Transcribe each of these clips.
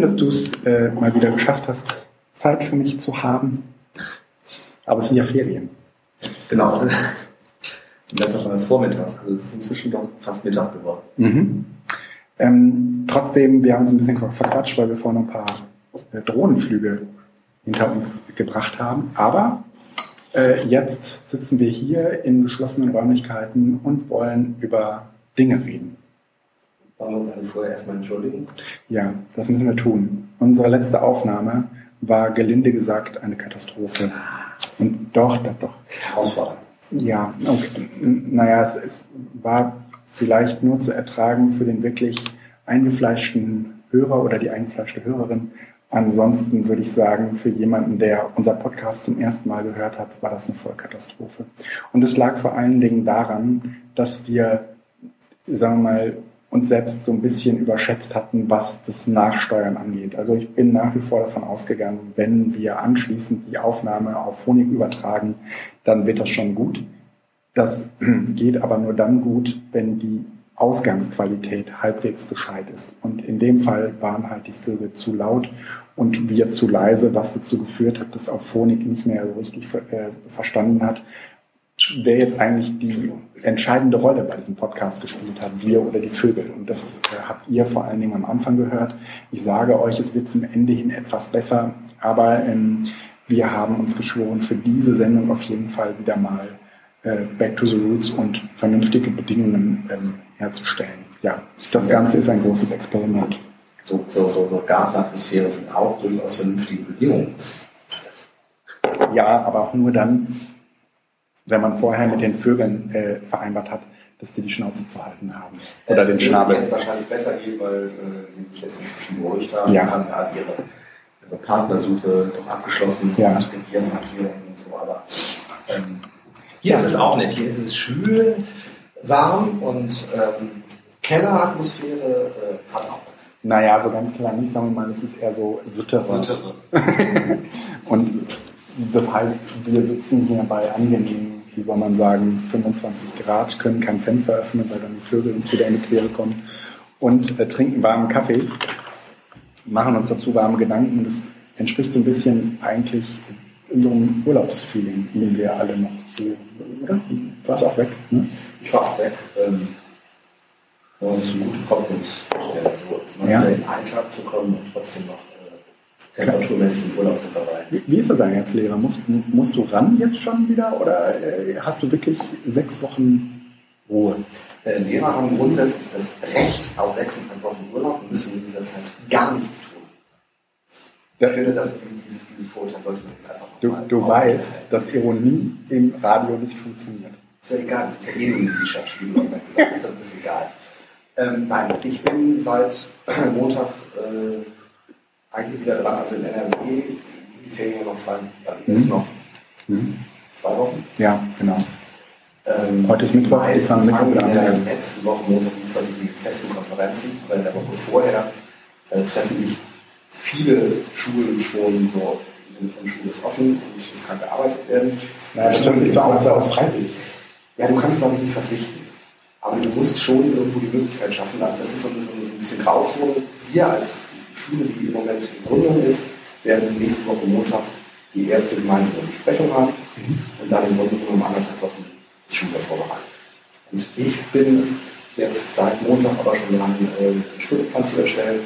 Schön, dass du es äh, mal wieder geschafft hast, Zeit für mich zu haben. Aber es sind ja Ferien. Genau. Also, das noch mal vormittags. Also es ist inzwischen doch fast Mittag geworden. Mhm. Ähm, trotzdem, wir haben uns ein bisschen verquatscht, weil wir vorhin ein paar äh, Drohnenflüge hinter uns gebracht haben. Aber äh, jetzt sitzen wir hier in geschlossenen Räumlichkeiten und wollen über Dinge reden. Wollen wir uns alle vorher erstmal entschuldigen? Ja, das müssen wir tun. Unsere letzte Aufnahme war gelinde gesagt eine Katastrophe. Und doch, doch, doch. Herausfordernd. Ja, okay. naja, es, es war vielleicht nur zu ertragen für den wirklich eingefleischten Hörer oder die eingefleischte Hörerin. Ansonsten würde ich sagen, für jemanden, der unser Podcast zum ersten Mal gehört hat, war das eine Vollkatastrophe. Und es lag vor allen Dingen daran, dass wir, sagen wir mal, uns selbst so ein bisschen überschätzt hatten, was das Nachsteuern angeht. Also ich bin nach wie vor davon ausgegangen, wenn wir anschließend die Aufnahme auf Phonik übertragen, dann wird das schon gut. Das geht aber nur dann gut, wenn die Ausgangsqualität halbwegs gescheit ist. Und in dem Fall waren halt die Vögel zu laut und wir zu leise, was dazu geführt hat, dass auch Phonik nicht mehr richtig äh, verstanden hat, wer jetzt eigentlich die entscheidende Rolle bei diesem Podcast gespielt hat, wir oder die Vögel. Und das äh, habt ihr vor allen Dingen am Anfang gehört. Ich sage euch, es wird zum Ende hin etwas besser, aber ähm, wir haben uns geschworen, für diese Sendung auf jeden Fall wieder mal äh, Back to the Roots und vernünftige Bedingungen ähm, herzustellen. Ja, das Ganze ist ein großes Experiment. So, so, so, so Gartenatmosphäre sind auch durchaus vernünftige Bedingungen. Ja, aber auch nur dann, wenn man vorher mit den Vögeln äh, vereinbart hat, dass die die Schnauze zu halten haben. Oder äh, den Schnabel. jetzt wahrscheinlich besser gehen, weil äh, sie sich jetzt inzwischen beruhigt haben Ja. und haben ja ihre, ihre Partnersuche doch abgeschlossen Ja. mit Regiermarkierungen und so, aber ähm, Ja. hier ist es auch nicht. Hier ist es schwül, warm und ähm, Kelleratmosphäre äh, hat auch was. Naja, so ganz klar nicht, sagen wir mal, es ist eher so Süttere. Süttere. Und das heißt, wir sitzen hier bei angenehmen, wie soll man sagen, 25 Grad, können kein Fenster öffnen, weil dann die Vögel uns wieder in die Quere kommen und äh, trinken warmen Kaffee, machen uns dazu warme Gedanken. Das entspricht so ein bisschen eigentlich unserem Urlaubsfeeling, in dem wir alle noch so, oder? Du warst auch weg, ne? Ich war auch weg. Ähm, und es ist eine gute Kompromissstelle, wo man Ja. in den Alltag zu kommen und trotzdem noch temperaturmäßig im Urlaub zu verweilen. Wie, wie ist das eigentlich als Lehrer? Musst, musst du ran jetzt schon wieder oder äh, hast du wirklich sechs Wochen Ruhe? Äh, Lehrer haben grundsätzlich das Recht auf sechseinhalb Wochen Urlaub und müssen in dieser Zeit gar nichts tun. Ich finde, dass dieses, dieses Vorurteil sollte man jetzt einfach Du, du weißt, dass Ironie im Radio nicht funktioniert. Ist ja egal, das ist ja eh nur die Stadtspiele, haben wir gesagt, deshalb ist egal. Ähm, nein, ich bin seit Montag äh, eigentlich wieder dran, also in NRW, die Ferien noch zwei, äh, jetzt Mhm. noch zwei Wochen. Ja, genau. Ähm, Heute ist Mittwoch, ist am Mittwoch wieder in der letzten Woche, Montag, Dienstag sind die festen Konferenzen, aber in der Woche vorher äh, treffen mich viele Schulen schon so, Sinne von Schule ist offen und es kann gearbeitet werden. Naja, das hört sich so an, als sei das freiwillig. Ja, du kannst glaube ich nicht verpflichten. Aber du musst schon irgendwo die Möglichkeit schaffen. Also das ist so ein, so ein bisschen Grauzone. Wir als Schule, die im Moment in Gründung ist, werden nächste Woche Montag die erste gemeinsame Besprechung haben und dann im Grunde genommen anderthalb Wochen das Schuljahr vorbereiten. Und ich bin jetzt seit Montag aber schon dran, äh, einen Stundenplan zu erstellen,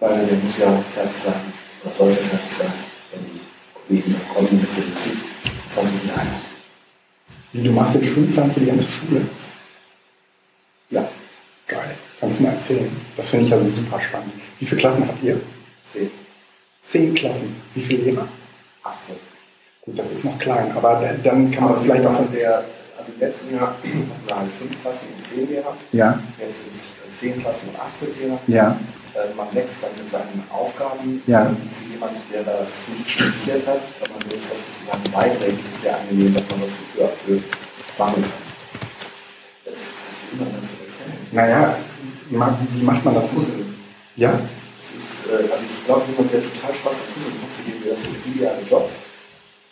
weil der muss ja fertig sein oder sollte fertig sein, wenn die Kollegen kommen mit zu wissen, was ich einlasse. Wie, du machst den Schulplan für die ganze Schule? Ja, Geil. Kannst du mal erzählen? Das finde ich also super spannend. Wie viele Klassen habt ihr? 10, Zehn Klassen. Wie viele Lehrer? 18. Gut, das ist noch klein, aber da- dann kann man vielleicht auch... von der, also im letzten Jahr hatten wir halt 5 Klassen und 10 Lehrer, Ja, jetzt sind es 10 Klassen und 18 Lehrer. ja, Äh, man wächst dann mit seinen Aufgaben. Ja. Für jemand, der das nicht studiert hat, wenn man wirklich was sozusagen beiträgt, ist es sehr angenehm, dass man das so peu machen kann. Das du immer dann zu erzählen. Naja, Das ma- wie macht man das? ist Puzzeln. Ja, Das ist, äh, also ich glaube, jemand, der total Spaß am Puzzeln hat, für den wäre das ein idealer Job.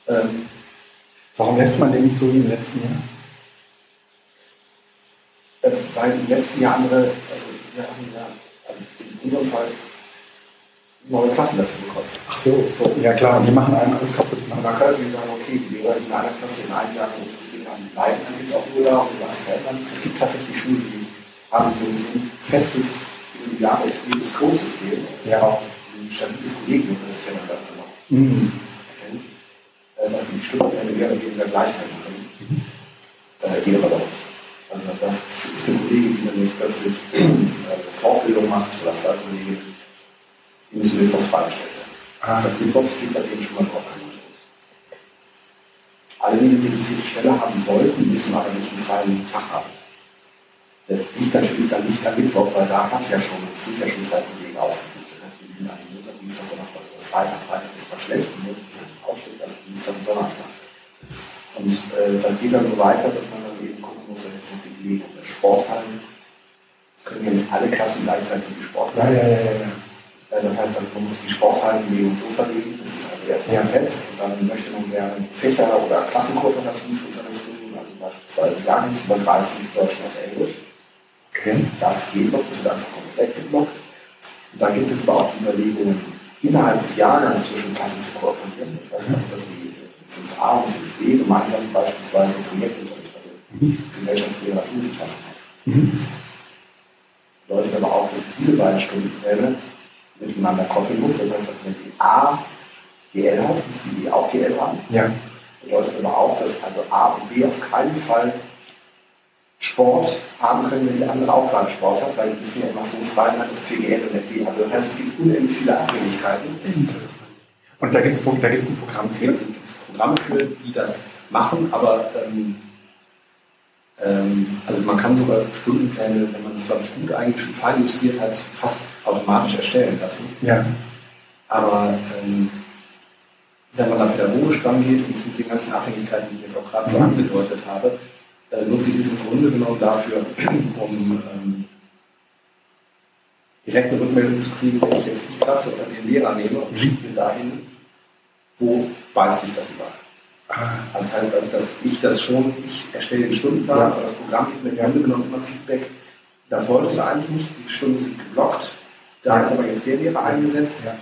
Ähm, warum lässt man den nicht so wie im letzten Jahr? Äh, weil im letzten Jahr andere, also wir haben ja, also in unserem Fall neue Klassen dazu bekommen. Ach so, so. ja klar, die machen einem alles kaputt. Man kann natürlich sagen, okay, die Lehrer in einer Klasse in einem Jahr bleiben dann jetzt auch nur da und was verändern. Es gibt tatsächlich Schulen, die haben so ein festes Jahre etabliertes Kurssystem, ja. auch ein stabiles Kollegium, das ist ja dann dafür noch. Mhm. Äh, dass die Stundenpläne mehr oder weniger gleich halten können. Mhm. Äh, geht aber doch nicht. Also da ist eine Kollegin, die dann jetzt plötzlich äh, Fortbildung macht oder zwei Kollegen, die müssen mittwochs freigestellt werden. Ah. Das Mittwochs geht bei denen schon mal drauf an. Alle, die eine dedizierte Stelle haben sollten, müssen aber nicht einen freien Tag haben. Das liegt natürlich dann nicht am Mittwoch, weil da hat ja schon, sind ja schon zwei Kollegen ausgebucht. Die liegen an Montag, Dienstag, Donnerstag oder Freitag. Freitag ist mal schlecht, und Montag ist auch schlecht, also Dienstag und Donnerstag. Und äh, das geht dann so weiter, dass man dann eben gucken muss, dass jetzt die Kollegen der Sporthallen können ja nicht alle Klassen gleichzeitig die Sporthallen. Ja, ja, ja. Äh, das heißt, man muss die Sporthallenlegung so verlegen, das ist also erstmal ja. gesetzt und dann möchte man gerne Fächer oder Klassenkooperativ unterrichten, also beispielsweise jahrgangsübergreifend Deutsch und Englisch. Okay. Das geht noch, das wird einfach komplett geblockt. Und da gibt es aber auch Überlegungen, innerhalb des Jahrgangs zwischen Klassen zu kooperieren. Das heißt, also, dass die 5a und 5b gemeinsam beispielsweise Projektunterricht, also mhm. Gesellschaft und Naturwissenschaften haben. Mhm. Bedeutet aber auch, dass diese beiden Stundenpläne miteinander koppeln muss. Das heißt, dass wenn die A GL hat, muss die B auch GL haben. Ja. Bedeutet aber auch, dass also A und B auf keinen Fall Sport haben können, wenn die andere auch gerade Sport hat, weil die müssen ja immer so frei sein, dass für GL und B. Also das heißt, es gibt unendlich viele Abhängigkeiten. Und da gibt es da gibt's ein Programm für? Da gibt es Programme für, die das machen, aber ähm, ähm, also man kann sogar Stundenpläne, wenn man das, glaube ich, gut eingeschrieben, fein justiert hat, fast automatisch erstellen lassen. Ja. Aber ähm, wenn man da pädagogisch rangeht und mit den ganzen Abhängigkeiten, die ich jetzt auch gerade so mhm. angedeutet habe, äh, nutze ich das im Grunde genommen dafür, um ähm, direkt eine Rückmeldung zu kriegen, wenn ich jetzt die Klasse oder den Lehrer nehme und mhm. schicke mir dahin, wo beißt sich das überall. Das heißt also, dass ich das schon, ich erstelle den Stundenplan, ja. aber das Programm gibt mir im Grunde genommen immer Feedback. Das wollte es eigentlich nicht, die Stunden sind geblockt. Da ja. ist aber jetzt der Lehrer eingesetzt. Ja.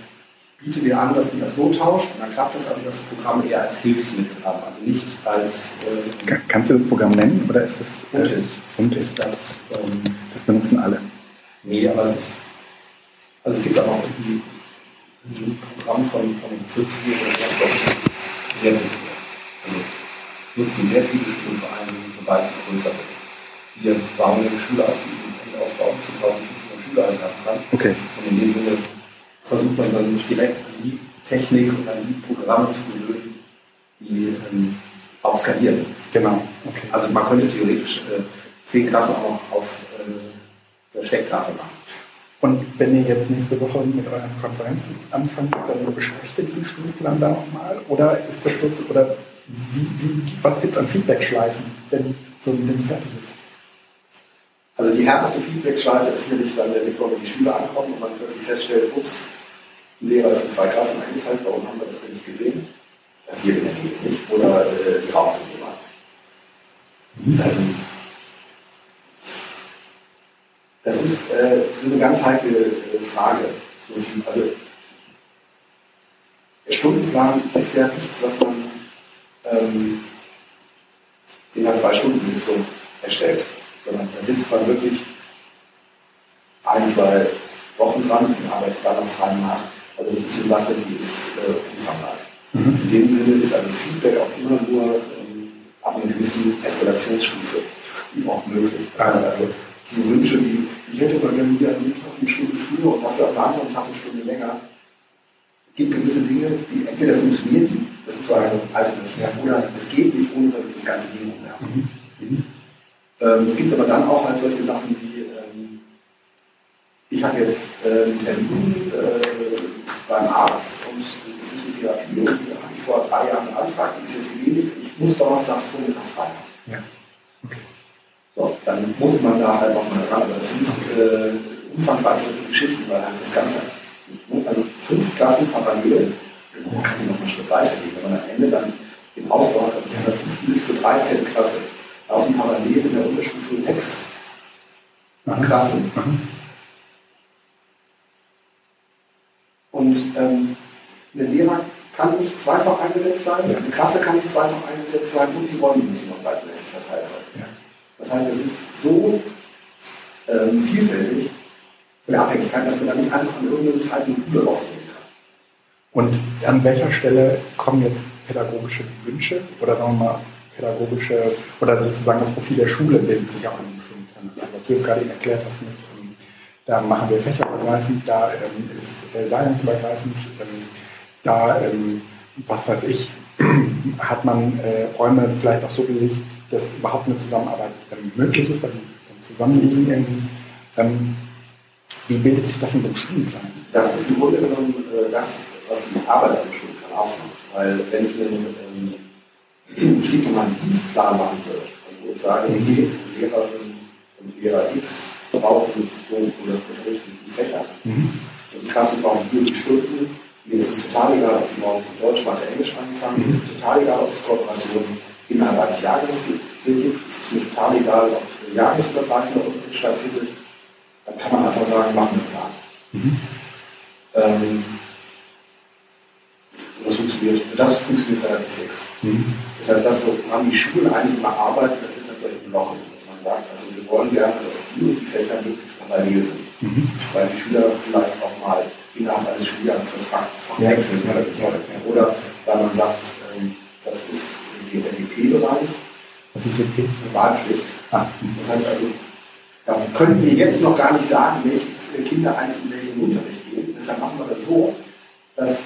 Biete dir an, dass man das so tauscht und dann klappt das also das Programm eher als Hilfsmittel haben, also nicht als. Äh, Kannst du das Programm nennen oder ist das. Äh, Untis. Untis. Das, ähm, das benutzen alle. Nee, aber es ist. Also es gibt auch noch irgendwie ein Programm von, von Bezirksregierung, das ist sehr gut also nutzen sehr viele Schulvereine, sobald sie größer wird. Wir bauen eine Schule auf, die Ausbau zu 1500 Schüler haben kann. Okay. Und in dem Sinne versucht man dann nicht direkt an die Technik und an die Programme zu gewöhnen, die ähm, auch skalieren. Genau. Okay. Also man könnte theoretisch äh, zehn Klassen auch auf äh, der Stecktafel machen. Und wenn ihr jetzt nächste Woche mit euren Konferenzen anfangt, dann besprecht ihr diesen Stundenplan da nochmal? Oder ist das so, oder wie, wie, was gibt es an Feedback-Schleifen, wenn so ein Ding fertig ist? Also die härteste Feedback-Schleife ist sicherlich dann der Mittwoch, wenn die Schüler ankommen und man plötzlich feststellt, ups, Lehrer ist in zwei Klassen eingeteilt, warum haben wir das denn nicht gesehen? In der Regel nicht. Oder äh, die Raumteilnehmer. Mhm. Ähm, das ist, äh, ist eine ganz heikle äh, Frage. Also, der Stundenplan ist ja nichts, was man ähm, in einer Zwei-Stunden-Sitzung erstellt, sondern da sitzt man wirklich ein, zwei Wochen dran und arbeitet dann am freien Markt. Also das ist eine Sache, die ist äh, umfangreich. Mhm. In dem Sinne ist also Feedback auch immer nur ähm, ab einer gewissen Eskalationsstufe überhaupt möglich. Also so Wünsche wie, ich hätte mal gerne hier einen Tag eine Stunde früher und dafür am anderen Tag eine Stunde länger. Es gibt gewisse Dinge, die entweder funktionieren die das ist so eine Alternative. Oder es geht nicht, ohne dass ich das ganze Ding umwerfe. Mhm. Mhm. Ähm, es gibt aber dann auch halt solche Sachen wie, ähm, ich habe jetzt äh, einen Termin äh, beim Arzt und es ist eine Therapie die habe ich vor drei Jahren beantragt, die ist jetzt genehmigt, ich muss donnerstags vormittags frei haben. Ja. Okay. So, dann muss man da halt nochmal ran. Das sind äh, umfangreiche Geschichten, weil halt das Ganze, also fünf Klassen parallel man kann noch einen Schritt weitergehen. Wenn man am Ende dann den Ausbau hat, von der 5. bis zur 13. Klasse, laufen parallel in der Unterstufe 6 mhm. Klassen. Mhm. Und ähm, ein Lehrer kann nicht zweifach eingesetzt sein, ja. eine Klasse kann nicht zweifach eingesetzt sein und die Rollen müssen noch gleichmäßig verteilt sein. Ja. Das heißt, es ist so ähm, vielfältig in der Abhängigkeit, dass man da nicht einfach an irgendeinem Teil eine Kugel rausnehmen kann. Und an welcher Stelle kommen jetzt pädagogische Wünsche oder sagen wir mal pädagogische oder sozusagen das Profil der Schule bildet sich auch an einem bestimmten Punkt. Was du jetzt gerade eben erklärt hast mit, da machen wir fächerübergreifend, da ähm, ist äh, leitungsübergreifend, ähm, da, ähm, was weiß ich, hat man äh, Räume vielleicht auch so gelegt, dass überhaupt eine Zusammenarbeit ähm, möglich ist, weil die zusammenliegen irgendwie. Ähm, wie bildet sich das in dem Stundenplan? Das ist im Grunde genommen äh, das, was die Arbeit am Stundenplan ausmacht. Weil wenn ich einen ähm, stinknormalen Dienstplan machen würde, also sage, okay, Lehrerin und Lehrer X brauchen so oder unterrichten die Fächer. Mhm. Und die Klassen brauchen hier die Stunden. Mir ist es total egal, ob die morgen Deutsch, Mathe, Englisch angefangen mhm. Es ist total egal, ob es Kooperationen innerhalb eines Jahrgangs gibt. Es ist mir total egal, ob jahrgangsübergreifender Unterricht stattfindet dann kann man einfach sagen, machen wir einen Plan. Mhm. Ähm, das funktioniert, das funktioniert relativ fix. Mhm. Das heißt, das, woran die Schulen eigentlich immer arbeiten, das sind natürlich Blocken, dass man sagt, wollen gerne, dass die und die Fächer möglichst parallel sind. Mhm. Weil die Schüler vielleicht auch mal innerhalb eines Schuljahres das Fach, ja, wechseln ja, ja, Oder weil man sagt, ähm, das ist im DP-Bereich. Was ist DP? Wahlpflicht. Ah. Das heißt also, da können wir jetzt noch gar nicht sagen, welche Kinder eigentlich in welchen Unterricht gehen. Deshalb machen wir das so, dass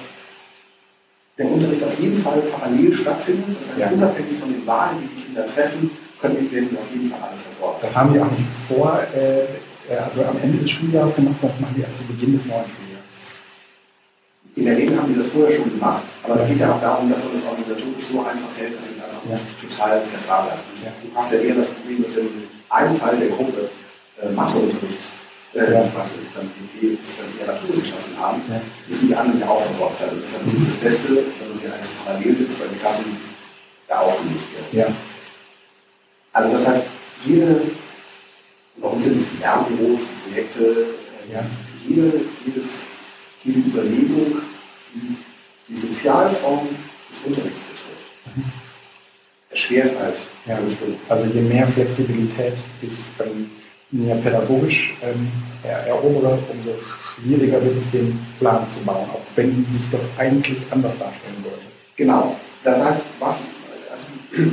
der Unterricht auf jeden Fall parallel stattfindet. Das heißt, ja. unabhängig von den Wahlen, die die Kinder treffen, können wir werden auf jeden Fall alle versorgt. Das haben die auch nicht vor, äh, also am Ende des Schuljahres gemacht, sondern machen die erst zu Beginn des neuen Schuljahres. In der Regel haben die das vorher schon gemacht, aber ja. es geht ja auch darum, dass man das organisatorisch so einfach hält, dass es einfach ja. total zerfasert. Ja. Du hast ja eher das Problem, dass wenn ein Teil der Gruppe äh, Matheunterricht, äh, ja. Matheunterricht, dann die, dann eher Naturwissenschaften haben, ja. müssen die anderen ja auch versorgt werden. Deshalb ist es das Beste, wenn man sie eigentlich parallel sitzt, weil die Klassen ja aufgelöst werden. Ja. Also das heißt, jede, bei uns sind es die Lernbüros, die Projekte, äh, ja. jede, jedes, jede Überlegung, die die Sozialform des Unterrichts betrifft, mhm. erschwert halt ja. Also je mehr Flexibilität ich ähm, mehr pädagogisch ähm, erobere, umso schwieriger wird es, den Plan zu bauen, auch wenn sich das eigentlich anders darstellen sollte. Genau. Das heißt, was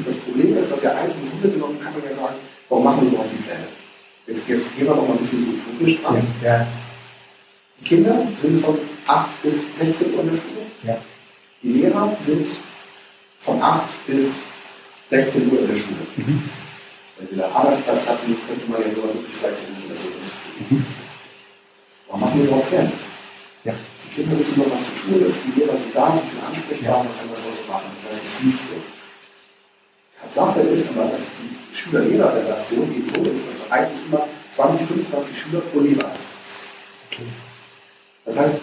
das Problem ist, dass ja eigentlich im Grunde genommen kann man ja sagen, warum machen wir überhaupt die Pläne? Jetzt, jetzt gehen wir noch mal ein bisschen utopisch dran. Ja, ja. Die Kinder sind von 8 bis 16 Uhr in der Schule. Ja. Die Lehrer sind von 8 bis 16 Uhr in der Schule. Mhm. Wenn wir einen Arbeitsplatz hatten, könnte man ja sogar wirklich vielleicht nicht mehr so mhm. Warum machen wir überhaupt Pläne? Ja. Die Kinder wissen noch, was zu tun ist, die Lehrer sind da, sind ansprechbar, man kann das auch so machen. Das heißt, es fließt so. Tatsache ist aber, dass die Schüler-Lehrer-Relation eben so ist, dass man eigentlich immer 20, 25 Schüler pro Lehrer hast. Okay. Das heißt,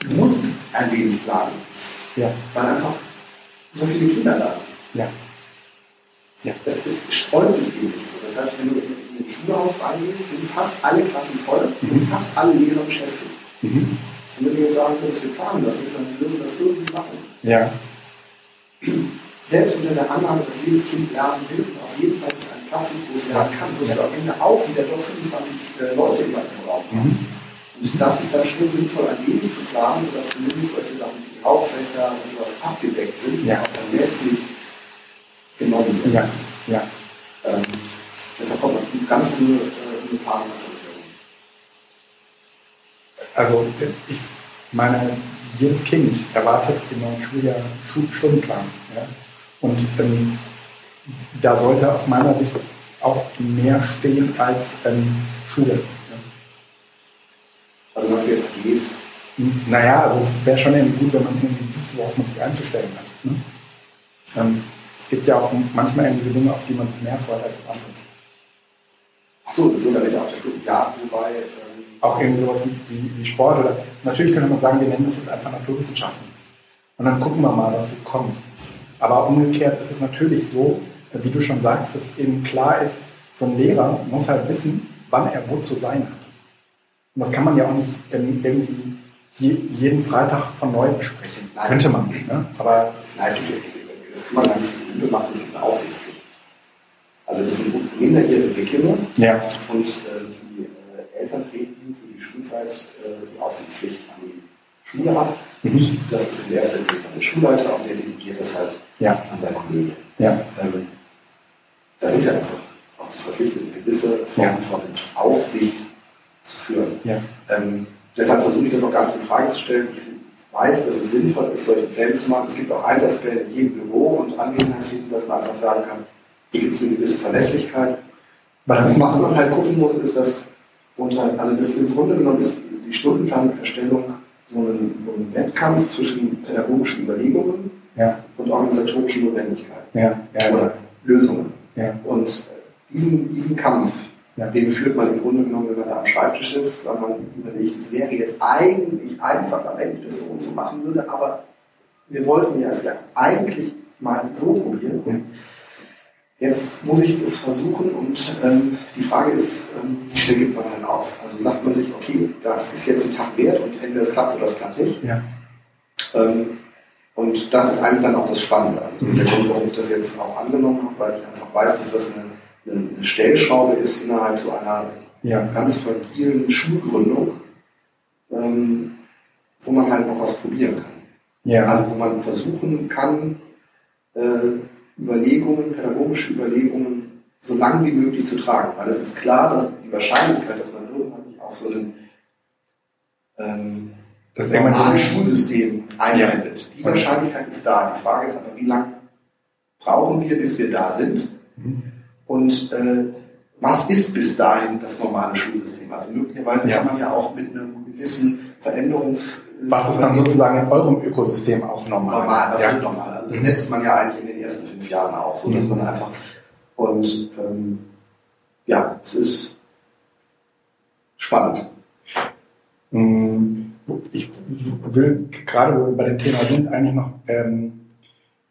du musst ein wenig planen. Ja. Weil einfach so viele Kinder da sind. Ja. Ja. Das ist, streut sich eben nicht so. Das heißt, wenn du in, in ein Schulhaus reingehst, sind fast alle Klassen voll mhm. und fast alle Lehrer beschäftigt. Mhm. Und wenn du jetzt sagen wir planen das würden wir das irgendwie machen. Ja. Selbst unter der Annahme, dass jedes Kind lernen will und auf jeden Fall einen Platz wo es lernen kann, ja. du am Ende auch wieder doch 25 äh, Leute immer im Raum haben. Mhm. Und das ist dann schon sinnvoll, ein wenig zu planen, sodass zumindest solche Sachen wie Hauptfächer und sowas abgedeckt sind, ja. auch verlässlich genommen wird. Ja, ja. Ähm, deshalb kommt man ganz viele äh, Paare Also ich meine, jedes Kind erwartet im neuen Schuljahr Stundenplan. Ja? Und ähm, da sollte aus meiner Sicht auch mehr stehen als ähm, Schule. Also meinst du jetzt AGs? Naja, also es wäre schon irgendwie gut, wenn man irgendwie wüsste, worauf man sich einzustellen hat. Ne? Ähm, gibt ja auch manchmal irgendwie Dinge, auf die man sich mehr freut als auf anderes. Achso, so da wird auch. Ja, wobei. Ähm, auch irgendwie sowas wie, wie, Sport oder natürlich könnte man sagen, wir nennen das jetzt einfach Naturwissenschaften. Und dann gucken wir mal, was so kommt. Aber umgekehrt ist es natürlich so, wie du schon sagst, dass eben klar ist, so ein Lehrer muss halt wissen, wann er wo zu sein hat. Und das kann man ja auch nicht irgendwie jeden Freitag von neu besprechen. Nein. Könnte man nicht, ne? Aber Nein, das kann man ganz simpel machen, das ist eine Aufsichtspflicht. Also das sind minderjährige Kinder ja. und äh, die äh, Eltern treten für die Schulzeit äh, die Aufsichtspflicht an die Schule ab. Mhm. Das ist in erster Linie der Schulleiter und der delegiert das halt ja. an seine Kollegen. Ja. Ähm, da sind wir einfach auch zu verpflichtet, eine gewisse Form ja. von Aufsicht zu führen. Ja. Ähm, deshalb versuche ich das auch gar nicht in Frage zu stellen. Ich weiß, dass es sinnvoll ist, solche Pläne zu machen. Es gibt auch Einsatzpläne in jedem Büro und Angelegenheiten, dass man einfach sagen kann, hier gibt es eine gewisse Verlässlichkeit. Was, was man halt gucken muss, ist, dass unter, also das im Grunde genommen ist die Stundenplanerstellung so ein, so ein Wettkampf zwischen pädagogischen Überlegungen ja. und organisatorischen Notwendigkeiten ja. Oder Lösungen. Ja. Und diesen, diesen Kampf, den führt man im Grunde genommen, wenn man da am Schreibtisch sitzt, weil man überlegt, es wäre jetzt eigentlich einfacher, wenn ich das so und so machen würde, aber wir wollten ja es ja eigentlich mal so probieren. Und jetzt muss ich das versuchen und ähm, die Frage ist, ähm, wie schnell gibt man dann auf? Also sagt man sich, okay, das ist jetzt ein Tag wert und entweder es klappt oder es klappt nicht. Ja. Ähm, und das ist eigentlich dann auch das Spannende. Das ist der Grund, warum ich das jetzt auch angenommen habe, weil ich einfach weiß, dass das eine, eine Stellschraube ist innerhalb so einer ja. ganz fragilen Schulgründung, ähm, wo man halt noch was probieren kann. Ja. Also wo man versuchen kann, äh, Überlegungen, pädagogische Überlegungen so lang wie möglich zu tragen. Weil es ist klar, dass die Wahrscheinlichkeit, dass man irgendwann nicht auf so einen ähm, das normale Schulsystem einwendet. Die Wahrscheinlichkeit ist da. Die Frage ist aber, wie lange brauchen wir, bis wir da sind? Mhm. Und äh, was ist bis dahin das normale Schulsystem? Also möglicherweise ja. kann man ja auch mit einem gewissen Veränderungs... Was ist dann sozusagen in eurem Ökosystem auch normal? Normal, das ja. wird normal. Also das mhm. setzt man ja eigentlich in den ersten fünf Jahren auch, so dass mhm. man einfach... Und ähm, ja, es ist spannend. Mhm will gerade, wo wir bei dem Thema sind, eigentlich noch, ähm,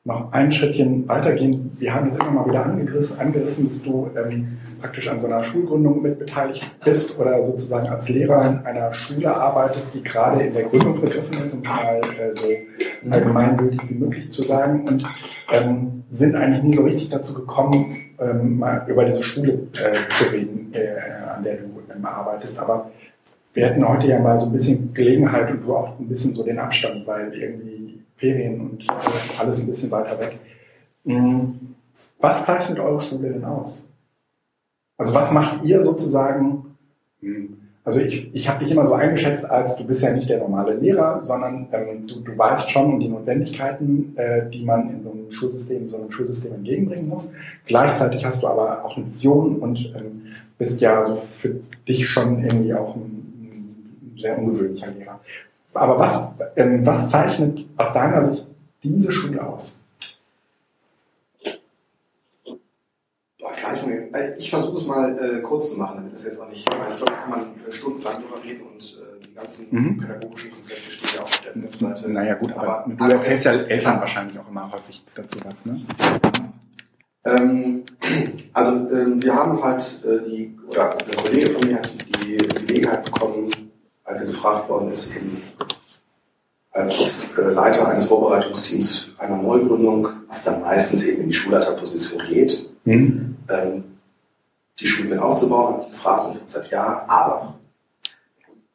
noch ein Schrittchen weitergehen. Wir haben jetzt immer mal wieder angerissen, angerissen dass du ähm, praktisch an so einer Schulgründung mit beteiligt bist oder sozusagen als Lehrer in einer Schule arbeitest, die gerade in der Gründung begriffen ist, um es mal äh, so allgemeingültig wie möglich zu sagen. Und ähm, sind eigentlich nie so richtig dazu gekommen, ähm, mal über diese Schule äh, zu reden, äh, an der du ähm, arbeitest. Aber wir hätten heute ja mal so ein bisschen Gelegenheit und du auch ein bisschen so den Abstand, weil irgendwie Ferien und alles ein bisschen weiter weg. Mhm. Was zeichnet eure Schule denn aus? Also was macht ihr sozusagen? Mhm. Also ich, ich habe dich immer so eingeschätzt, als du bist ja nicht der normale Lehrer, sondern ähm, du, du weißt schon um die Notwendigkeiten, äh, die man in so einem Schulsystem, so einem Schulsystem entgegenbringen muss. Gleichzeitig hast du aber auch eine Vision und ähm, bist ja so für dich schon irgendwie auch ein sehr ungewöhnlicher Lehrer. Aber was, ähm, was zeichnet aus deiner Sicht diese Schule aus? Äh, ich versuche es mal äh, kurz zu machen, damit das jetzt auch nicht. Ich glaube, da kann man äh, stundenlang drüber reden und äh, die ganzen mhm. pädagogischen Konzepte stehen ja auch auf der Webseite. Naja, gut, aber, aber du erzählst ja Eltern wahrscheinlich auch immer häufig dazu was, ne? Ähm, also, ähm, wir haben halt äh, die, oder eine Kollege von mir hat die Gelegenheit bekommen, als er gefragt worden ist, eben als äh, Leiter eines Vorbereitungsteams einer Neugründung, was dann meistens eben in die Schulleiterposition geht, mhm. ähm, die Schule mit aufzubauen, habe ich gefragt und gesagt, ja, aber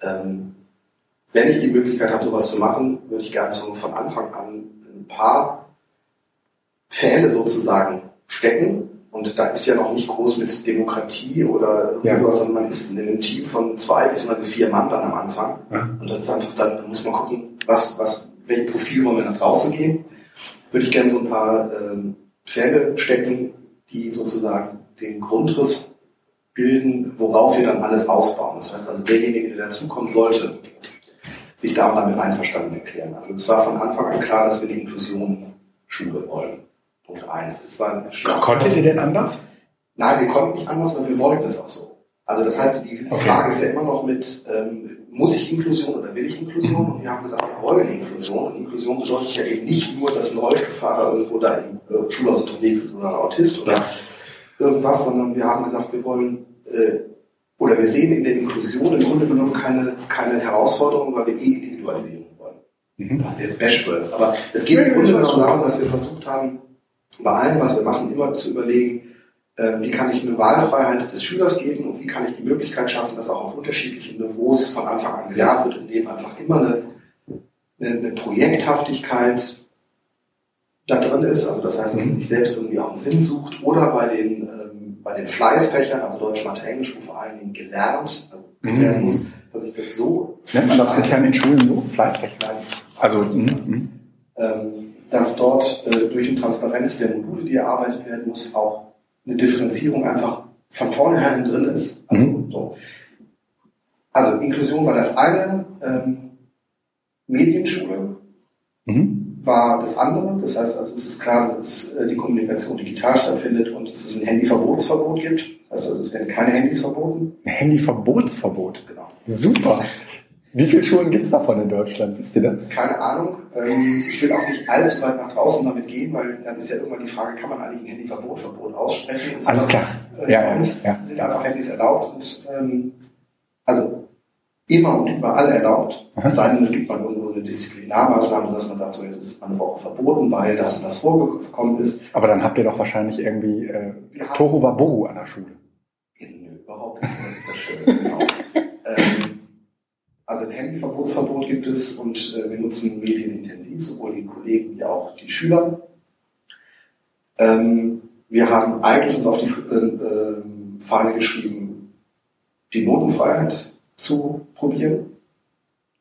ähm, wenn ich die Möglichkeit habe, sowas zu machen, würde ich gerne so von Anfang an ein paar Pfähle sozusagen stecken, und da ist ja noch nicht groß mit Demokratie oder ja. sowas, sondern man ist in einem Team von zwei bzw. vier Mann dann am Anfang. Ja. Und das ist einfach dann, da muss man gucken, was, was, welches Profil wollen wir nach draußen gehen. Würde ich gerne so ein paar ähm, Pferde stecken, die sozusagen den Grundriss bilden, worauf wir dann alles ausbauen. Das heißt also, derjenige, der dazukommen sollte, sich da damit einverstanden erklären. Also es war von Anfang an klar, dass wir die Inklusion Schule wollen. Punkt eins. Es war Konntet ihr denn anders? Nein, wir konnten nicht anders, aber wir wollten es auch so. Also das heißt, die, okay. Frage ist ja immer noch mit, ähm, muss ich Inklusion oder will ich Inklusion? Und wir haben gesagt, wir wollen Inklusion. Und Inklusion bedeutet ja eben nicht nur, dass ein Rollstuhlfahrer irgendwo da im äh, Schulhaus unterwegs ist oder ein Autist oder irgendwas, sondern wir haben gesagt, wir wollen äh, oder wir sehen in der Inklusion im Grunde genommen keine, keine Herausforderung, weil wir eh Individualisierung wollen. Mhm. Das ist jetzt Bashwords, aber es geht im Grunde genommen darum, dass wir versucht haben, bei allem, was wir machen, immer zu überlegen, äh, wie kann ich eine Wahlfreiheit des Schülers geben und wie kann ich die Möglichkeit schaffen, dass auch auf unterschiedlichen Niveaus von Anfang an gelernt wird, indem einfach immer eine, eine, eine Projekthaftigkeit da drin ist, also das heißt, wenn man sich selbst irgendwie auch einen Sinn sucht oder bei den, ähm, bei den Fleißfächern, also Deutsch, Mathe, Englisch, wo vor allen Dingen gelernt, also mhm. muss, dass ich das so... Nennt man das intern in Schulen so? Fleißfächer? Also... Mhm. Ähm, dass dort äh, durch die Transparenz der Module, die erarbeitet werden muss, auch eine Differenzierung einfach von vornherein drin ist. Also, mhm. so. also Inklusion war das eine, ähm, Medienschule mhm. war das andere. Das heißt also, es ist klar, dass äh, die Kommunikation digital stattfindet und dass es ein Handyverbotsverbot gibt. Also es werden keine Handys verboten. Ein Handyverbotsverbot? Genau. Super. Wie viele Schulen gibt es davon in Deutschland? Wisst ihr das? Keine Ahnung. Ähm, ich will auch nicht allzu weit nach draußen damit gehen, weil dann ist ja irgendwann die Frage, kann man eigentlich ein Handyverbot, Verbot aussprechen? Und Alles klar. Äh, ja, bei uns ja. sind einfach Handys erlaubt und ähm, also immer und überall erlaubt. Aha. Es sei denn, es gibt mal irgendwo eine Disziplinarmaßnahme, dass man sagt, so jetzt ist es eine Woche verboten, weil das und das vorgekommen ist. Aber dann habt ihr doch wahrscheinlich irgendwie äh, Tohu Wabohu an der Schule. Nö, überhaupt nicht. Das ist das Schöne. genau. ähm, also ein Handyverbotsverbot gibt es und äh, wir nutzen Medien intensiv, sowohl die Kollegen wie auch die Schüler. Ähm, wir haben eigentlich uns auf die äh, äh, Fahne geschrieben, die Notenfreiheit zu probieren.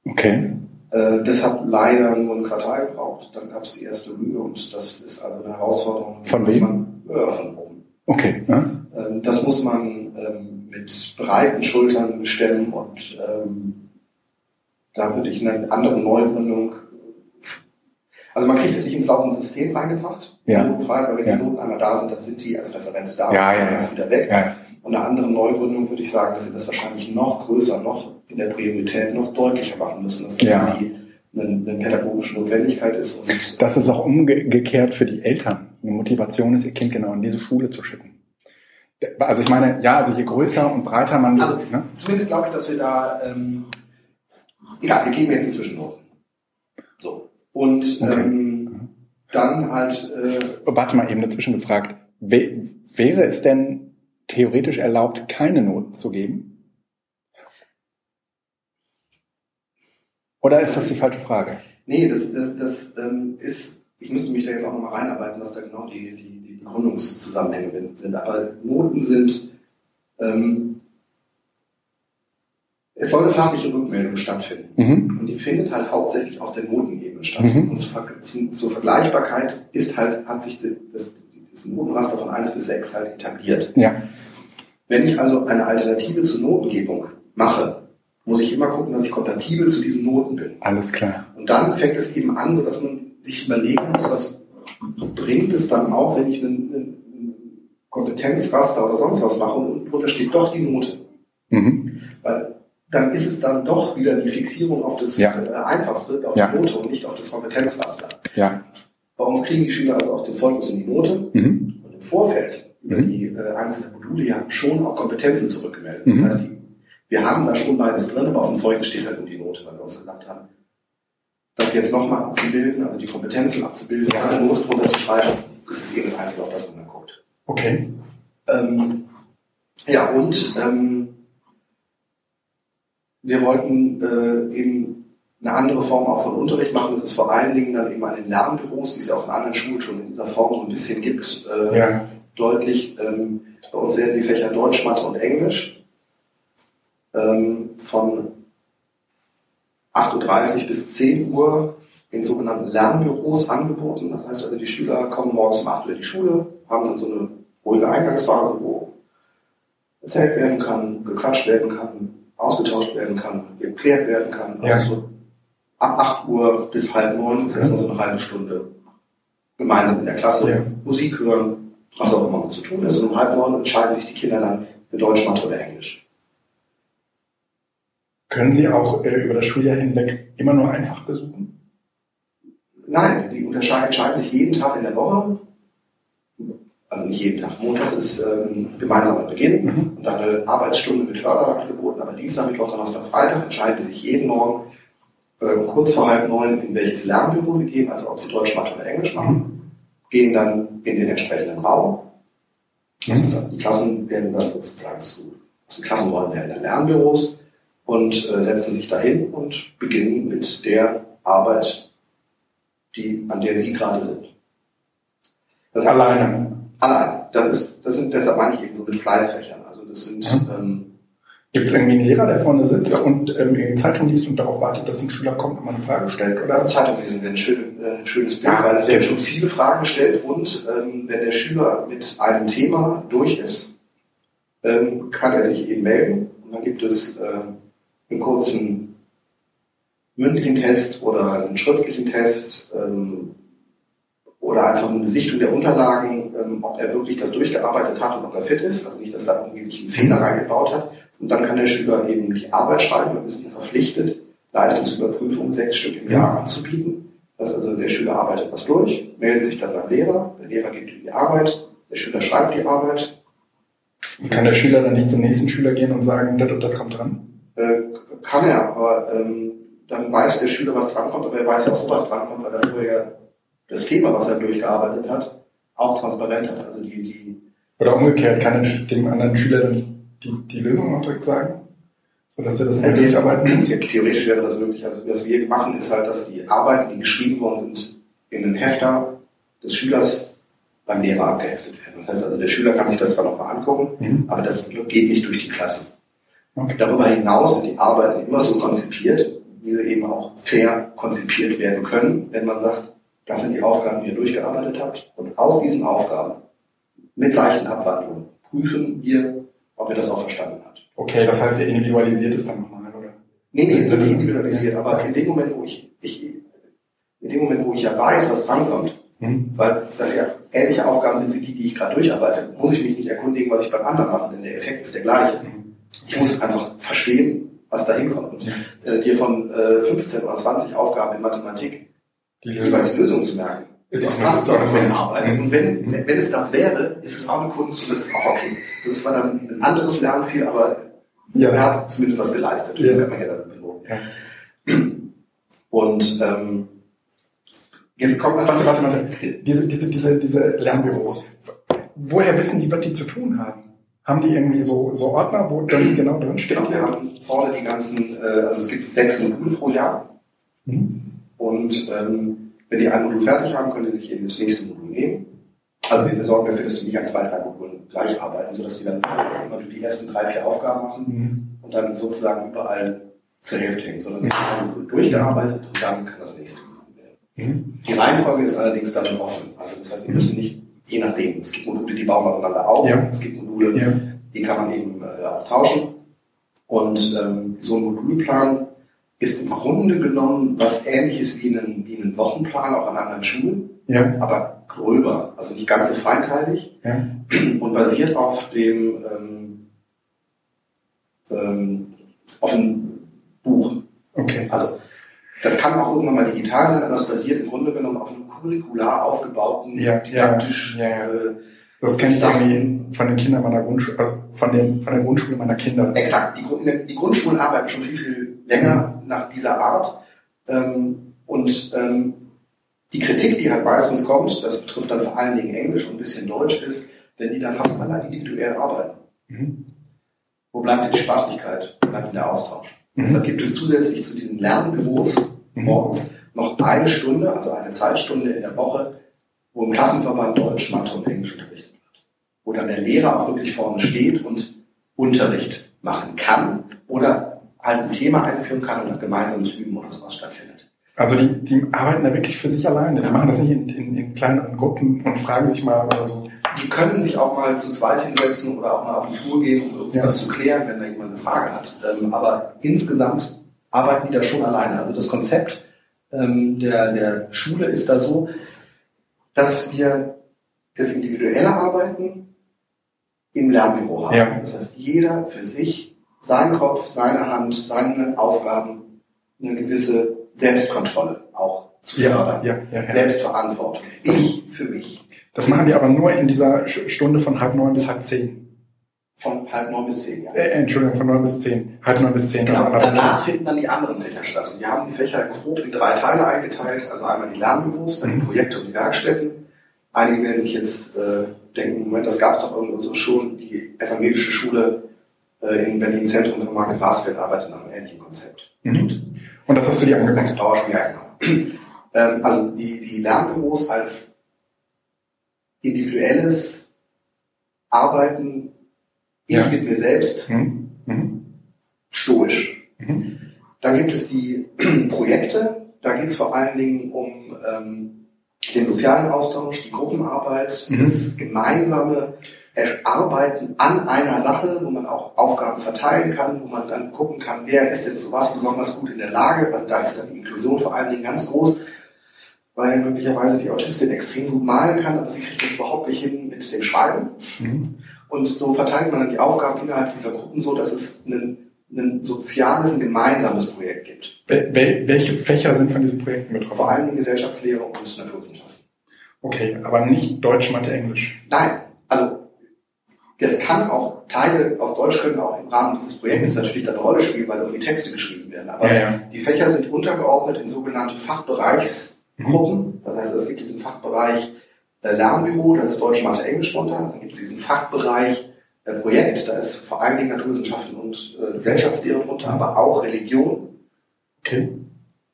Okay. Äh, das hat leider nur ein Quartal gebraucht. Dann gab es die erste Mühe und das ist also eine Herausforderung. Von wem? Man, äh, von oben. Okay. Ja. Ähm, das muss man ähm, mit breiten Schultern stemmen und ähm, da würde ich eine andere Neugründung. Also man kriegt es nicht ins saubere System reingebracht, ja. frei, weil wenn ja. die Noten einmal da sind, dann sind die als Referenz da ja, und dann ja, wieder weg. Ja. Und eine andere Neugründung würde ich sagen, dass sie das wahrscheinlich noch größer, noch in der Priorität noch deutlicher machen müssen, dass das ja. für sie eine, eine pädagogische Notwendigkeit ist. Und das ist auch umgekehrt für die Eltern eine Motivation ist, ihr Kind genau in diese Schule zu schicken. Also ich meine, ja, also je größer und breiter man... Also ne? zumindest glaube ich, dass wir da... Ähm, Egal, wir geben jetzt inzwischen Noten. So. Und okay. ähm, dann halt. Äh, Warte mal eben dazwischen gefragt. wäre es denn theoretisch erlaubt, keine Noten zu geben? Oder ist das die falsche Frage? Nee, das, das, das ähm, ist, ich müsste mich da jetzt auch nochmal reinarbeiten, was da genau die, die, die Begründungszusammenhänge sind. Aber Noten sind ähm, es soll eine fachliche Rückmeldung stattfinden. Mhm. Und die findet halt hauptsächlich auf der Notenebene statt. Mhm. Und zur, zur, Vergleichbarkeit ist halt, hat sich das, das Notenraster von 1 bis 6 halt etabliert. Ja. Wenn ich also eine Alternative zur Notengebung mache, muss ich immer gucken, dass ich kompatibel zu diesen Noten bin. Alles klar. Und dann fängt es eben an, so dass man sich überlegen muss, was bringt es dann auch, wenn ich einen, einen Kompetenzraster oder sonst was mache und drunter steht doch die Note. Mhm. Weil dann ist es dann doch wieder die Fixierung auf das ja. äh, Einfachste, auf ja. die Note und nicht auf das Kompetenzraster. Ja. Bei uns kriegen die Schüler also auch den Zeugnis und die Note mhm. und im Vorfeld über mhm. die äh, einzelnen Module ja schon auch Kompetenzen zurückgemeldet. Das mhm. heißt, die, wir haben da schon beides drin, aber auf dem Zeugnis steht halt nur die Note, weil wir uns gesagt haben, das jetzt nochmal abzubilden, also die Kompetenzen abzubilden, ja. eine Note drunter zu schreiben, das ist eben das Einzige, auf das man dann guckt. Okay. Ähm, ja, und ähm, wir wollten äh, eben eine andere Form auch von Unterricht machen. Das ist vor allen Dingen dann eben an den Lernbüros, wie es ja auch in anderen Schulen schon in dieser Form so ein bisschen gibt, äh, ja. deutlich. Ähm, bei uns werden die Fächer Deutsch, Mathe und Englisch ähm, von 8.30 Uhr bis 10 Uhr in sogenannten Lernbüros angeboten. Das heißt also, die Schüler kommen morgens um 8 Uhr in die Schule, haben dann so eine ruhige Eingangsphase, wo erzählt werden kann, gequatscht werden kann, ausgetauscht werden kann, geklärt werden kann. Ja. Also ab 8 Uhr bis halb neun ist erstmal so eine halbe Stunde gemeinsam in der Klasse ja. Musik hören, was auch immer zu tun ist. Und um halb neun entscheiden sich die Kinder dann für Deutsch, Mathe oder Englisch. Können Sie auch äh, über das Schuljahr hinweg immer nur einfach besuchen? Nein, die entscheiden sich jeden Tag in der Woche. Also nicht jeden Tag. Montags ist ähm, gemeinsamer Beginn Mhm. und dann eine Arbeitsstunde mit Förderer angeboten, aber Dienstag, Mittwoch, Donnerstag, Freitag entscheiden sich jeden Morgen äh, kurz vor halb neun, in welches Lernbüro sie gehen, also ob sie Deutsch, Mathe oder Englisch machen, gehen dann in den entsprechenden Raum. Also Mhm. die Klassen werden dann sozusagen zu, zu Klassenräumen werden dann Lernbüros und äh, setzen sich dahin und beginnen mit der Arbeit, die, an der sie gerade sind. Das heißt, Alleine. Allein. Das ist, das sind, deshalb meine ich eben so mit Fleißfächern. Also das sind, Mhm. ähm, Gibt es irgendwie einen Lehrer, der vorne sitzt und ähm, die Zeitung liest und darauf wartet, dass ein Schüler kommt und mal eine Frage stellt? Oder? Zeitung lesen wäre ein, schön, äh, schönes Bild, Ja, weil es werden schon viele Fragen gestellt und ähm, wenn der Schüler mit einem Thema durch ist, ähm, kann er sich eben melden und dann gibt es äh, einen kurzen mündlichen Test oder einen schriftlichen Test ähm, oder einfach eine Sichtung der Unterlagen, ähm, ob er wirklich das durchgearbeitet hat und ob er fit ist, also nicht, dass da irgendwie sich ein Fehler reingebaut hat. Und dann kann der Schüler eben die Arbeit schreiben, wir sind verpflichtet, Leistungsüberprüfung sechs Stück im Jahr anzubieten. Das heißt also, der Schüler arbeitet was durch, meldet sich dann beim Lehrer, der Lehrer gibt ihm die Arbeit, der Schüler schreibt die Arbeit, Und kann der Schüler dann nicht zum nächsten Schüler gehen und sagen, das und das kommt dran? äh, kann er, aber ähm, dann weiß der Schüler, was drankommt, aber er weiß ja auch so, was drankommt, weil er vorher das Thema, was er durchgearbeitet hat, auch transparent hat. Also die, die Oder umgekehrt, kann er dem anderen Schüler dann die, die Lösung auch direkt sagen? Sodass er das nicht durcharbeiten muss? Theoretisch wäre das möglich. Also was wir machen, ist halt, dass die Arbeiten, die geschrieben worden sind, in den Hefter des Schülers beim Lehrer abgeheftet werden. Das heißt also, der Schüler kann sich das zwar nochmal angucken, Mhm. aber das geht nicht durch die Klassen. Okay. Darüber hinaus sind die Arbeiten immer so konzipiert, wie sie eben auch fair konzipiert werden können, wenn man sagt, das sind die Aufgaben, die ihr durchgearbeitet habt. Und aus diesen Aufgaben, mit leichten Abwandlungen, prüfen wir, ob ihr das auch verstanden habt. Okay, das heißt, er individualisiert es dann nochmal, oder? Nee, nee, es wird das- nicht individualisiert, aber in dem Moment, wo ich, ich, in dem Moment, wo ich ja weiß, was drankommt, Mhm. weil das ja ähnliche Aufgaben sind wie die, die ich gerade durcharbeite, muss ich mich nicht erkundigen, was ich beim anderen mache, denn der Effekt ist der gleiche. Mhm. Ich muss einfach verstehen, was da hinkommt. Und, äh, dir von äh, 15 oder 20 Aufgaben in Mathematik Die Lösung. jeweils Lösungen zu merken, Ist ist fast so eine eine Kunst. Kunstarbeit. Und wenn, wenn es das wäre, ist es auch eine Kunst und das ist auch okay. Das zwar dann ein anderes Lernziel, aber Ja. er hat zumindest was geleistet. Ja. Das kann man ja dann belohnen. Ja. Und ähm, jetzt kommt man Warte, warte, warte. Diese, diese, diese, diese Lernbüros. Woher wissen die, was die zu tun haben? Haben die irgendwie so, so Ordner, wo dann genau drin steht? Genau, wir haben vorne die ganzen, äh, also es gibt sechs Module pro Jahr Mhm. Und ähm, wenn die ein Modul fertig haben, können die sich eben das nächste Modul nehmen. Also wir sorgen dafür, dass die nicht an zwei, drei Modulen gleich arbeiten, sodass die dann die ersten drei, vier Aufgaben machen Mhm. und dann sozusagen überall zur Hälfte hängen, sondern sie haben ein Modul durchgearbeitet und dann kann das nächste Modul werden. Mhm. Die Reihenfolge ist allerdings dann offen. Also das heißt, wir müssen nicht, je nachdem, es gibt Module, die bauen aufeinander auf, Ja. es gibt Module, Ja. die kann man eben äh, auch tauschen. Und ähm, so ein Modulplan ist im Grunde genommen was ähnliches wie ein, wie ein Wochenplan auch an anderen Schulen, Ja. aber gröber, also nicht ganz so feinteilig Ja. und basiert auf dem ähm, ähm, auf einem Buch. Okay. Also das kann auch irgendwann mal digital sein, aber es basiert im Grunde genommen auf einem curricular aufgebauten, Ja, didaktisch ja, ja. Äh, Das kenne ich irgendwie von den Kindern meiner Grundschule, also von, den, von der Grundschule meiner Kinder. Exakt. Die, die Grundschulen arbeiten schon viel, viel länger nach dieser Art. Ähm, und ähm, die Kritik, die halt meistens kommt, das betrifft dann vor allen Dingen Englisch und ein bisschen Deutsch, ist, wenn die dann fast alle individuell arbeiten. Mhm. Wo bleibt denn die Sprachlichkeit? Wo bleibt denn der Austausch? Mhm. Deshalb gibt es zusätzlich zu diesen Lernbüros Mhm. morgens noch eine Stunde, also eine Zeitstunde in der Woche, wo im Klassenverband Deutsch, Mathe und Englisch unterrichtet wird. Wo dann der Lehrer auch wirklich vorne steht und Unterricht machen kann oder halt ein Thema einführen kann und ein gemeinsames Üben oder sowas stattfindet. Also die, die arbeiten da wirklich für sich alleine. Die machen das nicht in, in, in kleineren Gruppen und fragen sich mal oder so. Die können sich auch mal zu zweit hinsetzen oder auch mal auf die Flur gehen, um irgendwas Ja. zu klären, wenn da jemand eine Frage hat. Ähm, aber insgesamt arbeiten die da schon alleine. Also das Konzept ähm, der, der Schule ist da so, dass wir das individuelle Arbeiten im Lernbüro haben. Ja. Das heißt, jeder für sich, sein Kopf, seine Hand, seine Aufgaben, eine gewisse Selbstkontrolle auch zu fördern. ja, ja, ja. Selbstverantwortung. Ich für mich. Das machen die aber nur in dieser Stunde von halb neun bis halb zehn. Von halb neun bis zehn, ja. Äh, Entschuldigung, von neun bis zehn. Halb neun bis zehn. Genau. Danach finden dann die anderen Fächer statt. Und wir haben die Fächer grob in drei Teile eingeteilt. Also einmal die Lernbüros, dann die mhm. Projekte und die Werkstätten. Einige werden sich jetzt äh, denken, Moment, das gab es doch irgendwo so schon. Die evangelische Schule in Berlin Zentrum für Market Grasfeld arbeitet nach einem ähnlichen Konzept. Mhm. Und das hast du dir angeguckt? Dauer ja, genau. ähm, also die, die Lernbüros als individuelles Arbeiten, ich ja. mit mir selbst, mhm. Mhm. stoisch. Mhm. Dann gibt es die Projekte, da geht es vor allen Dingen um ähm, den sozialen Austausch, die Gruppenarbeit, mhm. das gemeinsame Arbeiten an einer Sache, wo man auch Aufgaben verteilen kann, wo man dann gucken kann, wer ist denn zu was besonders gut in der Lage. Also da ist dann die Inklusion vor allen Dingen ganz groß weil möglicherweise die Autistin extrem gut malen kann, aber sie kriegt das überhaupt nicht hin mit dem Schreiben. Mhm. Und so verteilt man dann die Aufgaben innerhalb dieser Gruppen so, dass es ein, ein soziales, ein gemeinsames Projekt gibt. Wel welche Fächer sind von diesen Projekten betroffen? Vor allem Gesellschaftslehre und Naturwissenschaften. Okay, aber nicht Deutsch, Mathe, Englisch. Nein, also das kann auch Teile aus Deutsch können auch im Rahmen dieses Projektes natürlich eine Rolle spielen, weil irgendwie Texte geschrieben werden. Aber ja, ja. die Fächer sind untergeordnet in sogenannte Fachbereichs Gruppen. Das heißt, es gibt diesen Fachbereich äh, Lernbüro, da ist Deutsch, Mathe, Englisch drunter. Dann gibt es diesen Fachbereich äh, Projekt, da ist vor allen Dingen Naturwissenschaften und äh, Gesellschaftslehre drunter, aber auch Religion. Okay.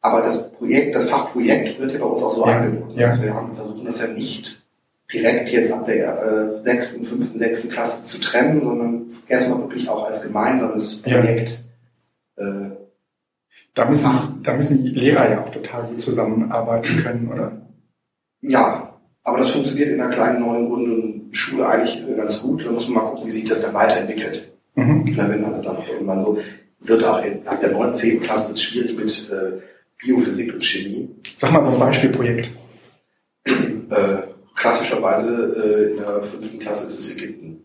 Aber das Projekt, das Fachprojekt wird ja bei uns auch so ja. angeboten. Ja. Also wir haben versuchen das ja nicht direkt jetzt ab der äh, sechsten, fünften, sechsten Klasse zu trennen, sondern erstmal wirklich auch als gemeinsames Projekt ja. äh, da müssen, da müssen die Lehrer ja auch total gut zusammenarbeiten können, oder? Ja, aber das funktioniert in einer kleinen neuen runden Schule eigentlich äh, ganz gut. Da muss man mal gucken, wie sich das dann weiterentwickelt. Mhm. Wenn also dann auch irgendwann so wird auch ab der 9. 10. Klasse wird schwierig mit äh, Biophysik und Chemie. Sag mal so ein Beispielprojekt. Äh, klassischerweise äh, in der fünften Klasse ist es Ägypten.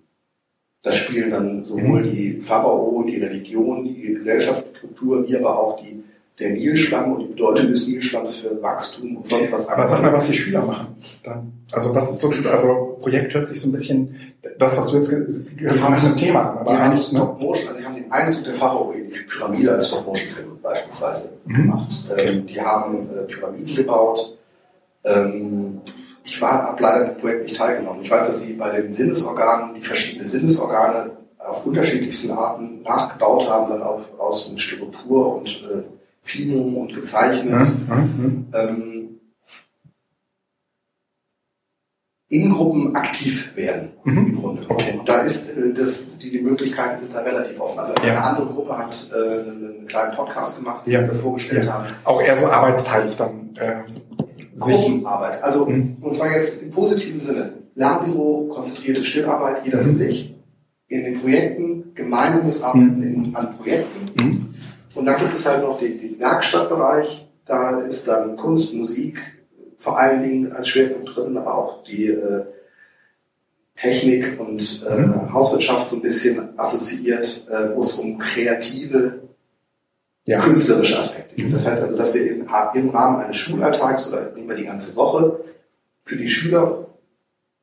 Da spielen dann sowohl mhm. die Pharao, die Religion, die Gesellschaftsstruktur, wie aber auch die, der Nilschlamm und die Bedeutung des Nilschlamms für Wachstum und sonst was. Aber sag mal, was die Schüler machen. Dann. Also was ist so, also Projekt hört sich so ein bisschen, das, was du jetzt gehört nach einem Thema an. Aber eigentlich haben Stop Motion, also die haben den Einzug der Pharao in die Pyramide als Stop Motion Film beispielsweise mhm. gemacht. Ähm, die haben äh, Pyramiden gebaut. Ähm, ich war, habe leider im Projekt nicht teilgenommen. Ich weiß, dass sie bei den Sinnesorganen die verschiedenen Sinnesorgane auf unterschiedlichsten Arten nachgebaut haben, dann auf, aus mit Styropor und äh, Finum und gezeichnet. Mhm. Ähm, in Gruppen aktiv werden mhm. im Grunde. Okay. Und da ist äh, das, die, die Möglichkeiten sind da relativ offen. Also eine andere Gruppe hat äh, einen kleinen Podcast gemacht, den ja. wir vorgestellt ja. haben. Auch eher so arbeitsteilig dann. Gruppenarbeit. Also, mhm. und zwar jetzt im positiven Sinne. Lernbüro, konzentrierte Stillarbeit, jeder für mhm. sich. In den Projekten, gemeinsames Arbeiten mhm. in, an Projekten. Mhm. Und dann gibt es halt noch den, den Werkstattbereich. Da ist dann Kunst, Musik, vor allen Dingen als Schwerpunkt drin, aber auch die äh, Technik und äh, mhm. Hauswirtschaft so ein bisschen assoziiert, äh, wo es um kreative ja. künstlerische Aspekte gibt. Das heißt also, dass wir im, im Rahmen eines Schulalltags oder über die ganze Woche für die Schüler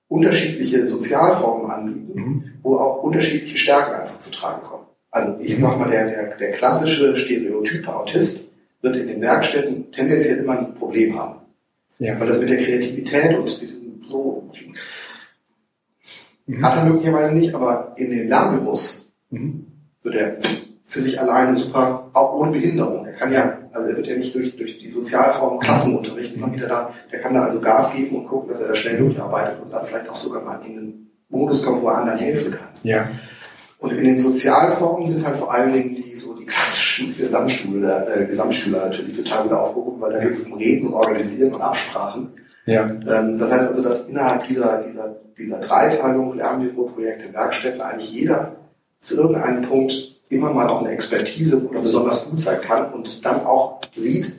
unterschiedliche Sozialformen anbieten, mhm. wo auch unterschiedliche Stärken einfach zu tragen kommen. Also ich sag mal, der, der, der klassische stereotype Autist wird in den Werkstätten tendenziell immer ein Problem haben. Ja. Weil das mit der Kreativität und diesem so mhm. hat er möglicherweise nicht, aber in den Lernbüros mhm. wird er für sich alleine super, auch ohne Behinderung. Er kann ja, also er wird ja nicht durch, durch die Sozialform Klassenunterricht immer wieder da, der kann da also Gas geben und gucken, dass er da schnell durcharbeitet und dann vielleicht auch sogar mal in einen Modus kommt, wo er anderen helfen kann. Ja. Und in den Sozialformen sind halt vor allen Dingen die so die klassischen Gesamtschüler, äh, Gesamtschüler natürlich total wieder aufgehoben, weil da geht es um Reden, Organisieren und Absprachen. Ja. Ähm, das heißt also, dass innerhalb dieser, dieser, dieser Dreiteilung Lernbüro-Projekte, Werkstätten eigentlich jeder zu irgendeinem Punkt immer mal auch eine Expertise oder besonders gut sein kann und dann auch sieht,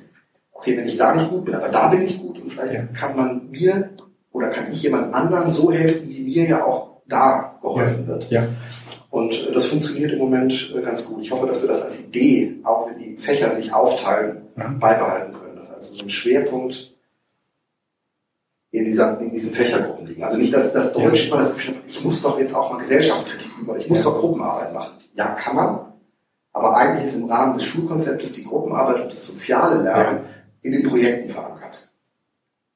okay, wenn ich da nicht gut bin, aber da bin ich gut und vielleicht ja. kann man mir oder kann ich jemand anderen so helfen, wie mir ja auch da geholfen wird. Ja. Und äh, das funktioniert im Moment äh, ganz gut. Ich hoffe, dass wir das als Idee, auch wenn die Fächer sich aufteilen, ja. beibehalten können. Das ist also so ein Schwerpunkt in, dieser, in diesen Fächergruppen liegen. Also nicht, dass das Deutsch immer das Gefühl ich muss doch jetzt auch mal Gesellschaftskritik über, ich muss doch Gruppenarbeit machen. Ja, kann man. Aber eigentlich ist im Rahmen des Schulkonzeptes die Gruppenarbeit und das soziale Lernen in den Projekten verankert.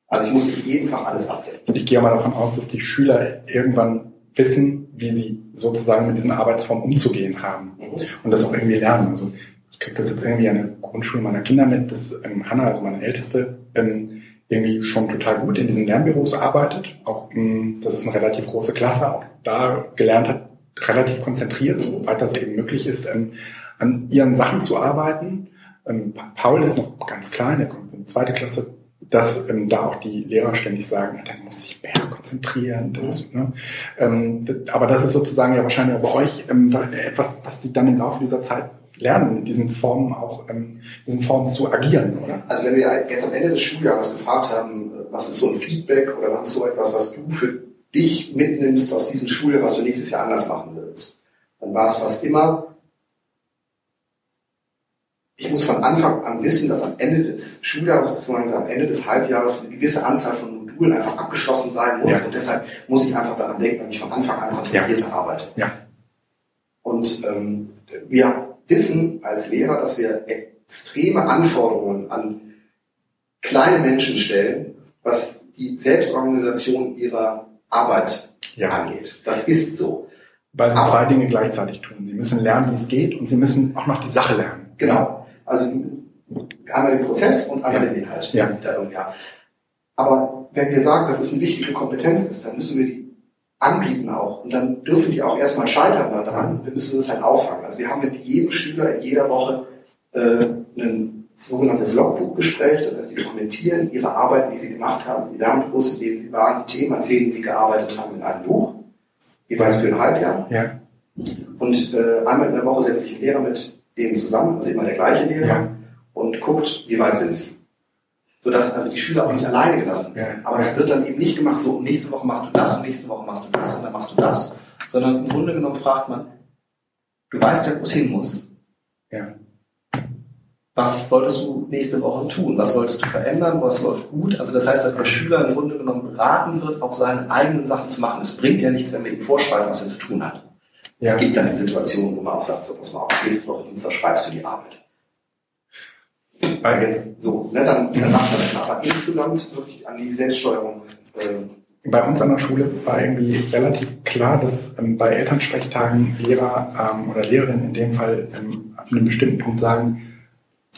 Also ich muss nicht jeden Fach alles abdecken. Ich gehe mal davon aus, dass die Schüler irgendwann wissen, wie sie sozusagen mit diesen Arbeitsformen umzugehen haben mhm. und das auch irgendwie lernen. Also ich kriege das jetzt irgendwie an der Grundschule meiner Kinder mit, dass ähm, Hanna, also meine Älteste, ähm, irgendwie schon total gut in diesen Lernbüros arbeitet. Auch ähm, das ist eine relativ große Klasse, auch da gelernt hat, relativ konzentriert, soweit das eben möglich ist, an ihren Sachen zu arbeiten. Ähm, Paul ist noch ganz klein, er kommt in die zweite Klasse, dass ähm, da auch die Lehrer ständig sagen, dann muss sich mehr konzentrieren. Das, ne? ähm, aber das ist sozusagen ja wahrscheinlich auch bei euch ähm, etwas, was die dann im Laufe dieser Zeit lernen, in diesen Formen auch ähm, diesen Formen zu agieren, oder? Also wenn wir jetzt am Ende des Schuljahres gefragt haben, was ist so ein Feedback oder was ist so etwas, was du für dich mitnimmst aus diesem Schuljahr, was du nächstes Jahr anders machen willst, dann war es fast immer, ich muss von Anfang an wissen, dass am Ende des Schuljahres bzw. am Ende des Halbjahres eine gewisse Anzahl von Modulen einfach abgeschlossen sein muss. Ja. Und deshalb muss ich einfach daran denken, dass ich von Anfang an konzentrierter ja. arbeite. Ja. Und ähm, wir wissen als Lehrer, dass wir extreme Anforderungen an kleine Menschen stellen, was die Selbstorganisation ihrer Arbeit ja. angeht. Das ist so. Weil sie Aber, zwei Dinge gleichzeitig tun. Sie müssen lernen, wie es geht, und sie müssen auch noch die Sache lernen. Genau. Also einmal den Prozess und einmal ja. den Inhalt. Ja. Aber wenn wir sagen, dass es eine wichtige Kompetenz ist, dann müssen wir die anbieten auch. Und dann dürfen die auch erstmal scheitern daran. Wir müssen das halt auffangen. Also wir haben mit jedem Schüler in jeder Woche äh, ein sogenanntes Logbuchgespräch. Das heißt, die dokumentieren ihre Arbeit, die sie gemacht haben, die Lernbüros, in denen sie waren, die Themen, an denen sie gearbeitet haben, in einem Buch. Jeweils für ein Halbjahr. Ja. Und äh, einmal in der Woche setzt sich ein Lehrer mit denen zusammen, also immer der gleiche Lehrer, ja. und guckt, wie weit sind sie. Sodass also die Schüler auch nicht alleine gelassen werden. Aber es wird dann eben nicht gemacht, so nächste Woche machst du das und nächste Woche machst du das und dann machst du das, sondern im Grunde genommen fragt man, du weißt ja, wo es hin muss. Ja. Was solltest du nächste Woche tun? Was solltest du verändern? Was läuft gut? Also das heißt, dass der Schüler im Grunde genommen beraten wird, auch seine eigenen Sachen zu machen. Es bringt ja nichts, wenn wir ihm vorschreiben, was er zu tun hat. Ja. Es gibt dann die Situation, wo man auch sagt, so, pass mal auf, nächste Woche Dienstag schreibst du die Arbeit. Weil jetzt, so, ne, dann, dann macht man das aber insgesamt wirklich an die Selbststeuerung. Ähm, bei uns an der Schule war irgendwie relativ klar, dass ähm, bei Elternsprechtagen Lehrer ähm, oder Lehrerinnen in dem Fall ähm, ab einem bestimmten Punkt sagen,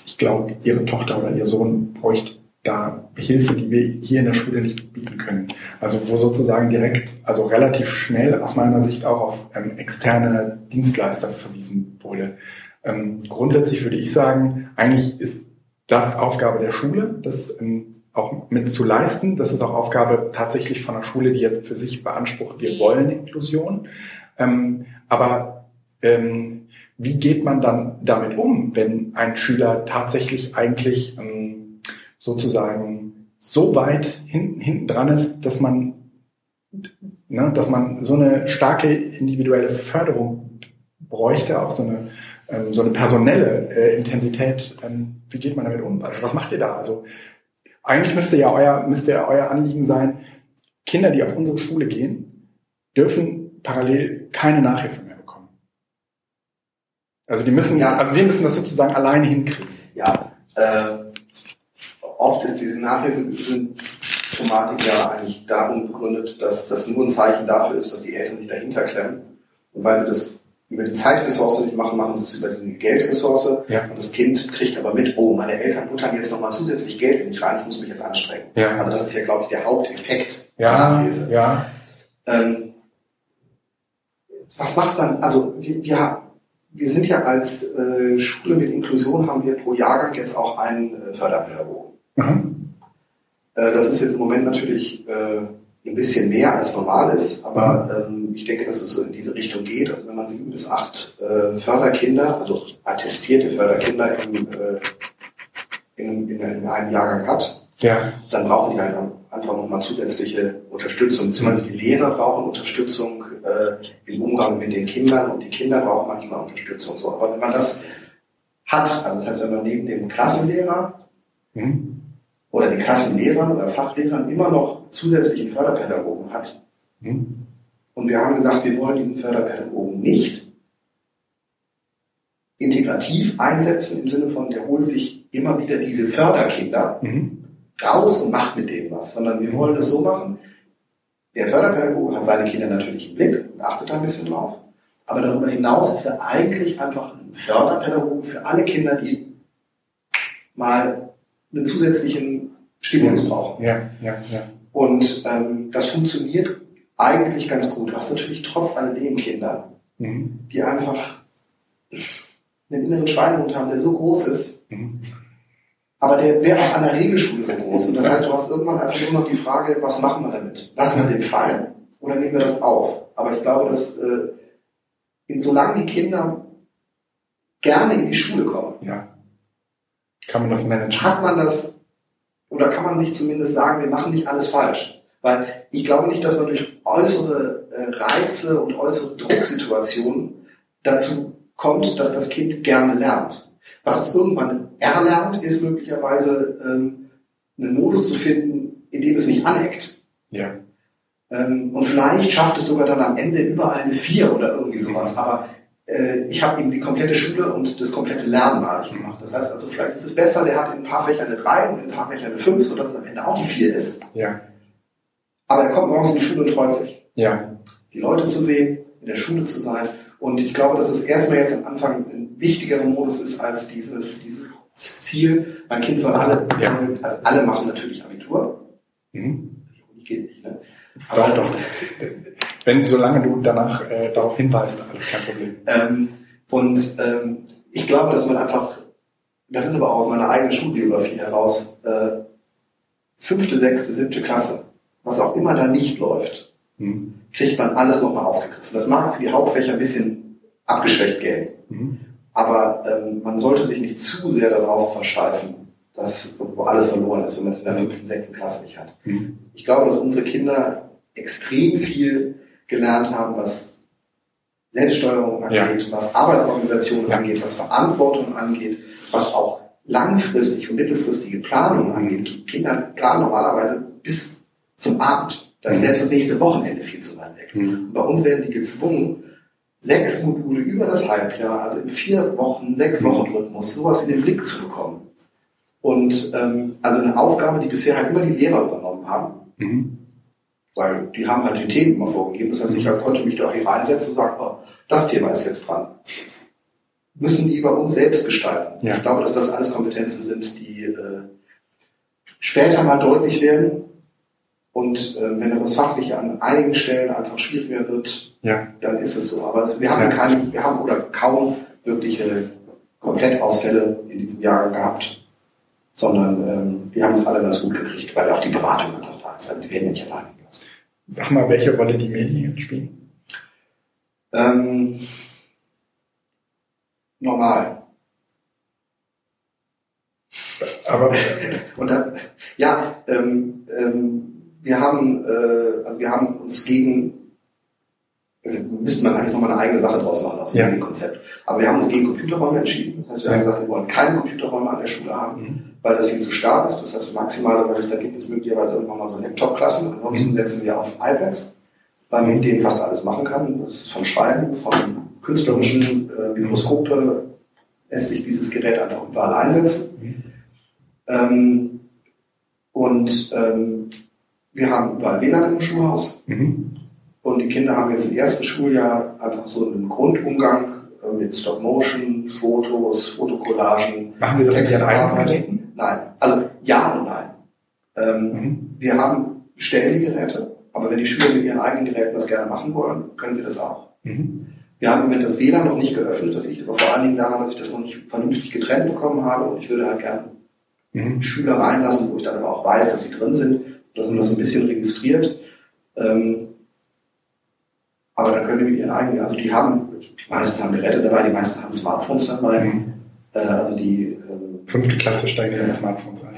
ich glaube, ihre Tochter oder ihr Sohn bräuchte da Hilfe, die wir hier in der Schule nicht bieten können. Also wo sozusagen direkt, also relativ schnell aus meiner Sicht auch auf ähm, externe Dienstleister verwiesen wurde. Ähm, grundsätzlich würde ich sagen, eigentlich ist das Aufgabe der Schule, das ähm, auch mit zu leisten. Das ist auch Aufgabe tatsächlich von der Schule, die jetzt für sich beansprucht, wir wollen Inklusion. Ähm, aber ähm, wie geht man dann damit um, wenn ein Schüler tatsächlich eigentlich ähm, sozusagen so weit hinten, hinten dran ist, dass man, ne, dass man so eine starke individuelle Förderung bräuchte, auch so eine, ähm, so eine personelle äh, Intensität. Ähm, wie geht man damit um? Also was macht ihr da? Also eigentlich müsste ja euer, müsste ja euer Anliegen sein, Kinder, die auf unsere Schule gehen, dürfen parallel keine Nachhilfe mehr bekommen. Also die müssen, ja. also wir müssen das sozusagen alleine hinkriegen. Ja, äh, oft ist diese Nachhilfesymptomatik ja eigentlich darin begründet, dass das nur ein Zeichen dafür ist, dass die Eltern sich dahinter klemmen. Und weil sie das über die Zeitressource nicht machen, machen sie es über die Geldressource. Ja. Und das Kind kriegt aber mit, oh, meine Eltern buttern jetzt nochmal zusätzlich Geld in mich rein, ich muss mich jetzt anstrengen. Ja. Also das ist ja, glaube ich, der Haupteffekt ja, der Nachhilfe. Ja. Ähm, was macht man, also wir, wir, wir sind ja als äh, Schule mit Inklusion, haben wir pro Jahrgang jetzt auch einen äh, Förderpädagogen. Mhm. Äh, das ist jetzt im Moment natürlich äh, ein bisschen mehr als normal ist, aber ähm, ich denke, dass es so in diese Richtung geht. Also wenn man sieben bis acht äh, Förderkinder, also attestierte Förderkinder im, äh, in, in, in, einem Jahrgang hat, ja. dann brauchen die halt einfach nochmal zusätzliche Unterstützung. Beziehungsweise die Lehrer brauchen Unterstützung äh, im Umgang mit den Kindern und die Kinder brauchen manchmal Unterstützung. So, aber wenn man das hat, also das heißt, wenn man neben dem Klassenlehrer mhm oder die Klassenlehrern oder Fachlehrern immer noch zusätzlichen Förderpädagogen hat. Mhm. Und wir haben gesagt, wir wollen diesen Förderpädagogen nicht integrativ einsetzen im Sinne von, der holt sich immer wieder diese Förderkinder mhm. raus und macht mit denen was, sondern wir wollen es so machen, der Förderpädagoge hat seine Kinder natürlich im Blick und achtet da ein bisschen drauf, aber darüber hinaus ist er eigentlich einfach ein Förderpädagoge für alle Kinder, die mal einen zusätzlichen Stimulus brauchen. Ja, ja, ja. Und ähm, das funktioniert eigentlich ganz gut. Du hast natürlich trotz alledem Kinder, mhm. die einfach einen inneren Schweinehund haben, der so groß ist. Mhm. Aber der wäre auch an der Regelschule so groß. Und das heißt, du hast irgendwann einfach nur noch die Frage, was machen wir damit? Lassen wir den fallen oder nehmen wir das auf? Aber ich glaube, dass äh, solange die Kinder gerne in die Schule kommen, ja. kann man das managen. Hat man das, oder kann man sich zumindest sagen, wir machen nicht alles falsch. Weil ich glaube nicht, dass man durch äußere äh, Reize und äußere Drucksituationen dazu kommt, dass das Kind gerne lernt. Was es irgendwann erlernt, ist möglicherweise ähm, einen Modus zu finden, in dem es nicht aneckt. Ja. Ähm, und vielleicht schafft es sogar dann am Ende überall eine Vier oder irgendwie sowas. Aber ich habe ihm die komplette Schule und das komplette Lernen malig gemacht. Das heißt also, vielleicht ist es besser, der hat in ein paar Fächern eine Drei und in ein paar Fächern eine Fünf, sodass es am Ende auch die Vier ist. Ja. Aber er kommt morgens in die Schule und freut sich. Ja. Die Leute zu sehen, in der Schule zu sein. Und ich glaube, dass es erstmal jetzt am Anfang ein wichtigerer Modus ist als dieses, dieses Ziel. Mein Kind soll alle, ja. also alle machen natürlich Abitur. Mhm. Geht nicht, ne? Aber Doch, das wenn, solange du danach äh, darauf hinweist, alles kein Problem. Ähm, und ähm, ich glaube, dass man einfach, das ist aber aus meiner eigenen Schulbiografie heraus, äh, fünfte, sechste, siebte Klasse, was auch immer da nicht läuft, mhm. kriegt man alles nochmal aufgegriffen. Das mag für die Hauptfächer ein bisschen abgeschwächt gelten. Mhm. Aber ähm, man sollte sich nicht zu sehr darauf versteifen, dass irgendwo alles verloren ist, wenn man es in der fünften, sechsten Klasse nicht hat. Mhm. Ich glaube, dass unsere Kinder extrem viel gelernt haben, was Selbststeuerung angeht, ja. was Arbeitsorganisation ja. angeht, was Verantwortung angeht, was auch langfristig und mittelfristige Planung angeht. Kinder planen normalerweise bis zum Abend. Da ist mhm. selbst das nächste Wochenende viel zu weit weg. Mhm. bei uns werden die gezwungen, sechs Module über das Halbjahr, also in vier Wochen, sechs Wochen Rhythmus, sowas in den Blick zu bekommen. Und ähm, also eine Aufgabe, die bisher halt immer die Lehrer übernommen haben. Mhm. Weil die haben halt die Themen immer vorgegeben. Das heißt, ich halt konnte mich da auch hier reinsetzen und sagen, oh, das Thema ist jetzt dran. Müssen die bei uns selbst gestalten. Ja. Ich glaube, dass das alles Kompetenzen sind, die äh, später mal deutlich werden. Und äh, wenn das Fachliche an einigen Stellen einfach schwieriger wird, ja. dann ist es so. Aber wir haben ja. keine, wir haben oder kaum wirkliche Komplettausfälle in diesem Jahr gehabt, sondern ähm, wir haben es alle ganz gut gekriegt, weil auch die Beratung einfach da ist. Also die werden nicht alleine. Sag mal, welche Rolle die Medien jetzt spielen? Ähm, normal. Aber und das, ja, ähm, ähm, wir haben, äh, also wir haben uns gegen, müsste man eigentlich nochmal eine eigene Sache draus machen aus dem ja. Konzept. Aber wir haben uns gegen Computerräume entschieden. Das heißt, wir haben gesagt, wir wollen keine Computerräume an der Schule haben, mhm. weil das viel zu stark ist. Das heißt, maximale, was es da gibt, ist möglicherweise irgendwann mal so Laptop-Klassen. Ansonsten mhm. setzen wir auf iPads, weil man mit denen fast alles machen kann. Das ist vom Schreiben, von künstlerischen äh, Mikroskope lässt sich dieses Gerät einfach überall einsetzen. Mhm. Ähm, und ähm, wir haben überall WLAN im Schulhaus. Mhm. Und die Kinder haben jetzt im ersten Schuljahr einfach so einen Grundumgang äh, mit Stop-Motion, Fotos, Fotokollagen. Machen Sie das mit Ihren eigenen Geräten? Nein. Also ja und nein. Ähm, mhm. Wir haben stellen die Geräte, aber wenn die Schüler mit ihren eigenen Geräten das gerne machen wollen, können sie das auch. Mhm. Wir haben im Moment das WLAN noch nicht geöffnet. Das liegt aber vor allen Dingen daran, dass ich das noch nicht vernünftig getrennt bekommen habe und ich würde halt gerne mhm. Schüler reinlassen, wo ich dann aber auch weiß, dass sie drin sind dass man das ein bisschen registriert. Ähm, aber dann können die mit ihren eigenen, also die haben, die meisten haben Geräte dabei, die meisten haben Smartphones dabei. Mhm. Äh, also die ähm, fünfte Klasse steigen ja. Smartphones ein.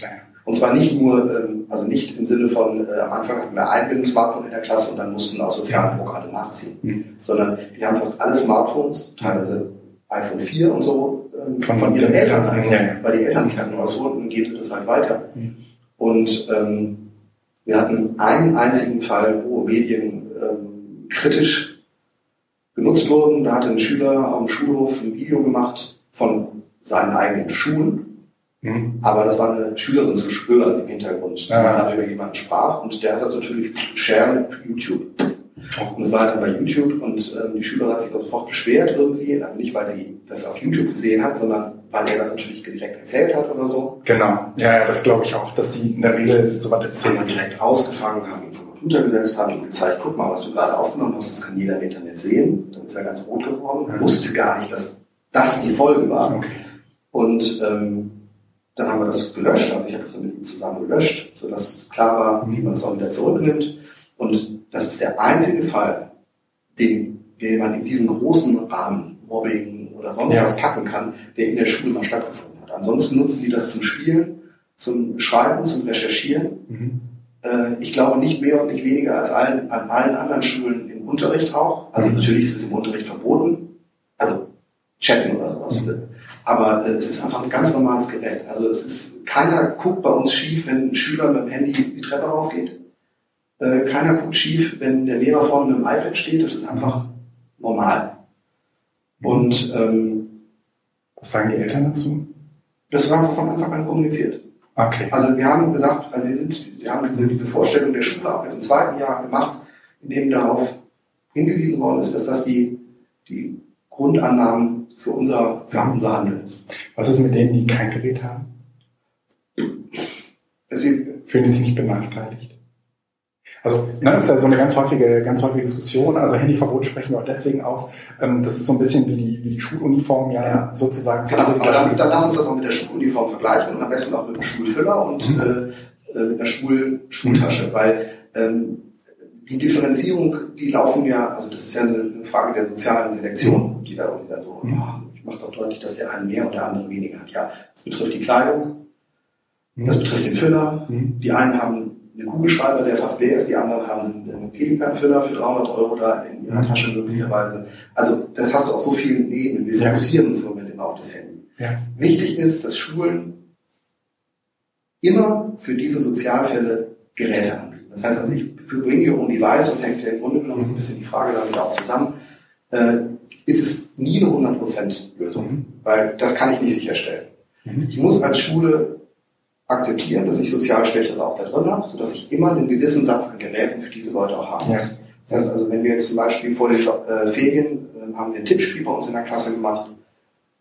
Ja. Und zwar nicht nur, ähm, also nicht im Sinne von, äh, am Anfang hatten wir ein Smartphone in der Klasse und dann mussten auch sozialen Druck alle nachziehen, mhm. sondern die haben fast alle Smartphones, teilweise iPhone 4 und so ähm, Von- von, ihren Eltern ja. Weil die Eltern nicht hatten was und dann geben sie das halt weiter. Mhm. Und ähm, wir hatten einen einzigen Fall, wo Medien ähm, kritisch genutzt wurden. Da hatte ein Schüler am Schulhof ein Video gemacht von seinen eigenen Schuhen, Mhm. aber das war eine Schülerin zu spüren im Hintergrund, die Ah. über jemanden sprach und der hat das natürlich share für YouTube. Und es war halt dann bei YouTube und ähm, die Schülerin hat sich da sofort beschwert irgendwie, also nicht weil sie das auf YouTube gesehen hat, sondern weil er das natürlich direkt erzählt hat oder so. Genau. Ja, ja, das glaube ich auch, dass die in der Regel so was Jetzt haben wir erzählen. direkt ausgefangen, haben Computer gesetzt, haben ihm gezeigt, guck mal, was du gerade aufgenommen hast, das kann jeder im Internet sehen. Dann ist er ganz rot geworden, Mhm. wusste gar nicht, dass das die Folge war. Okay. Und ähm, dann haben wir das gelöscht, also ich habe das mit ihm zusammen gelöscht, sodass klar war, wie man es auch wieder zurücknimmt. Und das ist der einzige Fall, den, den man in diesen großen Rahmen, Mobbing oder sonst Ja. was packen kann, der in der Schule mal stattgefunden hat. Ansonsten nutzen die das zum Spielen, zum Schreiben, zum Recherchieren. Mhm. Äh, ich glaube nicht mehr und nicht weniger als allen, an allen anderen Schulen im Unterricht auch. Also natürlich ist es im Unterricht verboten. Also chatten oder sowas. Mhm. Aber äh, es ist einfach ein ganz normales Gerät. Also es ist, keiner guckt bei uns schief, wenn ein Schüler mit dem Handy die Treppe raufgeht. Äh, keiner guckt schief, wenn der Lehrer vorne mit dem iPad steht. Das ist einfach normal. Und ähm, Was sagen die Eltern dazu? das war von Anfang an kommuniziert. Okay. Also wir haben gesagt, also wir, sind, wir haben diese, diese Vorstellung der Schule auch jetzt im zweiten Jahr gemacht, in dem darauf hingewiesen worden ist, dass das die, die Grundannahmen für unser, für unser Handeln ist. Was ist mit denen, die kein Gerät haben? Also Fühlen die sich nicht benachteiligt? Also, ne, das ist ja so eine ganz häufige, ganz häufige Diskussion. Also Handyverbot sprechen wir auch deswegen aus. Ähm, das ist so ein bisschen wie die, wie die Schuluniform ja, Ja. sozusagen genau, aber dann, dann lass uns das auch mit der Schuluniform vergleichen und am besten auch mit dem Schulfüller und Mhm. äh, äh, mit einer Schul Schultasche, weil ähm, die Differenzierung, die laufen ja, also das ist ja eine, eine Frage der sozialen Selektion, die da irgendwie dann so, Mhm. ja, ich mache doch deutlich, dass der eine mehr und der andere weniger hat. Ja, das betrifft die Kleidung, Mhm. das betrifft den Füller. Mhm. Die einen haben einen Kugelschreiber, der fast leer ist, die anderen haben einen Pelikan-Füller für 300 Euro da in ihrer Mhm. Tasche möglicherweise. Also das hast du auf so vielen Ebenen. Wir Ja. fokussieren uns im Moment immer auf das Handy. Ja. Wichtig ist, dass Schulen immer für diese Sozialfälle Geräte anbieten. Das heißt also, ich für Bring Your Own Device, das hängt ja im Grunde genommen ein bisschen die Frage damit auch zusammen, äh, ist es nie eine 100% Lösung, Mhm. weil das kann ich nicht sicherstellen. Mhm. Ich muss als Schule akzeptieren, dass ich sozial Schwächere auch da drin habe, sodass ich immer einen gewissen Satz an Geräten für diese Leute auch haben muss. Das heißt also, wenn wir jetzt zum Beispiel vor den äh, Ferien äh, haben wir ein Tippspiel bei uns in der Klasse gemacht,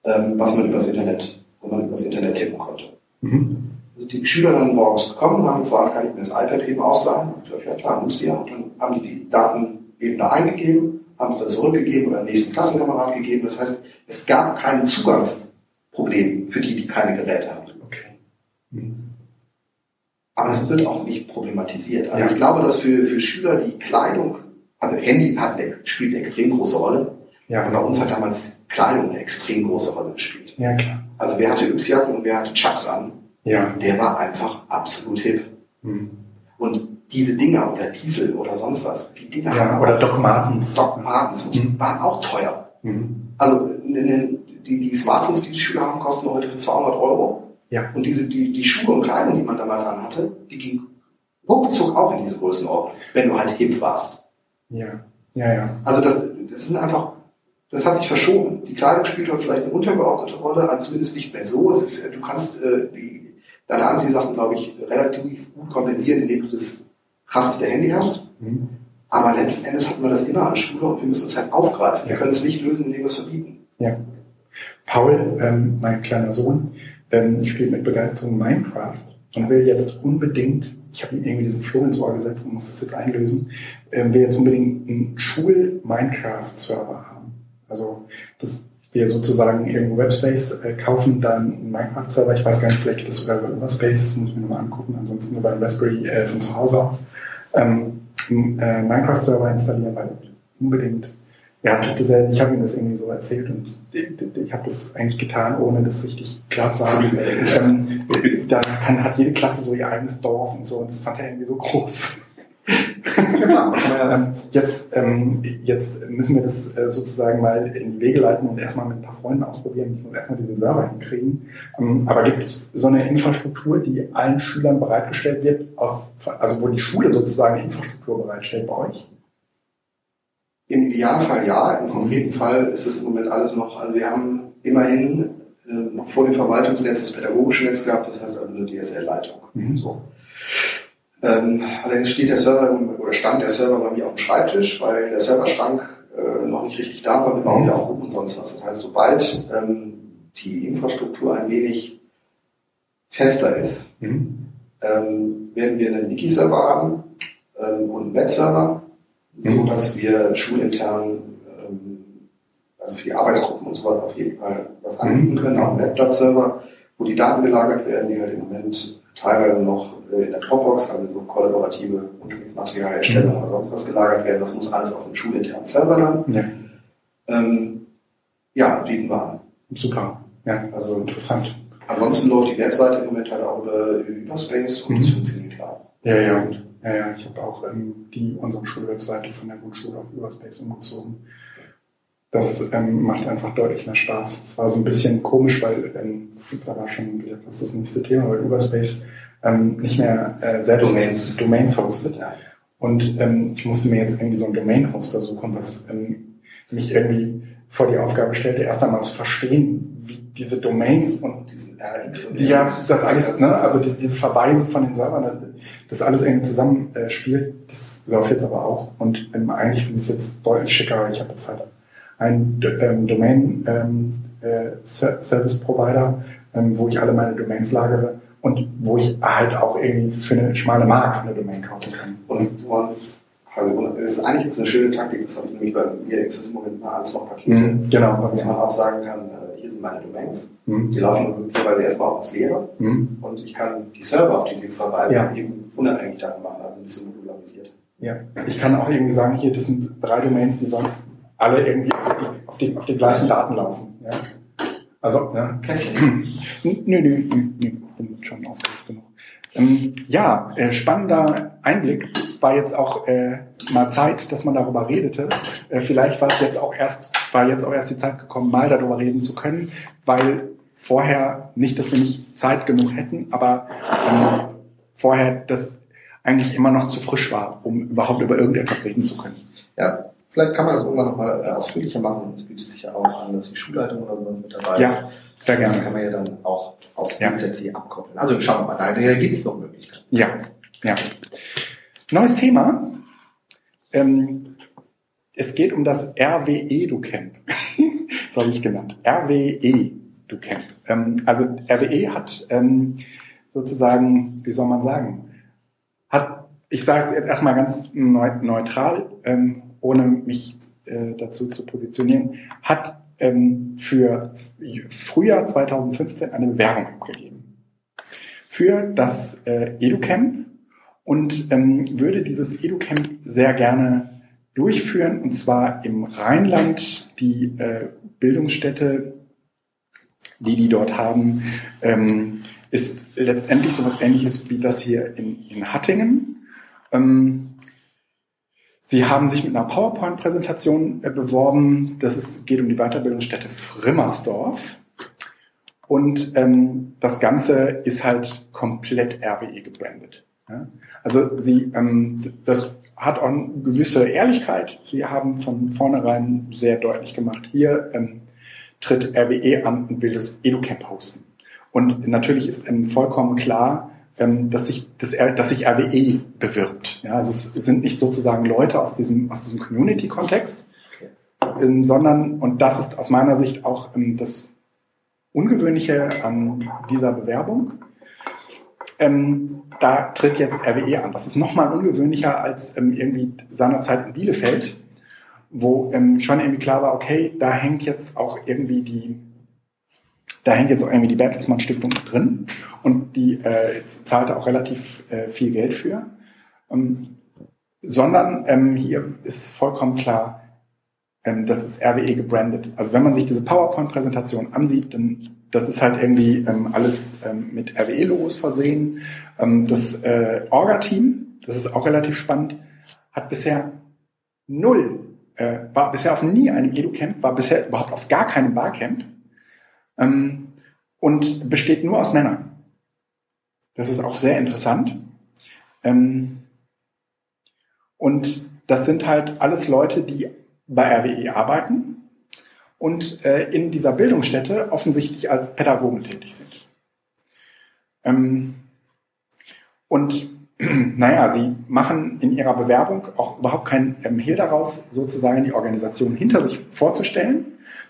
ähm, was man übers Internet, wo man übers Internet tippen konnte. Mhm. Also die Schüler dann morgens gekommen, haben gefragt, kann ich mir das iPad eben ausleihen? Und gesagt, ja klar, musst du ja. Und dann haben die die Daten eben da eingegeben, haben es dann zurückgegeben oder den nächsten Klassenkamerad gegeben. Das heißt, es gab kein Zugangsproblem für die, die keine Geräte haben. Aber es wird auch nicht problematisiert. Also Ja. ich glaube, dass für, für Schüler die Kleidung, also Handy hat spielt eine extrem große Rolle. Und bei Ja. uns hat damals Kleidung eine extrem große Rolle gespielt. ja, klar. Also wer hatte Yps-Jacken und wer hatte Chucks an, Ja. der war einfach absolut hip. Mhm. Und diese Dinger oder Diesel oder sonst was, die Dinger ja. Oder Doc Martens. Doc Martens, Mhm. waren auch teuer. Mhm. Also ne- ne- die, die Smartphones, die die Schüler haben, kosten heute für 200 Euro. Ja. Und diese, die, die Schuhe und Kleidung, die man damals anhatte, die ging ruckzuck auch in diese Größenordnung, wenn du halt hip warst. Ja. Ja, ja. Also das, das sind einfach, das hat sich verschoben. Die Kleidung spielt heute vielleicht eine untergeordnete Rolle, also zumindest nicht mehr so. Es ist, du kannst äh, die, deine Anziehsachen, glaube ich, relativ gut kompensieren, indem du das krasseste Handy hast. Mhm. Aber letzten Endes hatten wir das immer an Schule und wir müssen es halt aufgreifen. Wir Ja. können es nicht lösen, indem wir es verbieten. Ja. Paul, ähm, mein kleiner Sohn, ähm, spielt mit Begeisterung Minecraft und will jetzt unbedingt, ich habe ihm irgendwie diesen Floh ins Ohr gesetzt und muss das jetzt einlösen, ähm, will jetzt unbedingt einen Schul-Minecraft-Server haben. Also, dass wir sozusagen irgendwo Webspace äh, kaufen, dann einen Minecraft-Server. Ich weiß gar nicht, vielleicht geht das sogar über Überspace, das muss ich mir nochmal angucken, ansonsten nur beim Raspberry äh, von zu Hause aus. Ähm, einen äh, Minecraft-Server installieren, weil unbedingt ja, das, äh, ich habe ihm das irgendwie so erzählt und ich, habe das eigentlich getan, ohne das richtig klar zu haben. Ähm, da kann, hat jede Klasse so ihr eigenes Dorf und so und das fand er irgendwie so groß. Genau. ähm, jetzt, ähm, jetzt müssen wir das äh, sozusagen mal in die Wege leiten und erstmal mit ein paar Freunden ausprobieren. Ich muss erstmal diese Server hinkriegen. Ähm, aber gibt es so eine Infrastruktur, die allen Schülern bereitgestellt wird, aus, also wo die Schule sozusagen eine Infrastruktur bereitstellt bei euch? Im Idealfall ja, im konkreten Fall ist es im Moment alles noch, also wir haben immerhin äh, noch vor dem Verwaltungsnetz das pädagogische Netz gehabt, das heißt also eine DSL-Leitung. Mhm. So. Ähm, allerdings steht der Server oder stand der Server bei mir auf dem Schreibtisch, weil der Serverschrank äh, noch nicht richtig da war. Wir bauen ja auch und sonst was. Das heißt, sobald ähm, die Infrastruktur ein wenig fester ist, mhm. ähm, werden wir einen Wiki-Server haben ähm, und einen Web-Server. So dass wir schulintern, ähm, also für die Arbeitsgruppen und sowas auf jeden Fall was anbieten mhm. können, auch einen Webblatt-Server, wo die Daten gelagert werden, die halt im Moment teilweise noch äh, in der Dropbox, also so kollaborative Unterrichtsmaterialherstellung mhm. oder sonst was gelagert werden. Das muss alles auf dem schulinternen Server dann. Ja, ähm, ja bieten wir an. Super. Ja, also interessant. Ansonsten läuft die Webseite im Moment halt auch über, über Space und mhm. das funktioniert klar. Ja, ja, und, ja, ja. Ich habe auch ähm, die unsere Schulwebseite von der Grundschule auf Überspace umgezogen. Das ähm, macht einfach deutlich mehr Spaß. Es war so ein bisschen komisch, weil ähm, da war schon wieder fast das nächste Thema, weil Überspace ähm, nicht mehr äh, selbst Domains, Domains hostet. Ja. Und ähm, ich musste mir jetzt irgendwie so einen Domain-Hoster suchen, was ähm, mich irgendwie vor die Aufgabe stellte, erst einmal zu verstehen, wie diese Domains und diesen RX und die, ja, das alles, ne, also diese, diese Verweise von den Servern, das alles irgendwie zusammenspielt, äh, das läuft jetzt aber auch. Und ähm, eigentlich finde ich es jetzt deutlich schicker, weil ich habe jetzt halt einen ähm, Domain ähm, äh, Service Provider, ähm, wo ich alle meine Domains lagere und wo ich halt auch irgendwie für eine schmale Mark eine Domain kaufen kann. Und man, also das ist eigentlich ist eine schöne Taktik, das habe ich nämlich bei mir im Moment mal alles noch Pakete. Mhm, genau. Dass man auch sagen kann, sind meine Domains. Mhm. Die laufen möglicherweise erstmal auch ins Leere. Mhm. Und ich kann die Server, auf die sie verweisen, ja. eben unabhängig davon machen, also ein bisschen modularisiert. Ja, ich kann auch irgendwie sagen, hier, das sind drei Domains, die sollen alle irgendwie auf die, auf die, auf die gleichen Daten laufen. Ja. Also, ja. nö, nö, nö, nö bin schon genug. Ähm, ja, äh, spannender Einblick. Es war jetzt auch äh, mal Zeit, dass man darüber redete. Äh, vielleicht war es jetzt auch erst, war jetzt auch erst die Zeit gekommen, mal darüber reden zu können, weil vorher nicht, dass wir nicht Zeit genug hätten, aber ähm, vorher das eigentlich immer noch zu frisch war, um überhaupt über irgendetwas reden zu können. Ja, vielleicht kann man das irgendwann nochmal äh, ausführlicher machen. Es bietet sich ja auch an, dass die Schulleitung oder so mit dabei ja. ist. Sehr gerne. Das kann man ja dann auch aus ja. BZT abkoppeln. Also schauen wir mal, da, gibt es noch Möglichkeiten. Ja, ja. Neues Thema. Ähm, es geht um das RWE Du Camp. so habe ich es genannt. RWE Du Camp. Ähm, also RWE hat ähm, sozusagen, wie soll man sagen, hat, ich sage es jetzt erstmal ganz neutral, ähm, ohne mich äh, dazu zu positionieren, hat ähm, für Frühjahr 2015 eine Bewerbung abgegeben. Für das äh, EduCamp. Und ähm, würde dieses EduCamp sehr gerne durchführen. Und zwar im Rheinland. Die äh, Bildungsstätte, die die dort haben, ähm, ist letztendlich so etwas ähnliches wie das hier in, in Hattingen. Ähm, Sie haben sich mit einer PowerPoint-Präsentation äh, beworben. Das ist, geht um die Weiterbildungsstätte Frimmersdorf. Und ähm, das Ganze ist halt komplett RWE gebrandet. Ja? Also sie, ähm, das hat auch eine gewisse Ehrlichkeit. Sie haben von vornherein sehr deutlich gemacht, hier ähm, tritt RWE an und will das EduCamp hosten. Und natürlich ist ähm, vollkommen klar, ähm, dass sich, dass, dass sich RWE bewirbt. Ja, also es sind nicht sozusagen Leute aus diesem, aus diesem Community-Kontext, ähm, sondern, und das ist aus meiner Sicht auch ähm, das Ungewöhnliche an dieser Bewerbung, ähm, da tritt jetzt RWE an. Das ist nochmal ungewöhnlicher als ähm, irgendwie seinerzeit in Bielefeld, wo ähm, schon irgendwie klar war, okay, da hängt jetzt auch irgendwie die da hängt jetzt auch irgendwie die Bertelsmann Stiftung drin und die äh, zahlt auch relativ äh, viel Geld für. Ähm, sondern ähm, hier ist vollkommen klar, ähm, das ist RWE gebrandet. Also wenn man sich diese PowerPoint-Präsentation ansieht, dann das ist halt irgendwie ähm, alles ähm, mit RWE-Logos versehen. Ähm, das äh, Orga-Team, das ist auch relativ spannend, hat bisher null, äh, war bisher auf nie einem Edu-Camp, war bisher überhaupt auf gar keinem Barcamp und besteht nur aus Männern. Das ist auch sehr interessant. Ähm, und das sind halt alles Leute, die bei RWE arbeiten und äh, in dieser Bildungsstätte offensichtlich als Pädagogen tätig sind. Ähm, und naja, sie machen in ihrer Bewerbung auch überhaupt keinen ähm, Hehl daraus, sozusagen die Organisation hinter sich vorzustellen.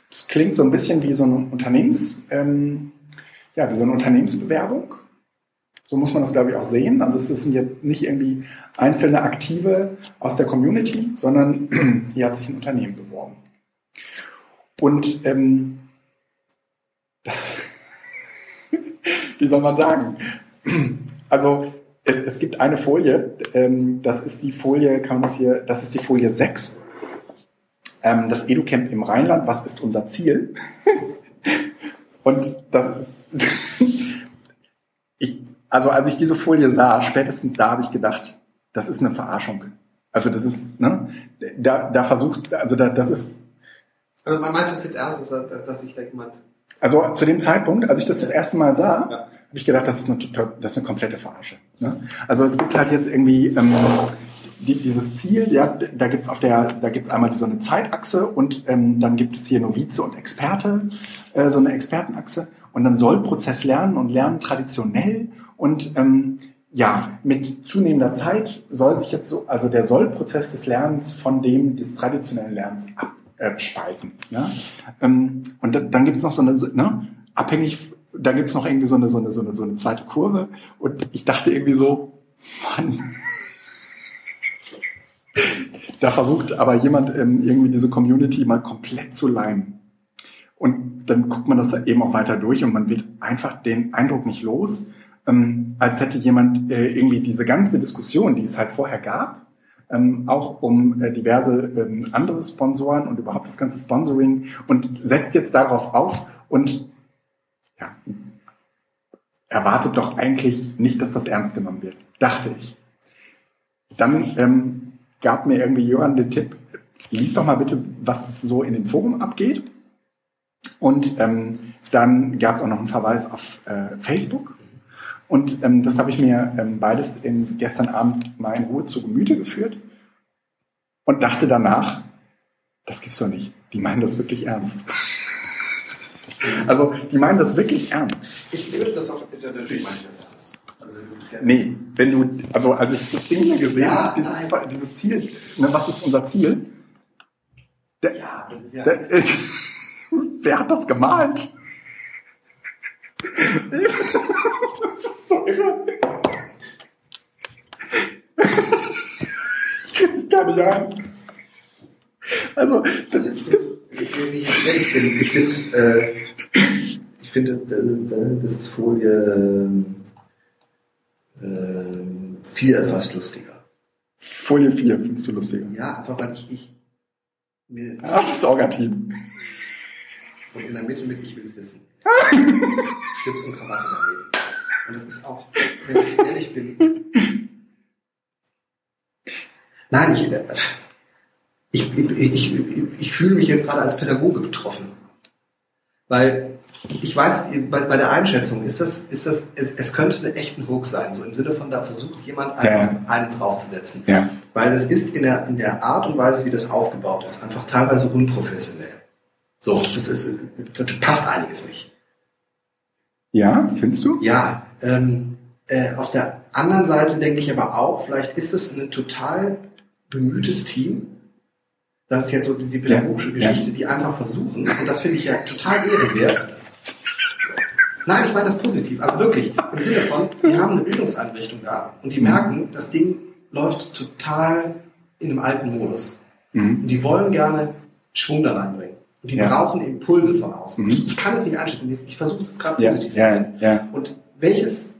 Das klingt so ein bisschen wie so eine Unternehmens, ähm, ja, wie so eine Unternehmensbewerbung. So muss man das, glaube ich, auch sehen. Also es sind jetzt nicht irgendwie einzelne Aktive aus der Community, sondern hier hat sich ein Unternehmen beworben. Und ähm, das, wie soll man sagen? Also es, es gibt eine Folie, ähm, das ist die Folie, kann man das hier, das ist die Folie 6. Ähm, das EduCamp im Rheinland, was ist unser Ziel? Und das ist, ich, also als ich diese Folie sah, spätestens da habe ich gedacht, das ist eine Verarschung. Also das ist, ne, da, da versucht, also da, das ist. Also man meint es jetzt dass, dass sich da jemand. Also zu dem Zeitpunkt, als ich das das erste Mal sah, ja. habe ich gedacht, das ist eine, das ist eine komplette Verarsche. Ne? Also es gibt halt jetzt irgendwie ähm, die, dieses Ziel, ja, da gibt's auf der, da gibt's einmal so eine Zeitachse und ähm, dann gibt es hier Novize und Experte, äh, so eine Expertenachse und dann soll Prozess lernen und lernen traditionell und ähm, ja, mit zunehmender Zeit soll sich jetzt so, also der Sollprozess des Lernens von dem des traditionellen Lernens abspalten. Ja? Ähm, und da, dann gibt es noch so eine, ne, abhängig, da gibt es noch irgendwie so eine, so, eine, so, eine, so eine zweite Kurve und ich dachte irgendwie so, Mann, da versucht aber jemand ähm, irgendwie diese Community mal komplett zu leimen. Und dann guckt man das eben auch weiter durch und man wird einfach den Eindruck nicht los, ähm, als hätte jemand äh, irgendwie diese ganze Diskussion, die es halt vorher gab, ähm, auch um äh, diverse ähm, andere Sponsoren und überhaupt das ganze Sponsoring und setzt jetzt darauf auf und ja, erwartet doch eigentlich nicht, dass das ernst genommen wird, dachte ich. Dann ähm, gab mir irgendwie Jörn den Tipp, lies doch mal bitte, was so in dem Forum abgeht. Und ähm, dann gab es auch noch einen Verweis auf äh, Facebook und ähm, das habe ich mir ähm, beides in, gestern Abend mal in Ruhe zu Gemüte geführt und dachte danach, das gibt's doch nicht. Die meinen das wirklich ernst. also, die meinen das wirklich ernst. Ich würde das auch, natürlich meine ich das ernst. Also, das ist ja nee, wenn du, also als ich das Ding hier gesehen ja, habe, dieses, dieses, Ziel, ne, was ist unser Ziel? Der, ja, das ist ja. Der, äh, wer hat das gemalt? ich kann nicht an. Also, das, ich, ich finde, äh, ich finde, äh, das ist Folie äh, 4 fast lustiger. Folie 4 findest du lustiger? Ja, einfach weil ich, ich mir. Ach, das Orga-Team. Und in der Mitte mit, ich will es wissen. Schlips und Krawatte daneben. Und das ist auch, wenn ich ehrlich bin. Nein, ich, ich, ich, ich, fühle mich jetzt gerade als Pädagoge betroffen. Weil ich weiß, bei, bei der Einschätzung ist das, ist das, es, es könnte ein echten Hoax sein, so im Sinne von, da versucht jemand einfach ja. einen draufzusetzen. Ja. Weil es ist in der, in der Art und Weise, wie das aufgebaut ist, einfach teilweise unprofessionell. So, das, ist, das passt einiges nicht. Ja, findest du? Ja. Ähm, äh, auf der anderen Seite denke ich aber auch, vielleicht ist es ein total bemühtes Team. Das ist jetzt so die, pädagogische ja, Geschichte, ja. die einfach versuchen, und das finde ich ja total ehrenwert. Nein, ich meine das positiv. Also wirklich, im Sinne von, die haben eine Bildungseinrichtung da und die mhm. merken, das Ding läuft total in einem alten Modus. Mhm. Und die wollen gerne Schwung da reinbringen. Und die ja. brauchen Impulse von außen. Mhm. Ich, ich, kann es nicht einschätzen. Ich versuche es jetzt gerade positiv zu sehen. Und welches,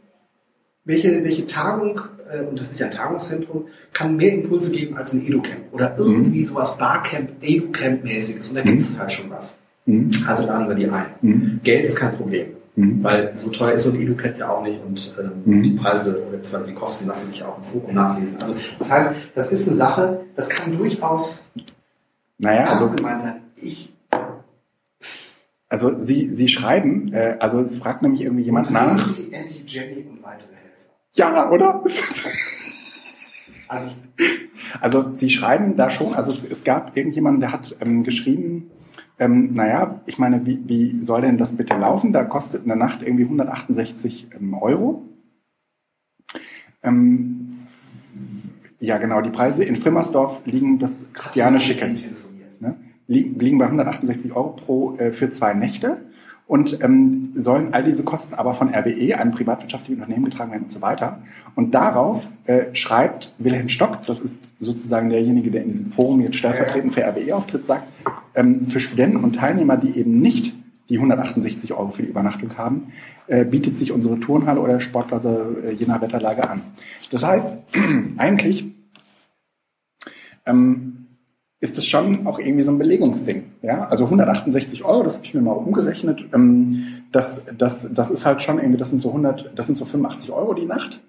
welche, welche Tagung, äh, und das ist ja ein Tagungszentrum, kann mehr Impulse geben als ein Educamp oder irgendwie mhm. sowas Barcamp, Educamp-mäßiges. Und da gibt es mhm. halt schon was. Mhm. Also laden wir die ein. Mhm. Geld ist kein Problem. Mhm. Weil so teuer ist so ein EduCamp ja auch nicht und ähm, mhm. die Preise bzw. die Kosten lassen sich auch im Forum nachlesen. Also das heißt, das ist eine Sache, das kann durchaus naja, also, gemeint sein. Ich also Sie, Sie schreiben, äh, also es fragt nämlich irgendwie jemand und nach. Sie Andy, Jenny und weitere Helfer. Ja, oder? Also, also Sie schreiben da schon, also es, es gab irgendjemanden, der hat ähm, geschrieben, ähm, naja, ich meine, wie, wie soll denn das bitte laufen? Da kostet eine Nacht irgendwie 168 ähm, Euro. Ähm, ja, genau, die Preise in Frimmersdorf liegen das Christiane Schicken. Liegen, bei 168 Euro pro äh, für zwei Nächte und ähm, sollen all diese Kosten aber von RWE, einem privatwirtschaftlichen Unternehmen, getragen werden und so weiter. Und darauf äh, schreibt Wilhelm Stock, das ist sozusagen derjenige, der in diesem Forum jetzt stellvertretend für RWE auftritt, sagt, ähm, für Studenten und Teilnehmer, die eben nicht die 168 Euro für die Übernachtung haben, äh, bietet sich unsere Turnhalle oder Sportplatte äh, je nach Wetterlage an. Das heißt, eigentlich ähm, ist es schon auch irgendwie so ein Belegungsding. Ja? Also 168 Euro, das habe ich mir mal umgerechnet. Ähm, das, das, das ist halt schon irgendwie, das sind so 100, das sind so 85 Euro die Nacht.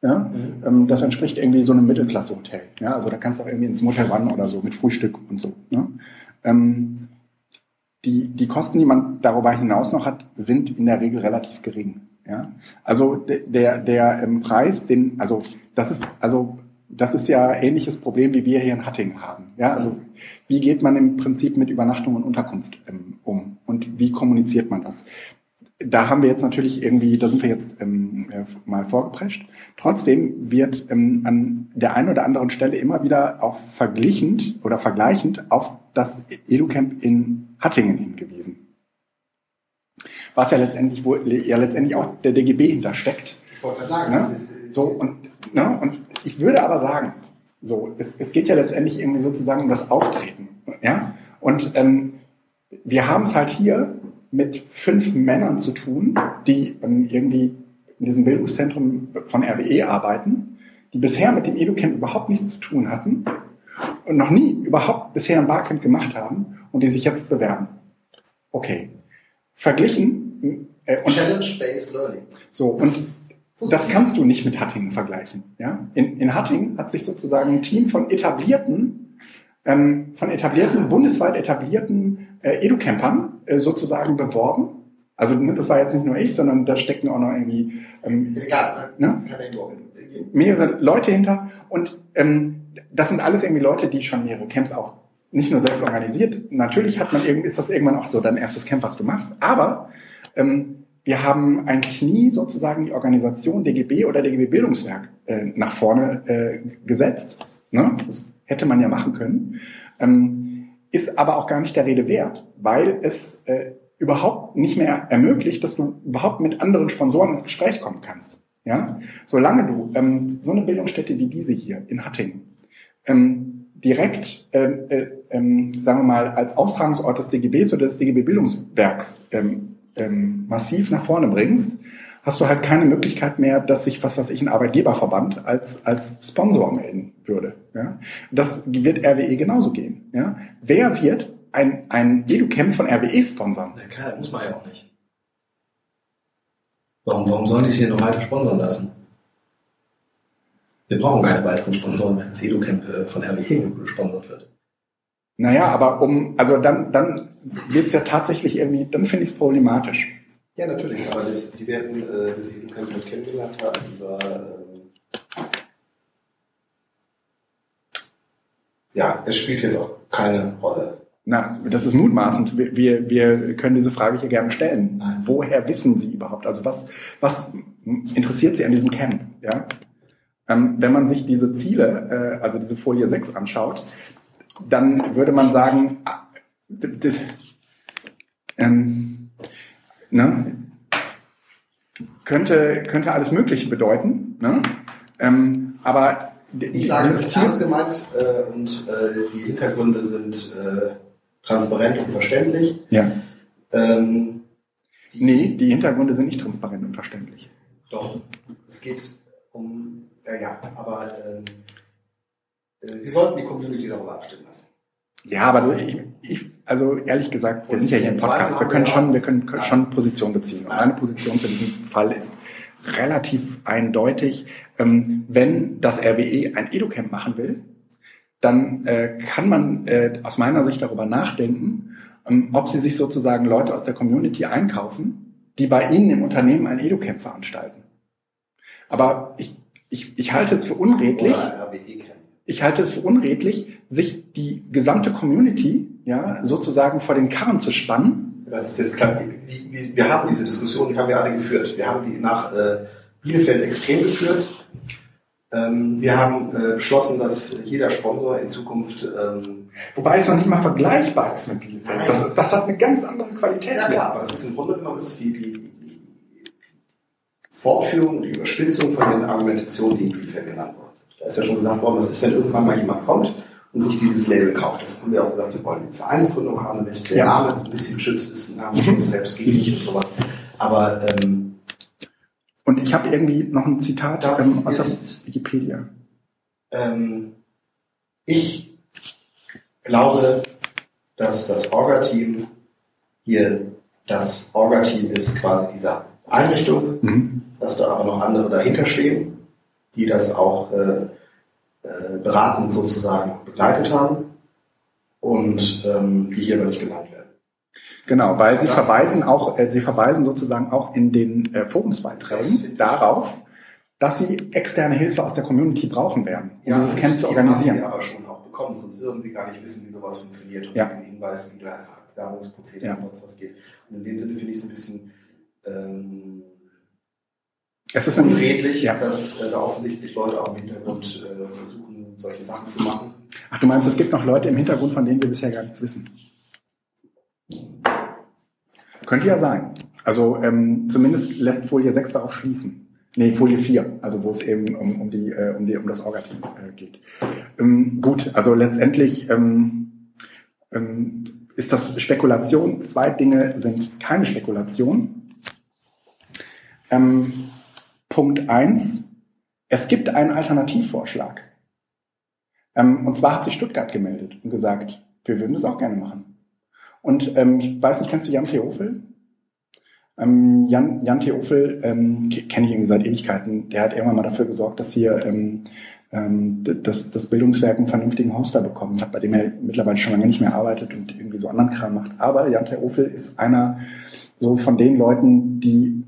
Ja? Mhm. Ähm, das entspricht irgendwie so einem Mittelklasse-Hotel. Ja? Also da kannst du auch irgendwie ins Motel One oder so mit Frühstück und so. Ne? Ähm, die, die Kosten, die man darüber hinaus noch hat, sind in der Regel relativ gering. Ja? Also der, der ähm, Preis, den, also das ist, also das ist ja ähnliches Problem, wie wir hier in Hattingen haben. Ja, also wie geht man im Prinzip mit Übernachtung und Unterkunft ähm, um und wie kommuniziert man das? Da haben wir jetzt natürlich irgendwie, da sind wir jetzt ähm, äh, mal vorgeprescht. Trotzdem wird ähm, an der einen oder anderen Stelle immer wieder auch verglichend oder vergleichend auf das EduCamp in Hattingen hingewiesen. Was ja letztendlich, wo ja letztendlich auch der DGB hintersteckt. Ich wollte sagen, ne? so und, ne? und ich würde aber sagen, so, es, es geht ja letztendlich irgendwie sozusagen um das Auftreten. Ja? Und ähm, wir haben es halt hier mit fünf Männern zu tun, die ähm, irgendwie in diesem Bildungszentrum von RWE arbeiten, die bisher mit dem EduCamp überhaupt nichts zu tun hatten und noch nie überhaupt bisher ein Barcamp gemacht haben und die sich jetzt bewerben. Okay. Verglichen. Äh, Challenge-based Learning. So, und das kannst du nicht mit Hattingen vergleichen. Ja? In, in Hattingen hat sich sozusagen ein Team von etablierten, ähm, von etablierten, bundesweit etablierten äh, Educampern äh, sozusagen beworben. Also ne, das war jetzt nicht nur ich, sondern da stecken auch noch irgendwie ähm, Egal, ne? mehrere Leute hinter. Und ähm, das sind alles irgendwie Leute, die schon mehrere Camps auch nicht nur selbst organisiert. Natürlich hat man ist das irgendwann auch so dein erstes Camp, was du machst. Aber ähm, wir haben eigentlich nie sozusagen die Organisation DGB oder DGB Bildungswerk äh, nach vorne äh, gesetzt. Ne? Das hätte man ja machen können. Ähm, ist aber auch gar nicht der Rede wert, weil es äh, überhaupt nicht mehr ermöglicht, dass du überhaupt mit anderen Sponsoren ins Gespräch kommen kannst. Ja? Solange du ähm, so eine Bildungsstätte wie diese hier in Hattingen ähm, direkt, äh, äh, ähm, sagen wir mal, als Austragungsort des DGBs oder des DGB Bildungswerks ähm, ähm, massiv nach vorne bringst, hast du halt keine Möglichkeit mehr, dass sich, was weiß ich, ein Arbeitgeberverband als, als Sponsor melden würde. Ja? Das wird RWE genauso gehen. Ja? Wer wird ein, ein EduCamp von RWE sponsern? Ja, klar, muss man ja auch nicht. Warum, warum sollte ich es hier noch weiter sponsern lassen? Wir brauchen keine weiteren Sponsoren, wenn das EduCamp äh, von RWE gesponsert wird. Naja, aber um, also dann, dann wird es ja tatsächlich irgendwie, dann finde ich es problematisch. Ja, natürlich, aber das, die werden äh, das Educamp halt kennengelernt haben über ähm, ja, es spielt jetzt auch keine Rolle. Na, das ist mutmaßend. Wir, wir, können diese Frage hier gerne stellen. Woher wissen Sie überhaupt? Also was, was interessiert Sie an diesem Camp? Ja? Ähm, wenn man sich diese Ziele, äh, also diese Folie 6 anschaut, dann würde man sagen, ähm, ne, könnte, könnte alles Mögliche bedeuten. Ne? Ähm, aber ich sage, es ist ernst gemeint äh, und äh, die Hintergründe sind äh, transparent und verständlich. Ja. Ähm, die nee, die Hintergründe sind nicht transparent und verständlich. Doch, es geht um, äh, ja, aber ähm, äh, wir sollten die Community darüber abstimmen lassen. Ja, aber ich, ich, also ehrlich gesagt, wir Und sind ja hier im Podcast, wir können schon, wir können Ja. schon Position beziehen. Und meine Position zu diesem Fall ist relativ eindeutig. Ähm, wenn das RWE ein Educamp machen will, dann äh, kann man äh, aus meiner Sicht darüber nachdenken, ähm, ob sie sich sozusagen Leute aus der Community einkaufen, die bei ihnen im Unternehmen ein Educamp veranstalten. Aber ich, ich, ich halte es für unredlich, Oder ein RWE. Ich halte es für unredlich, sich die gesamte Community ja sozusagen vor den Karren zu spannen. Das ist das klar. Die, wir haben diese Diskussion, die haben wir alle geführt. Wir haben die nach äh, Bielefeld extrem geführt. Ähm, wir haben äh, beschlossen, dass jeder Sponsor in Zukunft ähm, Wobei es noch nicht mal vergleichbar ist mit Bielefeld. Das, das hat eine ganz andere Qualität. Ja klar, aber das ist im Grunde genommen ist es die, die, Fortführung, die Überspitzung von den Argumentationen, die in Bielefeld genannt worden sind. Da ist ja schon gesagt worden, was ist, wenn irgendwann mal jemand kommt und sich dieses Label kauft. Das haben wir auch gesagt, wir wollen diese Vereinsgründung haben, damit der Ja. Name ein bisschen geschützt ist, Namensschutz, selbstgeblich und sowas. Aber ähm, Und ich habe irgendwie noch ein Zitat ähm, aus ist- der Wikipedia. ähm, ich glaube, dass das Orga-Team hier das Orga-Team ist quasi dieser Einrichtung, Mhm. dass da aber noch andere dahinter stehen, die das auch äh, äh, beratend sozusagen begleitet haben und ähm, die hier aber nicht genannt werden. Genau, weil sie Das- verweisen auch, äh, sie verweisen sozusagen auch in den äh, Forumsbeiträgen darauf, dass sie externe Hilfe aus der Community brauchen werden, um dieses und Camp zu die haben organisieren. sie aber schon auch bekommen, sonst würden sie gar nicht wissen, wie sowas funktioniert und Ja. den Hinweis, wie der Werbungsprozedere Ja. und sonst was geht. Und in dem Sinne finde ich es ein bisschen ähm, Es ist unredlich, ja. dass äh, da offensichtlich Leute auch im Hintergrund äh, versuchen, solche Sachen zu machen. Ach, du meinst, es gibt noch Leute im Hintergrund, von denen wir bisher gar nichts wissen? Könnte ja sein. Also ähm, zumindest lässt Folie 6 darauf schließen. Nee, Folie 4, also wo es eben um, um, die, äh, um, die, um das Orga-Team äh, geht. Ähm, gut, also letztendlich ähm, ähm, ist das Spekulation. Zwei Dinge sind keine Spekulation. Ähm, Punkt eins: Es gibt einen Alternativvorschlag. Ähm, und zwar hat sich Stuttgart gemeldet und gesagt, wir würden das auch gerne machen. Und ähm, ich weiß nicht, kennst du Jan Theofel? Ähm, Jan, Jan Theofel ähm, ke- kenne ich irgendwie seit Ewigkeiten. Der hat irgendwann mal dafür gesorgt, dass hier ähm, ähm, das, das Bildungswerk einen vernünftigen Hoster bekommen hat, bei dem er mittlerweile schon lange nicht mehr arbeitet und irgendwie so anderen Kram macht. Aber Jan Theofel ist einer so von den Leuten, die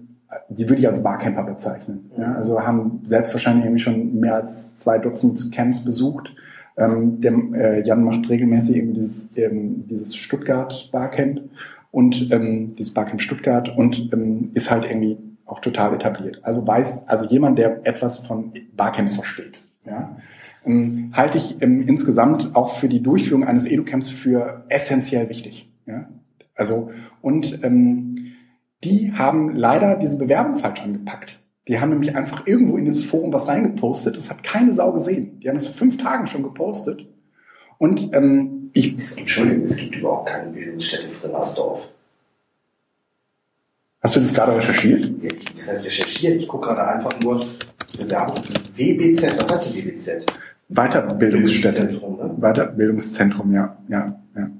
die würde ich als Barcamper bezeichnen. Ja, also haben selbst wahrscheinlich irgendwie schon mehr als zwei Dutzend Camps besucht. Ähm, der, äh, Jan macht regelmäßig eben dieses, ähm, dieses Stuttgart Barcamp und ähm, dieses Barcamp Stuttgart und ähm, ist halt irgendwie auch total etabliert. Also weiß, also jemand, der etwas von Barcamps versteht. Ja, ähm, halte ich ähm, insgesamt auch für die Durchführung eines Educamps für essentiell wichtig. Ja, also und ähm, die haben leider diese Bewerbung falsch angepackt. Die haben nämlich einfach irgendwo in dieses Forum was reingepostet. Das hat keine Sau gesehen. Die haben das vor fünf Tagen schon gepostet. Und ähm, ich, Es gibt, Entschuldigung, es gibt überhaupt keine Bildungsstätte Frimmersdorf. hast du das gerade recherchiert? Das heißt recherchiert, ich gucke gerade einfach nur Bewerbung. WBZ, was heißt die WBZ? Weiterbildungsstätte. Bildungszentrum, ne? Weiterbildungszentrum, ja, ja, ja.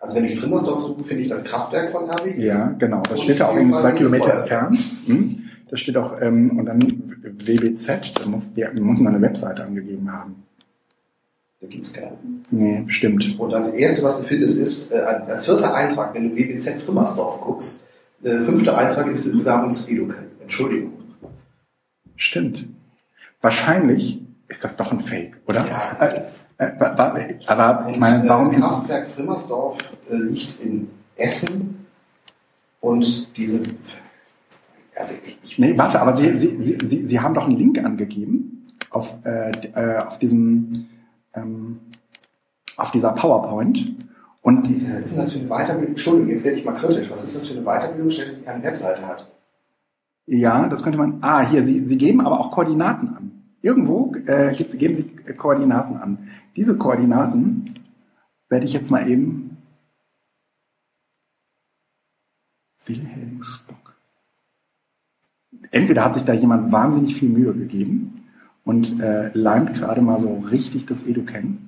Also wenn ich Frimmersdorf suche, finde ich das Kraftwerk von RWE. Ja, genau. Das Und steht da auch die irgendwie zwei Kilometer entfernt. Hm? Das steht auch, ähm, und dann WBZ, da muss, die muss man eine Webseite angegeben haben. Da gibt es keine. Nee, bestimmt. Und dann das Erste, was du findest, ist, äh, als vierter Eintrag, wenn du WBZ Frimmersdorf guckst, äh, fünfter Eintrag ist Bewerbung zu Educamp. Entschuldigung. Stimmt. Wahrscheinlich ist das doch ein Fake, oder? Ja, das ist. Äh, aber ich meine, warum äh, ins- Kraftwerk Frimmersdorf äh, liegt in Essen und diese. Also ich, Nee, warte, aber Sie, Sie, Sie, Sie, haben doch einen Link angegeben auf, äh, auf diesem ähm, auf dieser PowerPoint. Und Was ist denn das für eine Weiterbildung? Entschuldigung, jetzt werde ich mal kritisch. Was ist das für eine Weiterbildungsstätte, die keine Webseite hat? ja, das könnte man. Ah, hier, Sie, Sie geben aber auch Koordinaten an. Irgendwo äh, geben Sie Koordinaten an. Diese Koordinaten werde ich jetzt mal eben. Wilhelm Stock. Entweder hat sich da jemand wahnsinnig viel Mühe gegeben und äh, leimt gerade mal so richtig das Educamp.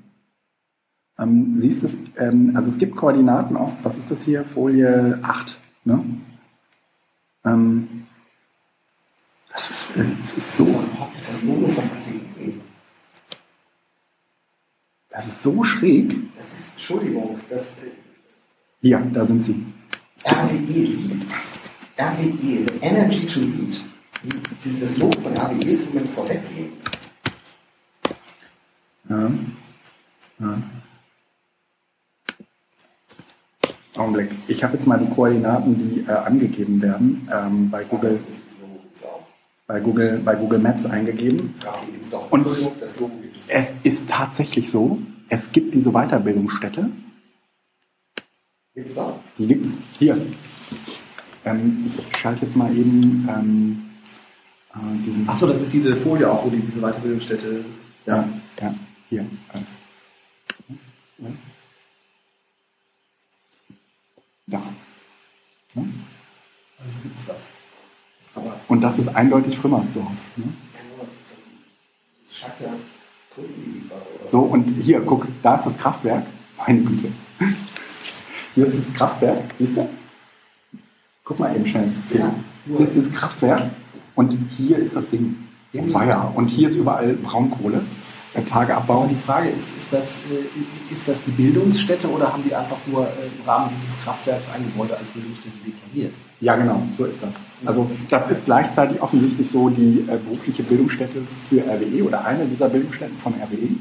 Ähm, siehst du ähm, also es gibt Koordinaten auf, was ist das hier? Folie 8. Ne? Ähm, das ist, äh, das ist so. Das Logo von. Das ist so schräg. Das ist, Entschuldigung, das. Äh, Hier, da sind sie. RWE, was? RWE, the Energy to Lead. Das Logo von RWE ist im Moment vorweggehen. Ja. Ja. Augenblick. Ich habe jetzt mal die Koordinaten, die äh, angegeben werden, ähm, bei, Google, Das Logo gibt es auch. Bei, Google, bei Google Maps eingegeben. Auch. Und- das Logo gibt es. Es ist tatsächlich so, es gibt diese Weiterbildungsstätte, Gibt es da? die gibt es hier. Ähm, ich schalte jetzt mal eben ähm, äh, diesen. Achso, das ist diese Folie auch, wo die, diese Weiterbildungsstätte. Ja, ja, hier. äh. Ja. Da. Ja. Also gibt es was. Und das ist eindeutig Frimmersdorf. Ne? So, und hier, guck, da ist das Kraftwerk. Meine Güte. Hier ist das Kraftwerk, siehst du? Guck mal eben schnell. Ja. Hier ist das Kraftwerk und hier ist das Ding. Weia. Und hier ist überall Braunkohle. Tageabbau. Aber die Frage ist, ist das, äh, ist das die Bildungsstätte oder haben die einfach nur äh, im Rahmen dieses Kraftwerks ein Gebäude als Bildungsstätte deklariert? Ja, genau, so ist das. Also das ist gleichzeitig offensichtlich so die äh, berufliche Bildungsstätte für RWE oder eine dieser Bildungsstätten von RWE.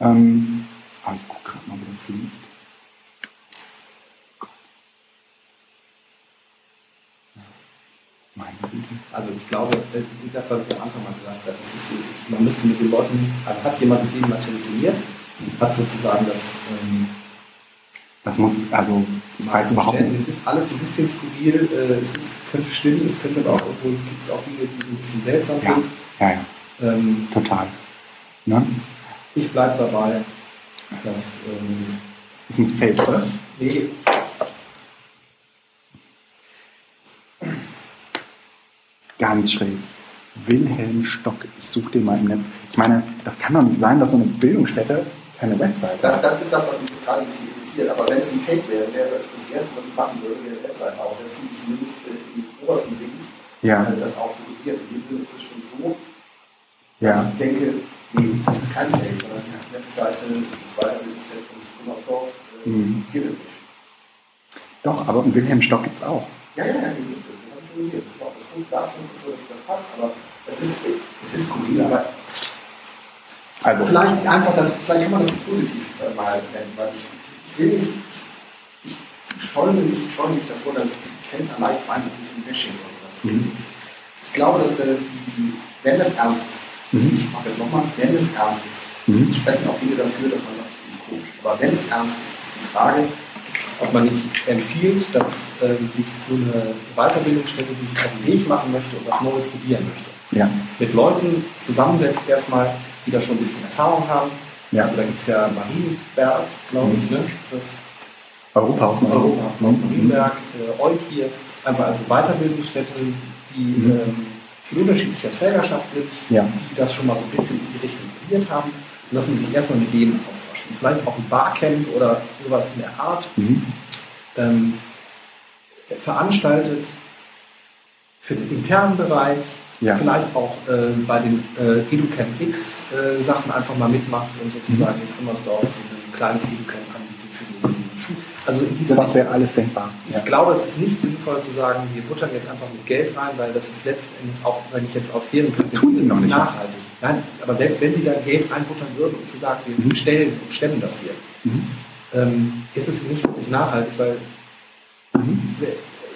Ähm, aber ich gucke gerade mal, wo das liegt. Also ich glaube, äh, das, was ich am Anfang mal gesagt habe, das ist, man müsste mit den Leuten, also hat jemand mit denen mal telefoniert, hat sozusagen das ähm, Das muss, also ich weiß überhaupt nicht. Es ist alles ein bisschen skurril, äh, es ist, könnte stimmen, es könnte aber auch, obwohl gibt es auch Dinge, die ein bisschen seltsam Ja, sind. ja, ja, Ähm, total. Ne? ich bleibe dabei, dass ähm, Ist ein Fake, oder? nee, Ganz schräg. Wilhelm Stock. Ich suche den mal im Netz. Ich meine, das kann doch nicht sein, dass so eine Bildungsstätte keine Website Das, hat. das ist das, was mich gerade ein irritiert. Aber wenn es ein Fake wäre, wäre das das Erste, was ich machen würde, wäre eine Webseite aufsetzen, die zumindest äh, in obersten Links Ja, äh, das auch suggeriert. In dem Sinne ist es schon so, ja. ich denke, nee, das ist kein Fake, sondern die Webseite des Weiterbildungszentrums Gummersdorf äh, Mhm. gibt es nicht. Doch, aber einen Wilhelm Stock gibt es auch. Ja, ja, ja, die gibt es. Das habe ich schon gesehen. Das ist auch das Grund dafür, so, dass das passt. Aber es ist, es ist skurril, aber Also, Vielleicht einfach das, vielleicht kann man das positiv äh, mal nennen, weil ich will nicht, ich, ich scheue mich, ich scheue mich davor, dass ich fände leicht mit diesem Bashing oder sowas. Mhm. Ich glaube, dass der, wenn das ernst ist, Mhm. ich mache jetzt nochmal, wenn es ernst ist, Mhm. sprechen auch Dinge dafür, dass man sagt, das ist komisch. Aber wenn es ernst ist, ist die Frage, ob man nicht empfiehlt, dass ähm, sich so eine Weiterbildungsstätte, die sich auf den Weg machen möchte und was Neues probieren möchte, ja, mit Leuten zusammensetzt erstmal, die da schon ein bisschen Erfahrung haben. Ja. Also da gibt es ja Marienberg, glaube ich, ne? Ist das Europahaus mal. Europa, Marienberg, äh, euch hier, einfach also Weiterbildungsstätten, die Mhm. ähm, in unterschiedlicher Trägerschaft sind, Ja. die das schon mal so ein bisschen in die Richtung probiert haben und dass man sich erstmal mit denen austauscht. Und vielleicht auch ein Barcamp oder sowas in der Art Mhm. ähm, veranstaltet für den internen Bereich, Ja. vielleicht auch äh, bei den äh, EduCamp X äh, Sachen einfach mal mitmacht und sozusagen in Frimmersdorf ein kleines EduCamp anbietet für die Schule. Also in dieser Sowas wäre alles denkbar. ich Ja. glaube, es ist nicht sinnvoll zu sagen, wir buttern jetzt einfach mit Geld rein, weil das ist letztendlich auch, wenn ich jetzt aus deren Perspektive ist nachhaltig. Nein, aber selbst wenn sie da Geld reinbuttern würden und zu sagen, wir Mhm. stellen und stemmen das hier, Mhm. ähm, ist es nicht wirklich nachhaltig, weil Mhm.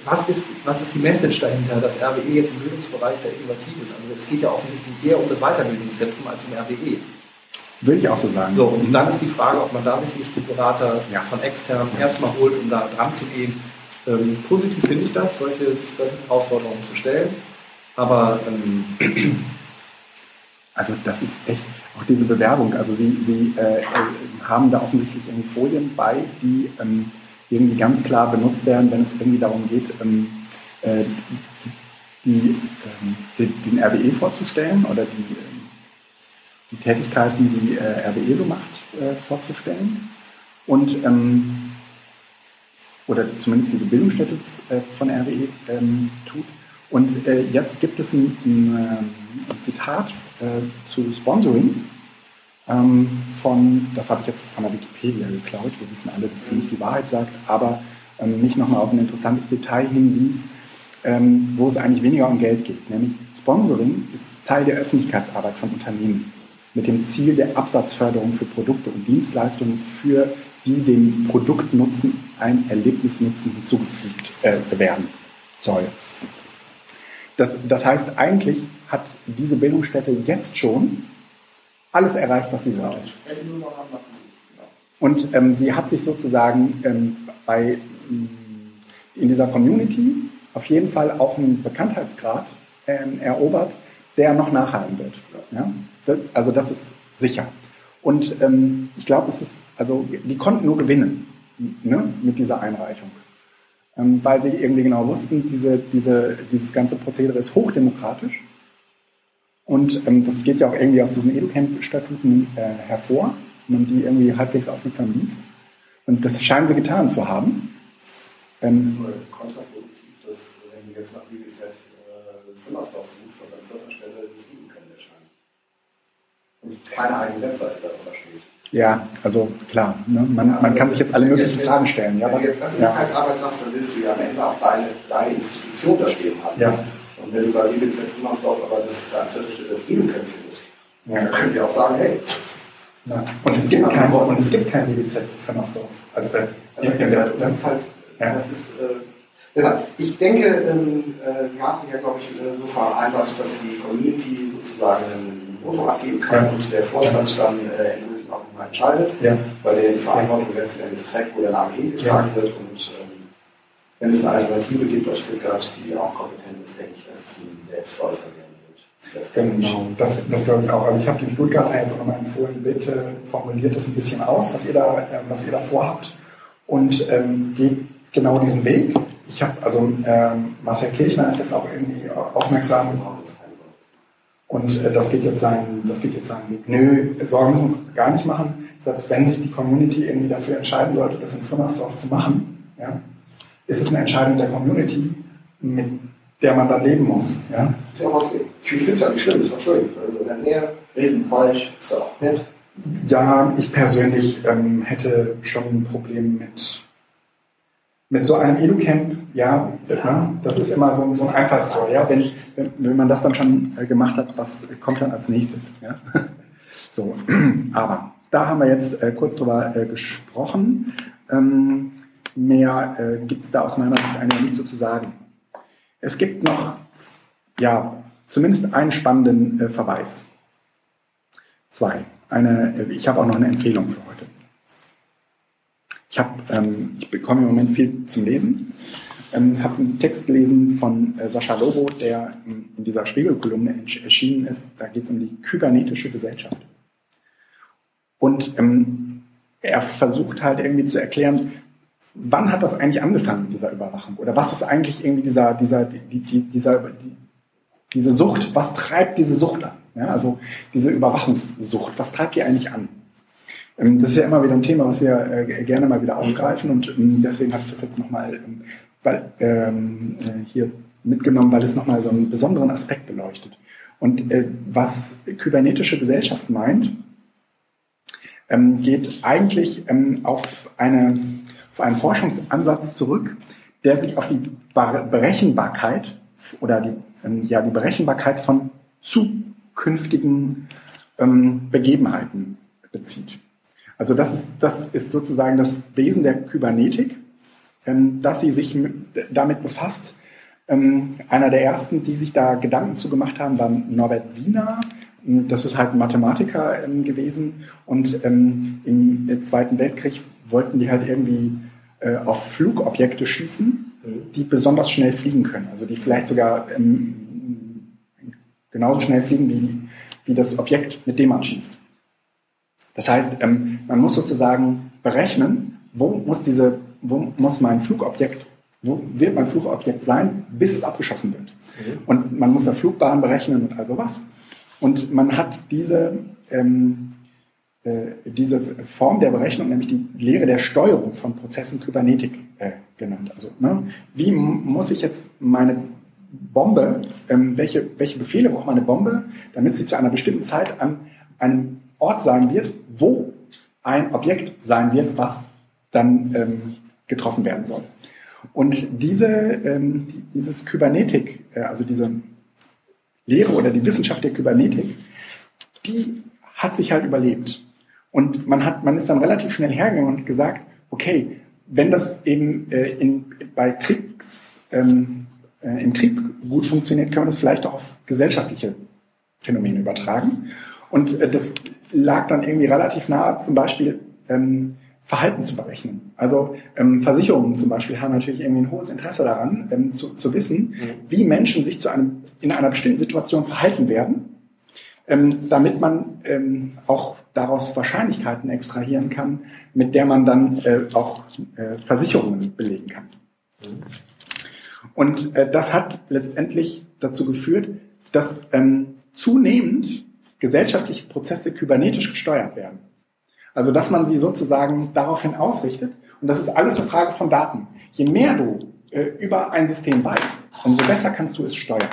Was ist, was ist die Message dahinter, dass RWE jetzt im Bildungsbereich da innovativ ist? Also es geht ja offensichtlich eher um das Weiterbildungszentrum als um RWE. Würde ich auch so sagen. So, und dann ist die Frage, ob man da sich nicht die Berater Ja. von extern erstmal holt, um da dran zu gehen. Ähm, positiv finde ich das, solche, solche Herausforderungen zu stellen. Aber ähm, Also das ist echt, auch diese Bewerbung, also Sie, Sie äh, äh, haben da offensichtlich irgendwie Folien bei, die ähm, irgendwie ganz klar benutzt werden, wenn es irgendwie darum geht, ähm, äh, die, ähm, den, RWE vorzustellen oder die, ähm, die Tätigkeiten, die äh, RWE so macht, äh, vorzustellen. Und ähm, oder zumindest diese Bildungsstätte äh, von RWE ähm, tut. Und äh, jetzt gibt es ein, ein, ähm, ein Zitat äh, zu Sponsoring ähm, von, das habe ich jetzt von der Wikipedia geklaut, wir wissen alle, dass sie nicht die Wahrheit sagt, aber ähm, mich nochmal auf ein interessantes Detail hinwies, ähm, wo es eigentlich weniger um Geld geht. Nämlich Sponsoring ist Teil der Öffentlichkeitsarbeit von Unternehmen mit dem Ziel der Absatzförderung für Produkte und Dienstleistungen, für die dem Produktnutzen ein Erlebnisnutzen hinzugefügt äh, werden soll. Das, das heißt, eigentlich hat diese Bildungsstätte jetzt schon alles erreicht, was sie wollte. Und ähm, sie hat sich sozusagen ähm, bei, in dieser Community auf jeden Fall auch einen Bekanntheitsgrad ähm, erobert, der noch nachhalten wird. Ja? Das, also das ist sicher. Und ähm, ich glaube, es ist, also die konnten nur gewinnen ne, mit dieser Einreichung. Ähm, weil sie irgendwie genau wussten, diese, diese, dieses ganze Prozedere ist hochdemokratisch. Und ähm, das geht ja auch irgendwie aus diesen Educamp-Statuten äh, hervor, wenn man die irgendwie halbwegs aufmerksam liest. Und das scheinen sie getan zu haben. Ähm, das ist nur kontraproduktiv, dass wenn du jetzt nach BGZ äh, Füllersdorf suchst, dass an vierter Stelle die Educamp erscheint. Und keine eigene Webseite darüber steht. Ja, also klar, ne? man, ja, man kann sich jetzt alle möglichen wenn, Fragen stellen. Ja, wenn du jetzt Öffentlichkeitsarbeit ja. sagst, dann willst du ja am Ende auch deine, deine Institution da stehen haben. Ja. Und wenn du bei IBZ Riemersdorf aber das an vierter Stelle das findest, ja. dann könnt ihr auch sagen, hey, ja. Und es gibt kein und es gibt kein DBZ Firmersdorf als Web. Also, das ist halt, ja. das ist, äh, deshalb, ich denke, ähm, äh, wir hatten ja, glaube ich, äh, so vereinbart, dass die Community sozusagen ein Voto abgeben kann ja. und der Vorstand dann äh, endgültig auch entscheidet, ja. weil der die Verantwortung letzten Endes trägt, wo der Name hingetragen wird und ähm, wenn es eine Alternative gibt aus Stuttgart, die auch kompetent ist, denke ich, dass es ein Selbstläufer wird. Das genau, das, das glaube ich auch. Also ich habe den Stuttgarter jetzt auch nochmal empfohlen, bitte formuliert das ein bisschen aus, was ihr da, äh, was ihr da vorhabt und ähm, geht genau diesen Weg. Ich habe, also ähm, Marcel Kirchner ist jetzt auch irgendwie aufmerksam und äh, das geht jetzt seinen, das geht jetzt seinen Weg. Nö, Sorgen müssen wir uns gar nicht machen. Selbst wenn sich die Community irgendwie dafür entscheiden sollte, das in Firmersdorf zu machen, ja, ist es eine Entscheidung der Community, mit der man dann leben muss. Ja, ja okay. Ich finde es ja nicht schlimm, ist auch schön. Also in der Nähe, reden, falsch, ist auch nett. Ja, ich persönlich ähm, hätte schon ein Problem mit, mit so einem Educamp. Ja, ja, das ist immer so, so ein Einfallstor. Ja? Wenn, wenn, wenn man das dann schon äh, gemacht hat, was kommt dann als nächstes? Ja? So, aber da haben wir jetzt äh, kurz drüber äh, gesprochen. Ähm, mehr äh, gibt es da aus meiner Sicht eigentlich nicht so zu sagen. Es gibt noch, ja, zumindest einen spannenden äh, Verweis. Zwei. Eine, äh, ich habe auch noch eine Empfehlung für heute. Ich, hab, ähm, ich bekomme im Moment viel zum Lesen. Ähm, habe einen Text gelesen von äh, Sascha Lobo, der in, in dieser Spiegelkolumne erschienen ist. Da geht es um die kybernetische Gesellschaft. Und ähm, er versucht halt irgendwie zu erklären, wann hat das eigentlich angefangen mit dieser Überwachung? Oder was ist eigentlich irgendwie dieser, dieser, die, die, dieser, die, diese Sucht, was treibt diese Sucht an? Ja, also diese Überwachungssucht, was treibt die eigentlich an? Ähm, das ist ja immer wieder ein Thema, was wir äh, gerne mal wieder aufgreifen und ähm, deswegen habe ich das jetzt nochmal ähm, äh, hier mitgenommen, weil es nochmal so einen besonderen Aspekt beleuchtet. Und äh, was kybernetische Gesellschaft meint, geht eigentlich auf eine auf einen Forschungsansatz zurück, der sich auf die Berechenbarkeit oder die, ähm, ja, die Berechenbarkeit von zukünftigen ähm, Begebenheiten bezieht. Also das ist, das ist sozusagen das Wesen der Kybernetik, ähm, dass sie sich mit, damit befasst. Ähm, einer der ersten, die sich da Gedanken zu gemacht haben, war Norbert Wiener. Das ist halt ein Mathematiker ähm, gewesen. Und ähm, im Zweiten Weltkrieg wollten die halt irgendwie äh, auf Flugobjekte schießen, mhm. die besonders schnell fliegen können. Also die vielleicht sogar ähm, genauso schnell fliegen wie, wie das Objekt, mit dem man schießt. Das heißt, ähm, man muss sozusagen berechnen, wo muss diese, wo muss mein Flugobjekt, wo wird mein Flugobjekt sein, bis es abgeschossen wird. Mhm. Und man muss eine Flugbahn berechnen und all sowas. Und man hat diese ähm, äh, diese Form der Berechnung, nämlich die Lehre der Steuerung von Prozessen Kybernetik äh, genannt. Also, ne, wie muss ich jetzt meine Bombe, ähm, welche, welche Befehle braucht meine Bombe, damit sie zu einer bestimmten Zeit an einem Ort sein wird, wo ein Objekt sein wird, was dann ähm, getroffen werden soll. Und diese, ähm, dieses Kybernetik, äh, also diese Lehre oder die Wissenschaft der Kybernetik, die hat sich halt überlebt. Und man hat, man ist dann relativ schnell hergegangen und gesagt, okay, wenn das eben äh, in, bei Kriegs, ähm, äh, im Krieg gut funktioniert, können wir das vielleicht auch auf gesellschaftliche Phänomene übertragen. Und äh, das lag dann irgendwie relativ nahe, zum Beispiel ähm, Verhalten zu berechnen. Also ähm, Versicherungen zum Beispiel haben natürlich irgendwie ein hohes Interesse daran, ähm, zu, zu wissen, mhm. wie Menschen sich zu einem, in einer bestimmten Situation verhalten werden, ähm, damit man ähm, auch daraus Wahrscheinlichkeiten extrahieren kann, mit der man dann äh, auch äh, Versicherungen belegen kann. Und äh, das hat letztendlich dazu geführt, dass ähm, zunehmend gesellschaftliche Prozesse kybernetisch gesteuert werden. Also dass man sie sozusagen daraufhin ausrichtet. Und das ist alles eine Frage von Daten. Je mehr du äh, über ein System weißt, umso besser kannst du es steuern.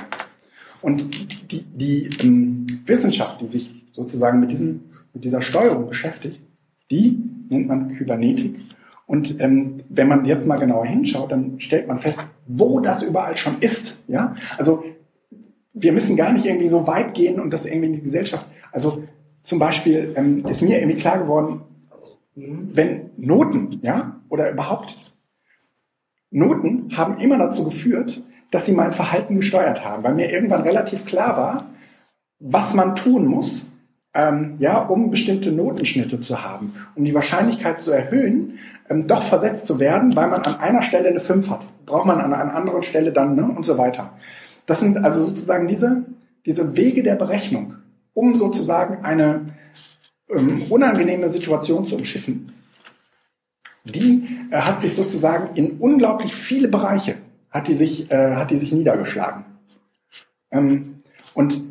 Und die, die ähm, Wissenschaft, die sich sozusagen mit, diesem, mit dieser Steuerung beschäftigt, die nennt man Kybernetik. Und ähm, wenn man jetzt mal genauer hinschaut, dann stellt man fest, wo das überall schon ist. Ja, also wir müssen gar nicht irgendwie so weit gehen und das irgendwie in die Gesellschaft. Also zum Beispiel ähm, ist mir irgendwie klar geworden, wenn Noten, ja, oder überhaupt Noten haben immer dazu geführt, dass sie mein Verhalten gesteuert haben, weil mir irgendwann relativ klar war, was man tun muss, ähm, ja, um bestimmte Notenschnitte zu haben, um die Wahrscheinlichkeit zu erhöhen, ähm, doch versetzt zu werden, weil man an einer Stelle eine 5 hat. Braucht man an einer anderen Stelle dann, ne, und so weiter. Das sind also sozusagen diese, diese Wege der Berechnung, um sozusagen eine ähm, unangenehme Situation zu umschiffen. Die äh, hat sich sozusagen in unglaublich viele Bereiche hat die sich, äh, hat die sich niedergeschlagen. Ähm, und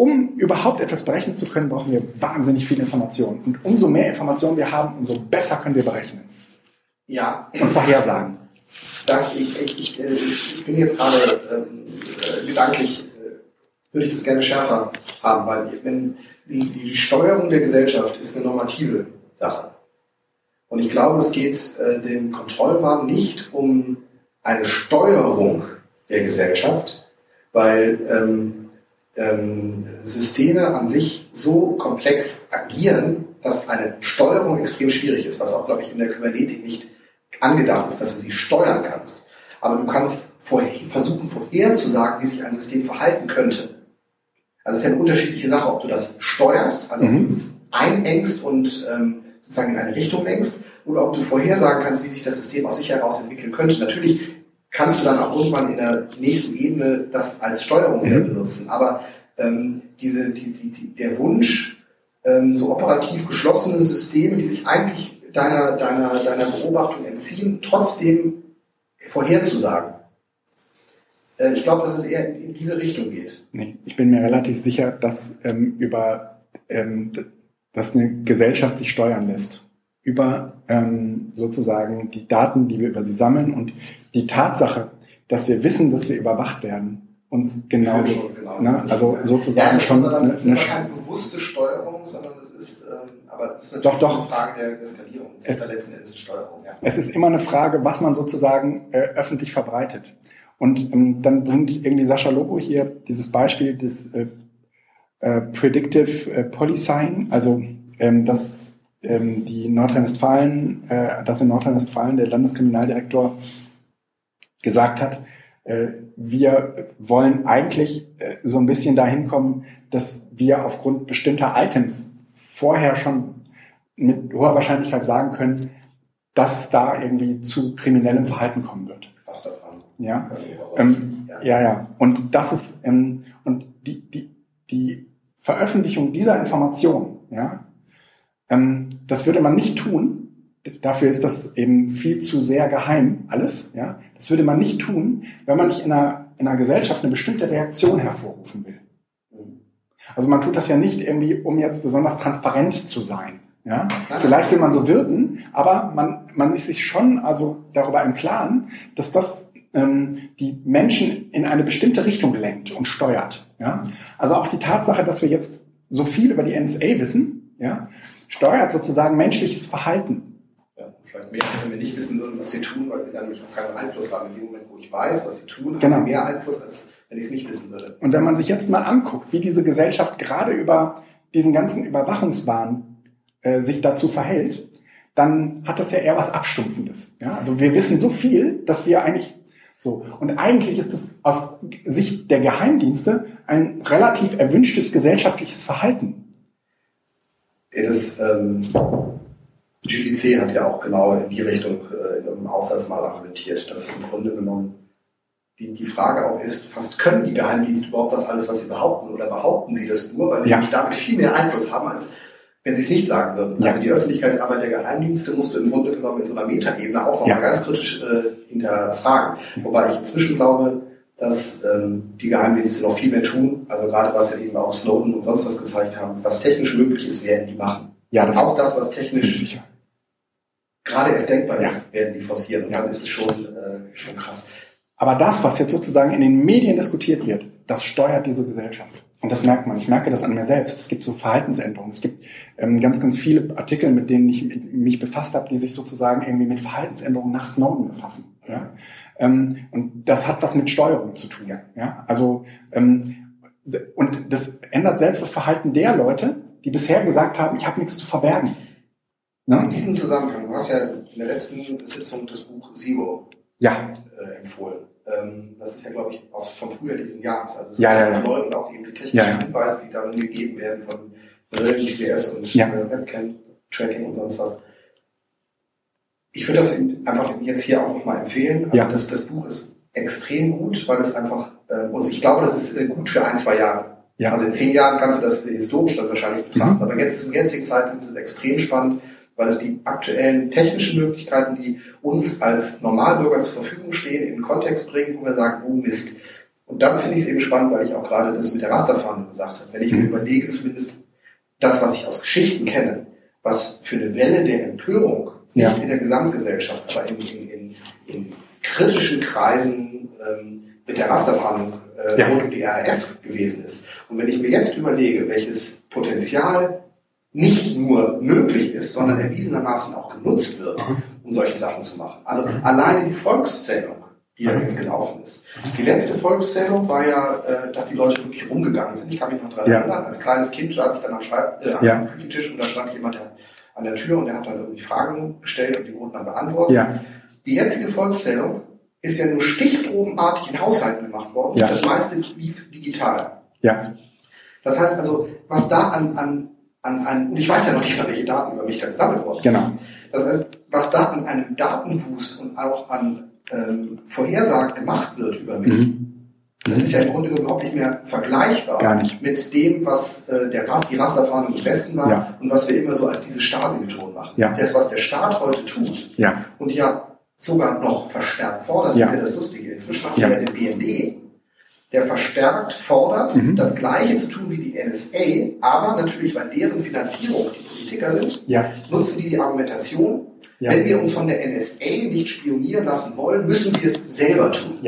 um überhaupt etwas berechnen zu können, brauchen wir wahnsinnig viel Information. Und umso mehr Informationen wir haben, umso besser können wir berechnen. Ja. Und vorhersagen. Das, ich, ich, ich, ich bin jetzt gerade ähm, äh, gedanklich, äh, würde ich das gerne schärfer haben, weil wenn die, die Steuerung der Gesellschaft ist eine normative Sache. Und ich glaube, es geht äh, dem Kontrollwahn nicht um eine Steuerung der Gesellschaft, weil ähm, ähm, Systeme an sich so komplex agieren, dass eine Steuerung extrem schwierig ist, was auch, glaube ich, in der Kybernetik nicht angedacht ist, dass du sie steuern kannst. Aber du kannst vorher, versuchen vorherzusagen, wie sich ein System verhalten könnte. Also es ist ja eine unterschiedliche Sache, ob du das steuerst, also mhm. ob du es einengst und ähm, sozusagen in eine Richtung lenkst, oder ob du vorhersagen kannst, wie sich das System aus sich heraus entwickeln könnte. Natürlich kannst du dann auch irgendwann in der nächsten Ebene das als Steuerung wieder mhm. benutzen. Aber ähm, diese, die, die, die, der Wunsch, ähm, so operativ geschlossene Systeme, die sich eigentlich deiner, deiner, deiner Beobachtung entziehen, trotzdem vorherzusagen. Äh, ich glaube, dass es eher in diese Richtung geht. Nee, ich bin mir relativ sicher, dass ähm, über ähm, dass eine Gesellschaft sich steuern lässt über ähm, sozusagen die Daten, die wir über sie sammeln und die Tatsache, dass wir wissen, dass wir überwacht werden, uns genauso, genau, ne, also sozusagen ja, schon das ist eine, keine bewusste Steuerung, sondern es ist, ähm, aber es ist natürlich doch, doch. eine Frage der, der Skalierung. Es, es ist letzten Endes eine Steuerung. Ja. Es ist immer eine Frage, was man sozusagen äh, öffentlich verbreitet. Und ähm, dann bringt irgendwie Sascha Lobo hier dieses Beispiel des äh, äh, Predictive äh, Policing, also ähm, das ähm, die Nordrhein-Westfalen, äh, dass in Nordrhein-Westfalen der Landeskriminaldirektor gesagt hat, äh, wir wollen eigentlich äh, so ein bisschen dahin kommen, dass wir aufgrund bestimmter Items vorher schon mit hoher Wahrscheinlichkeit sagen können, dass da irgendwie zu kriminellem Verhalten kommen wird. Was davon? Ja, ähm, ja, ja. Und das ist ähm, und die die die Veröffentlichung dieser Information, ja, das würde man nicht tun. Dafür ist das eben viel zu sehr geheim, alles. Ja? Das würde man nicht tun, wenn man nicht in einer, in einer Gesellschaft eine bestimmte Reaktion hervorrufen will. Also man tut das ja nicht irgendwie, um jetzt besonders transparent zu sein. Ja? Vielleicht will man so wirken, aber man, man ist sich schon also darüber im Klaren, dass das ähm, die Menschen in eine bestimmte Richtung lenkt und steuert. Ja? Also auch die Tatsache, dass wir jetzt so viel über die NSA wissen, ja, steuert sozusagen menschliches Verhalten. Ja, vielleicht mehr, wenn wir nicht wissen würden, was sie tun, weil wir dann nämlich auch keinen Einfluss haben. In dem Moment, wo ich weiß, was sie tun, Genau. haben sie mehr Einfluss, als wenn ich es nicht wissen würde. Und wenn man sich jetzt mal anguckt, wie diese Gesellschaft gerade über diesen ganzen Überwachungswahn äh, sich dazu verhält, dann hat das ja eher was Abstumpfendes. Ja? Also wir wissen so viel, dass wir eigentlich so. Und eigentlich ist es aus Sicht der Geheimdienste ein relativ erwünschtes gesellschaftliches Verhalten. Das ähm, GDC hat ja auch genau in die Richtung äh, in einem Aufsatz mal argumentiert, dass im Grunde genommen die, die Frage auch ist, fast können die Geheimdienste überhaupt das alles, was sie behaupten, oder behaupten sie das nur, weil sie Ja. nämlich damit viel mehr Einfluss haben, als wenn sie es nicht sagen würden. Ja. Also die Öffentlichkeitsarbeit der Geheimdienste musst du im Grunde genommen in so einer Metaebene auch noch Ja. ganz kritisch äh, hinterfragen. Wobei ich inzwischen glaube, dass ähm, die Geheimdienste noch viel mehr tun, also gerade was ja eben auch Snowden und sonst was gezeigt haben, was technisch möglich ist, werden die machen. Ja, das auch das, was technisch sicher. gerade erst denkbar Ja. ist, werden die forcieren. Und Ja. dann ist es schon, äh, schon krass. Aber das, was jetzt sozusagen in den Medien diskutiert wird, das steuert diese Gesellschaft. Und das merkt man. Ich merke das an mir selbst. Es gibt so Verhaltensänderungen. Es gibt ähm, ganz, ganz viele Artikel, mit denen ich mich befasst habe, die sich sozusagen irgendwie mit Verhaltensänderungen nach Snowden befassen. Ja? Ähm, und das hat was mit Steuerung zu tun. Ja. Also ähm, und das ändert selbst das Verhalten der Leute, die bisher gesagt haben, ich habe nichts zu verbergen. In Ne? diesem Zusammenhang, du hast ja in der letzten Sitzung das Buch Zero Ja, äh, empfohlen. Ähm, das ist ja, glaube ich, aus, vom Frühjahr diesen Jahres. Also es Ja, ja, ja. neu und auch eben die technischen Ja, ja. Hinweise, die darin gegeben werden von Brillen, GPS und Ja. äh, Webcam-Tracking und sonst was. Ich würde das einfach jetzt hier auch nochmal empfehlen. Also Ja. das, das Buch ist extrem gut, weil es einfach, äh, und ich glaube, das ist äh, gut für ein, zwei Jahre. Ja. Also in zehn Jahren kannst du das historisch dann wahrscheinlich betrachten. Mhm. Aber jetzt zum jetzigen Zeitpunkt ist es extrem spannend, weil es die aktuellen technischen Möglichkeiten, die uns als Normalbürger zur Verfügung stehen, in einen Kontext bringen, wo wir sagen, oh Mist. Und dann finde ich es eben spannend, weil ich auch gerade das mit der Rasterfahndung gesagt habe. Wenn ich mir Mhm. überlege, zumindest das, was ich aus Geschichten kenne, was für eine Welle der Empörung, Ja. nicht in der Gesamtgesellschaft, aber in, in, in, in kritischen Kreisen ähm, mit der Rasterfahndung äh, Ja. rund um die RAF gewesen ist. Und wenn ich mir jetzt überlege, welches Potenzial nicht nur möglich ist, sondern erwiesenermaßen auch genutzt wird, Mhm. um solche Sachen zu machen. Also Mhm. alleine die Volkszählung, die ja Mhm. jetzt gelaufen ist. Die letzte Volkszählung war ja, äh, dass die Leute wirklich rumgegangen sind. Ich kann mich noch daran Ja. erinnern, als kleines Kind saß ich dann am, Schreib äh, am Ja. Küchentisch und da stand jemand der, an der Tür und der hat dann irgendwie Fragen gestellt und die wurden dann beantwortet. ja, Die jetzige Volkszählung ist ja nur stichprobenartig in Haushalten gemacht worden. Ja. Das meiste lief digital. ja, Das heißt also, was da an, an, an, an, und ich weiß ja noch nicht mal, welche Daten über mich da gesammelt wurden. genau. Das heißt, was da an einem Datenwust und auch an ähm, Vorhersagen gemacht wird über mich, Mhm. Das ist ja im Grunde genommen überhaupt nicht mehr vergleichbar mit dem, was äh, der Rast, die Rasterfahndung im Westen war Ja. und was wir immer so als diese Stasi-Methoden machen. Ja. Das, was der Staat heute tut Ja, und ja sogar noch verstärkt fordert, ist ja das Lustige. Inzwischen haben Ja. wir ja den BND, der verstärkt fordert, Mhm. das Gleiche zu tun wie die NSA, aber natürlich, weil deren Finanzierung die Politiker sind, ja, nutzen die die Argumentation, wenn wir uns von der NSA nicht spionieren lassen wollen, müssen wir es selber tun.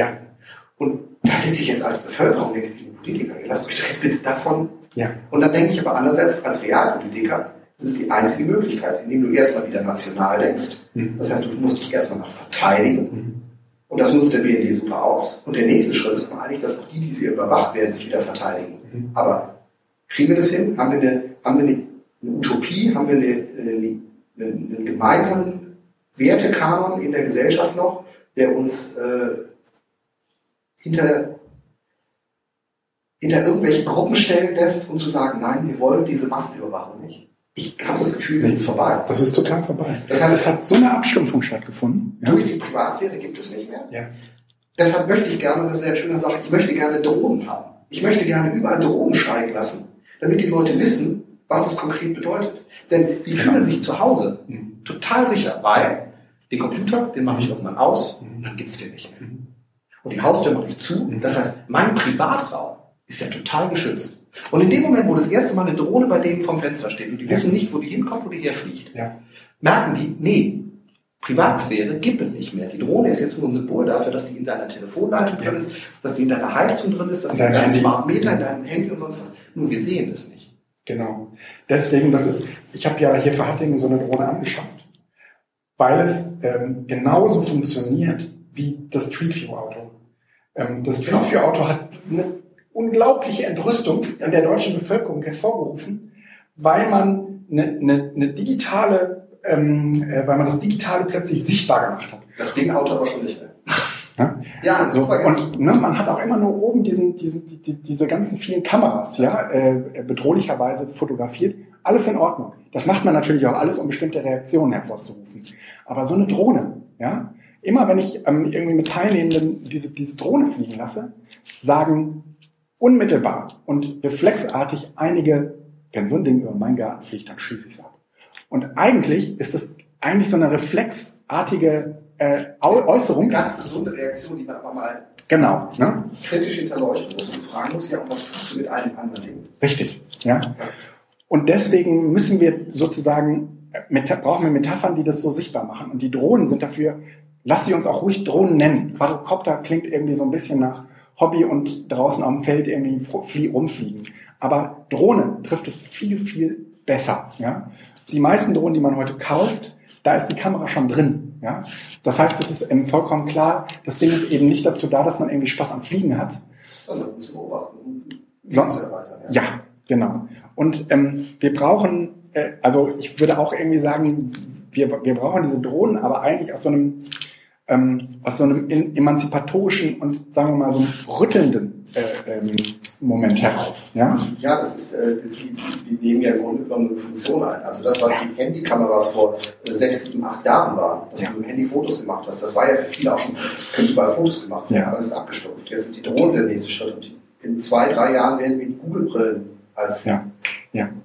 Und da sitze ich jetzt als Bevölkerung, denke ich, Politiker, ihr lasst euch doch jetzt bitte davon. ja, Und dann denke ich aber andererseits als Realpolitiker, das ist die einzige Möglichkeit, indem du erstmal wieder national denkst. Mhm. Das heißt, du musst dich erstmal nach verteidigen. Mhm. Und das nutzt der BND super aus. Und der nächste Schritt ist aber eigentlich, dass auch die, die sie überwacht werden, sich wieder verteidigen. Mhm. Aber kriegen wir das hin? Haben wir eine, haben wir eine, eine Utopie? Haben wir eine, eine, einen, einen gemeinsamen Wertekanon in der Gesellschaft noch, der uns äh, hinter, hinter irgendwelche Gruppen stellen lässt, um zu sagen, nein, wir wollen diese Massenüberwachung nicht? Ich habe das Gefühl, es ist vorbei. Das ist total vorbei. Das heißt, Es hat so eine Abstumpfung stattgefunden. Ja, durch die Privatsphäre gibt es nicht mehr. ja, Deshalb möchte ich gerne, und das wäre eine schöne Sache, ich möchte gerne Drohnen haben. Ich möchte gerne überall Drohnen steigen lassen, damit die Leute wissen, was das konkret bedeutet. Denn die Genau. fühlen sich zu Hause Mhm. total sicher, weil den Computer, den mache ich irgendwann aus und dann gibt's den nicht mehr. Mhm. Und die Haustür mache ich zu. Das heißt, mein Privatraum ist ja total geschützt. Und in dem Moment, wo das erste Mal eine Drohne bei denen vom Fenster steht und die wissen nicht, wo die hinkommt, wo die herfliegt, Ja. merken die, nee, Privatsphäre gibt es nicht mehr. Die Drohne ist jetzt nur ein Symbol dafür, dass die in deiner Telefonleitung drin ist, dass die in deiner Heizung drin ist, dass die in deinem. Smart Meter, in deinem Handy und sonst was. Nur wir sehen es nicht. Genau. Deswegen, das ist, ich habe ja hier für Hattingen so eine Drohne angeschafft, weil es ähm, genauso funktioniert wie das Street View Auto. Ähm, das Street View Auto hat eine unglaubliche Entrüstung in der deutschen Bevölkerung hervorgerufen, weil man eine, eine, eine digitale, ähm, äh, weil man das Digitale plötzlich sichtbar gemacht hat. Das Bing-Auto aber schon nicht mehr. Ja? Ja, das So, war ganz und ne, man hat auch immer nur oben diesen, diesen, die, die, diese ganzen vielen Kameras, ja, äh, bedrohlicherweise fotografiert. Alles in Ordnung. Das macht man natürlich auch alles, um bestimmte Reaktionen hervorzurufen. Aber so eine Drohne, ja, immer wenn ich ähm, irgendwie mit Teilnehmenden diese, diese Drohne fliegen lasse, sagen unmittelbar und reflexartig einige, wenn so ein Ding über meinen Garten fliegt, dann schieße ich es ab. Und eigentlich ist das eigentlich so eine reflexartige äh, Äußerung. eine ganz gesunde Reaktion, die man aber mal Genau, ne? kritisch hinterleuchten muss und fragen muss, ja, und was tust du mit allen anderen Dingen? Richtig, ja. Und deswegen müssen wir sozusagen, äh, brauchen wir Metaphern, die das so sichtbar machen. Und die Drohnen sind dafür, lass sie uns auch ruhig Drohnen nennen. Quadrocopter klingt irgendwie so ein bisschen nach Hobby und draußen dem Feld irgendwie flie rumfliegen. Aber Drohne trifft es viel, viel besser, ja. Die meisten Drohnen, die man heute kauft, da ist die Kamera schon drin, ja. Das heißt, es ist ähm, vollkommen klar, das Ding ist eben nicht dazu da, dass man irgendwie Spaß am Fliegen hat, ist gut zu beobachten, um Sonst- zu erweitern. ja, genau. Und ähm, wir brauchen, äh, also ich würde auch irgendwie sagen, wir, wir brauchen diese Drohnen, aber eigentlich aus so einem, ähm, aus so einem in, emanzipatorischen und sagen wir mal so einem rüttelnden äh, ähm, Moment heraus. Ja, Ja, das ist, äh, die, die, nehmen ja im Grunde genommen eine Funktion ein. Also das, was die Handykameras vor äh, sechs, sieben, acht Jahren waren, dass Ja. du mit dem Handy Fotos gemacht hast, das war ja für viele auch schon, es können überall Fotos gemacht werden, Ja. aber das ist abgestumpft. Jetzt sind die Drohnen der nächste Schritt und in zwei, drei Jahren werden wir die Google-Brillen als Ja.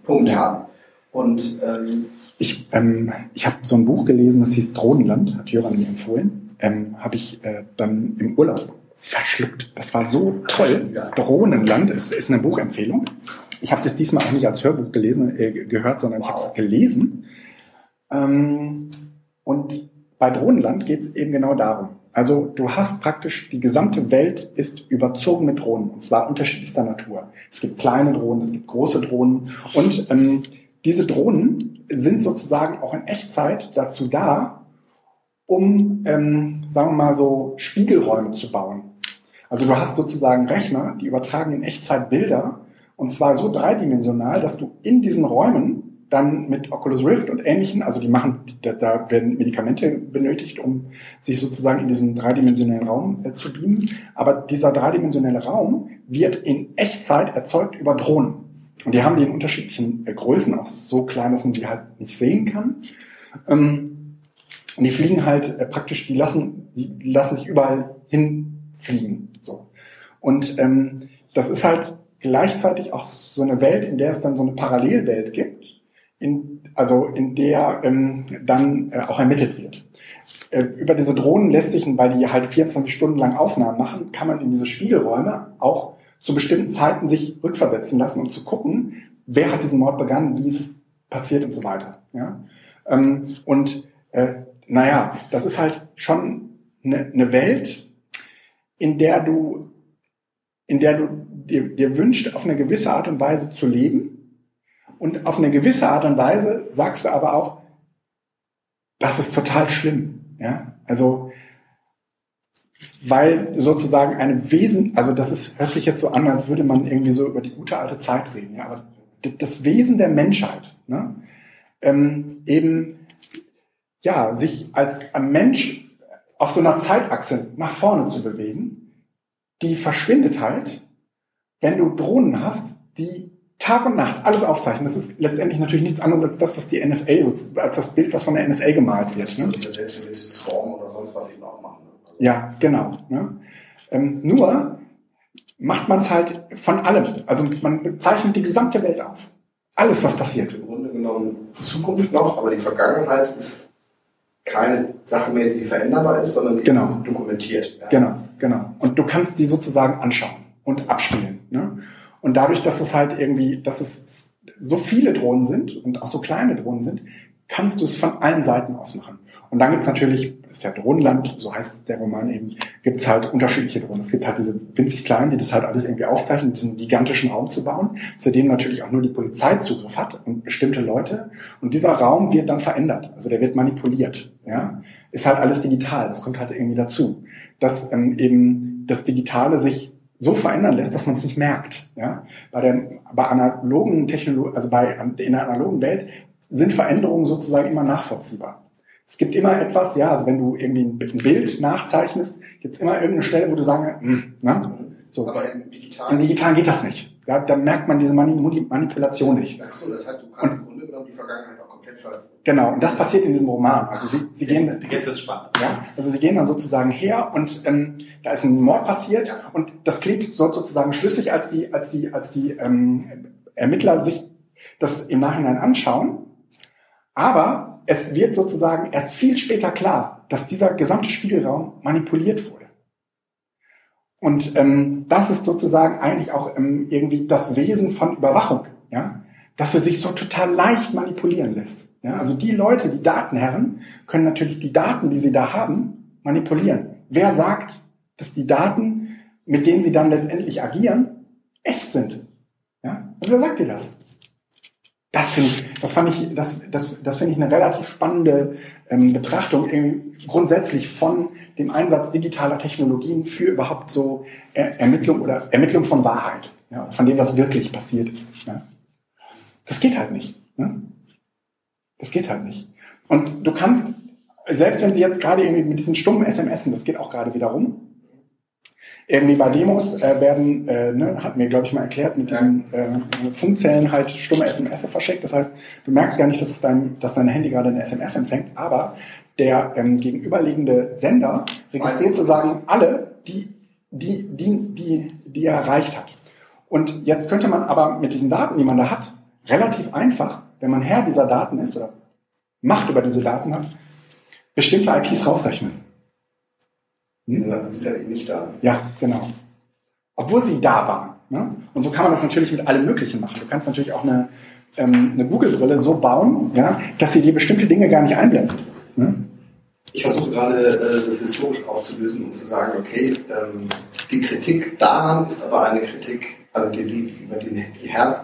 Punkt haben. Und ähm, ich, ähm, ich habe so ein Buch gelesen, das hieß Drohnenland, hat Jöran mir empfohlen. Ähm, habe ich äh, dann im Urlaub verschluckt. Das war so toll. Drohnenland ist, ist eine Buchempfehlung. Ich habe das diesmal auch nicht als Hörbuch gelesen, äh, gehört, sondern ich habe es Wow. gelesen. Ähm, und bei Drohnenland geht es eben genau darum. Also du hast praktisch, die gesamte Welt ist überzogen mit Drohnen, und zwar unterschiedlichster Natur. Es gibt kleine Drohnen, es gibt große Drohnen und ähm, diese Drohnen sind sozusagen auch in Echtzeit dazu da, um, ähm, sagen wir mal so, Spiegelräume zu bauen. Also du hast sozusagen Rechner, die übertragen in Echtzeit Bilder und zwar so dreidimensional, dass du in diesen Räumen dann mit Oculus Rift und ähnlichen, also die machen, da, da werden Medikamente benötigt, um sich sozusagen in diesen dreidimensionellen Raum äh, zu beamen. Aber dieser dreidimensionelle Raum wird in Echtzeit erzeugt über Drohnen. Und die haben die in unterschiedlichen äh, Größen, auch so klein, dass man sie halt nicht sehen kann. Ähm, und die fliegen halt äh, praktisch, die lassen, die lassen sich überall hinfliegen. So. Und ähm, das ist halt gleichzeitig auch so eine Welt, in der es dann so eine Parallelwelt gibt, in, also in der ähm, dann äh, auch ermittelt wird. Äh, über diese Drohnen lässt sich, weil die halt 24 Stunden lang Aufnahmen machen, kann man in diese Spiegelräume auch zu bestimmten Zeiten sich rückversetzen lassen, um zu gucken, wer hat diesen Mord begangen, wie ist es passiert und so weiter. Ja? Ähm, und äh, naja, das ist halt schon eine, eine Welt, in der du, in der du dir, dir wünscht, auf eine gewisse Art und Weise zu leben. Und auf eine gewisse Art und Weise sagst du aber auch, das ist total schlimm. Ja, also, weil sozusagen eine Wesen, also das ist, hört sich jetzt so an, als würde man irgendwie so über die gute alte Zeit reden, ja, aber das Wesen der Menschheit, ne, ähm, eben, ja, sich als ein Mensch auf so einer Zeitachse nach vorne zu bewegen, die verschwindet halt, wenn du Drohnen hast, die Tag und Nacht alles aufzeichnen. Das ist letztendlich natürlich nichts anderes als das, was die NSA, so, als das Bild, was von der NSA gemalt wird. das Ne? muss ja selbst im Form oder sonst was eben auch machen. Also, Ja, genau. Ne? Ähm, nur macht man es halt von allem. Also man zeichnet die gesamte Welt auf. Alles, was passiert. Im Grunde genommen Zukunft noch, aber die Vergangenheit ist keine Sache mehr, die veränderbar ist, sondern die Genau. ist dokumentiert. Ja. Genau, genau. Und du kannst die sozusagen anschauen und abspielen. Ne? Und Und dadurch, dass es halt irgendwie, dass es so viele Drohnen sind und auch so kleine Drohnen sind, kannst du es von allen Seiten aus machen. Und dann gibt's natürlich, ist ja Drohnenland, so heißt der Roman eben, gibt's halt unterschiedliche Drohnen. Es gibt halt diese winzig kleinen, die das halt alles irgendwie aufzeichnen, diesen gigantischen Raum zu bauen, zu dem natürlich auch nur die Polizei Zugriff hat und bestimmte Leute. Und dieser Raum wird dann verändert. Also der wird manipuliert. Ja, ist halt alles digital. Das kommt halt irgendwie dazu, dass ähm, eben das Digitale sich so verändern lässt, dass man es nicht merkt. Ja? Bei der bei analogen Technologie, also bei in der analogen Welt sind Veränderungen sozusagen immer nachvollziehbar. Es gibt immer etwas, ja, also wenn du irgendwie ein Bild nachzeichnest, gibt es immer irgendeine Stelle, wo du sagen, hm, ne? So. Aber im Digitalen, Im Digitalen geht das nicht. Ja, da merkt man diese Mani- Manipulation nicht. Ach so, das heißt, du kannst im Grunde genommen die Vergangenheit auch komplett ver Genau, und das passiert in diesem Roman. Also sie, sie gehen, Jetzt wird's spannend. ja, also sie gehen dann sozusagen her und ähm, da ist ein Mord passiert und das klingt so sozusagen schlüssig, als die, als die, als die ähm, Ermittler sich das im Nachhinein anschauen. Aber es wird sozusagen erst viel später klar, dass dieser gesamte Spielraum manipuliert wurde. Und ähm, das ist sozusagen eigentlich auch ähm, irgendwie das Wesen von Überwachung, ja, dass er sich so total leicht manipulieren lässt. Ja, also die Leute, die Datenherren, können natürlich die Daten, die sie da haben, manipulieren. Wer sagt, dass die Daten, mit denen sie dann letztendlich agieren, echt sind? Ja, also wer sagt dir das? Das finde ich, das fand ich, das, das, das finde ich eine relativ spannende ähm, Betrachtung grundsätzlich von dem Einsatz digitaler Technologien für überhaupt so er Ermittlung oder Ermittlung von Wahrheit, ja, von dem, was wirklich passiert ist. Ja. Das geht halt nicht. Ne? Das geht halt nicht. Und du kannst, selbst wenn sie jetzt gerade irgendwie mit diesen stummen SMSen, das geht auch gerade wieder rum, irgendwie bei Demos äh, werden, äh, ne, hat mir, glaube ich, mal erklärt, mit diesen äh, Funkzellen halt stumme SMS verschickt. Das heißt, du merkst gar nicht, dass, dein, dass dein Handy gerade eine SMS empfängt, aber der ähm, gegenüberliegende Sender registriert sozusagen alle, die, die, die, die, die er erreicht hat. Und jetzt könnte man aber mit diesen Daten, die man da hat, relativ einfach, wenn man Herr dieser Daten ist oder Macht über diese Daten hat, bestimmte IPs rausrechnen. Die sind dann eben nicht da. Ja, genau. Obwohl sie da waren. Ne? Und so kann man das natürlich mit allem Möglichen machen. Du kannst natürlich auch eine, ähm, eine Google-Brille so bauen, ja, dass sie dir bestimmte Dinge gar nicht einblendet. Ne? Ich versuche gerade, äh, das historisch aufzulösen und zu sagen, okay, ähm, die Kritik daran ist aber eine Kritik, also die, die, über die, die Herr,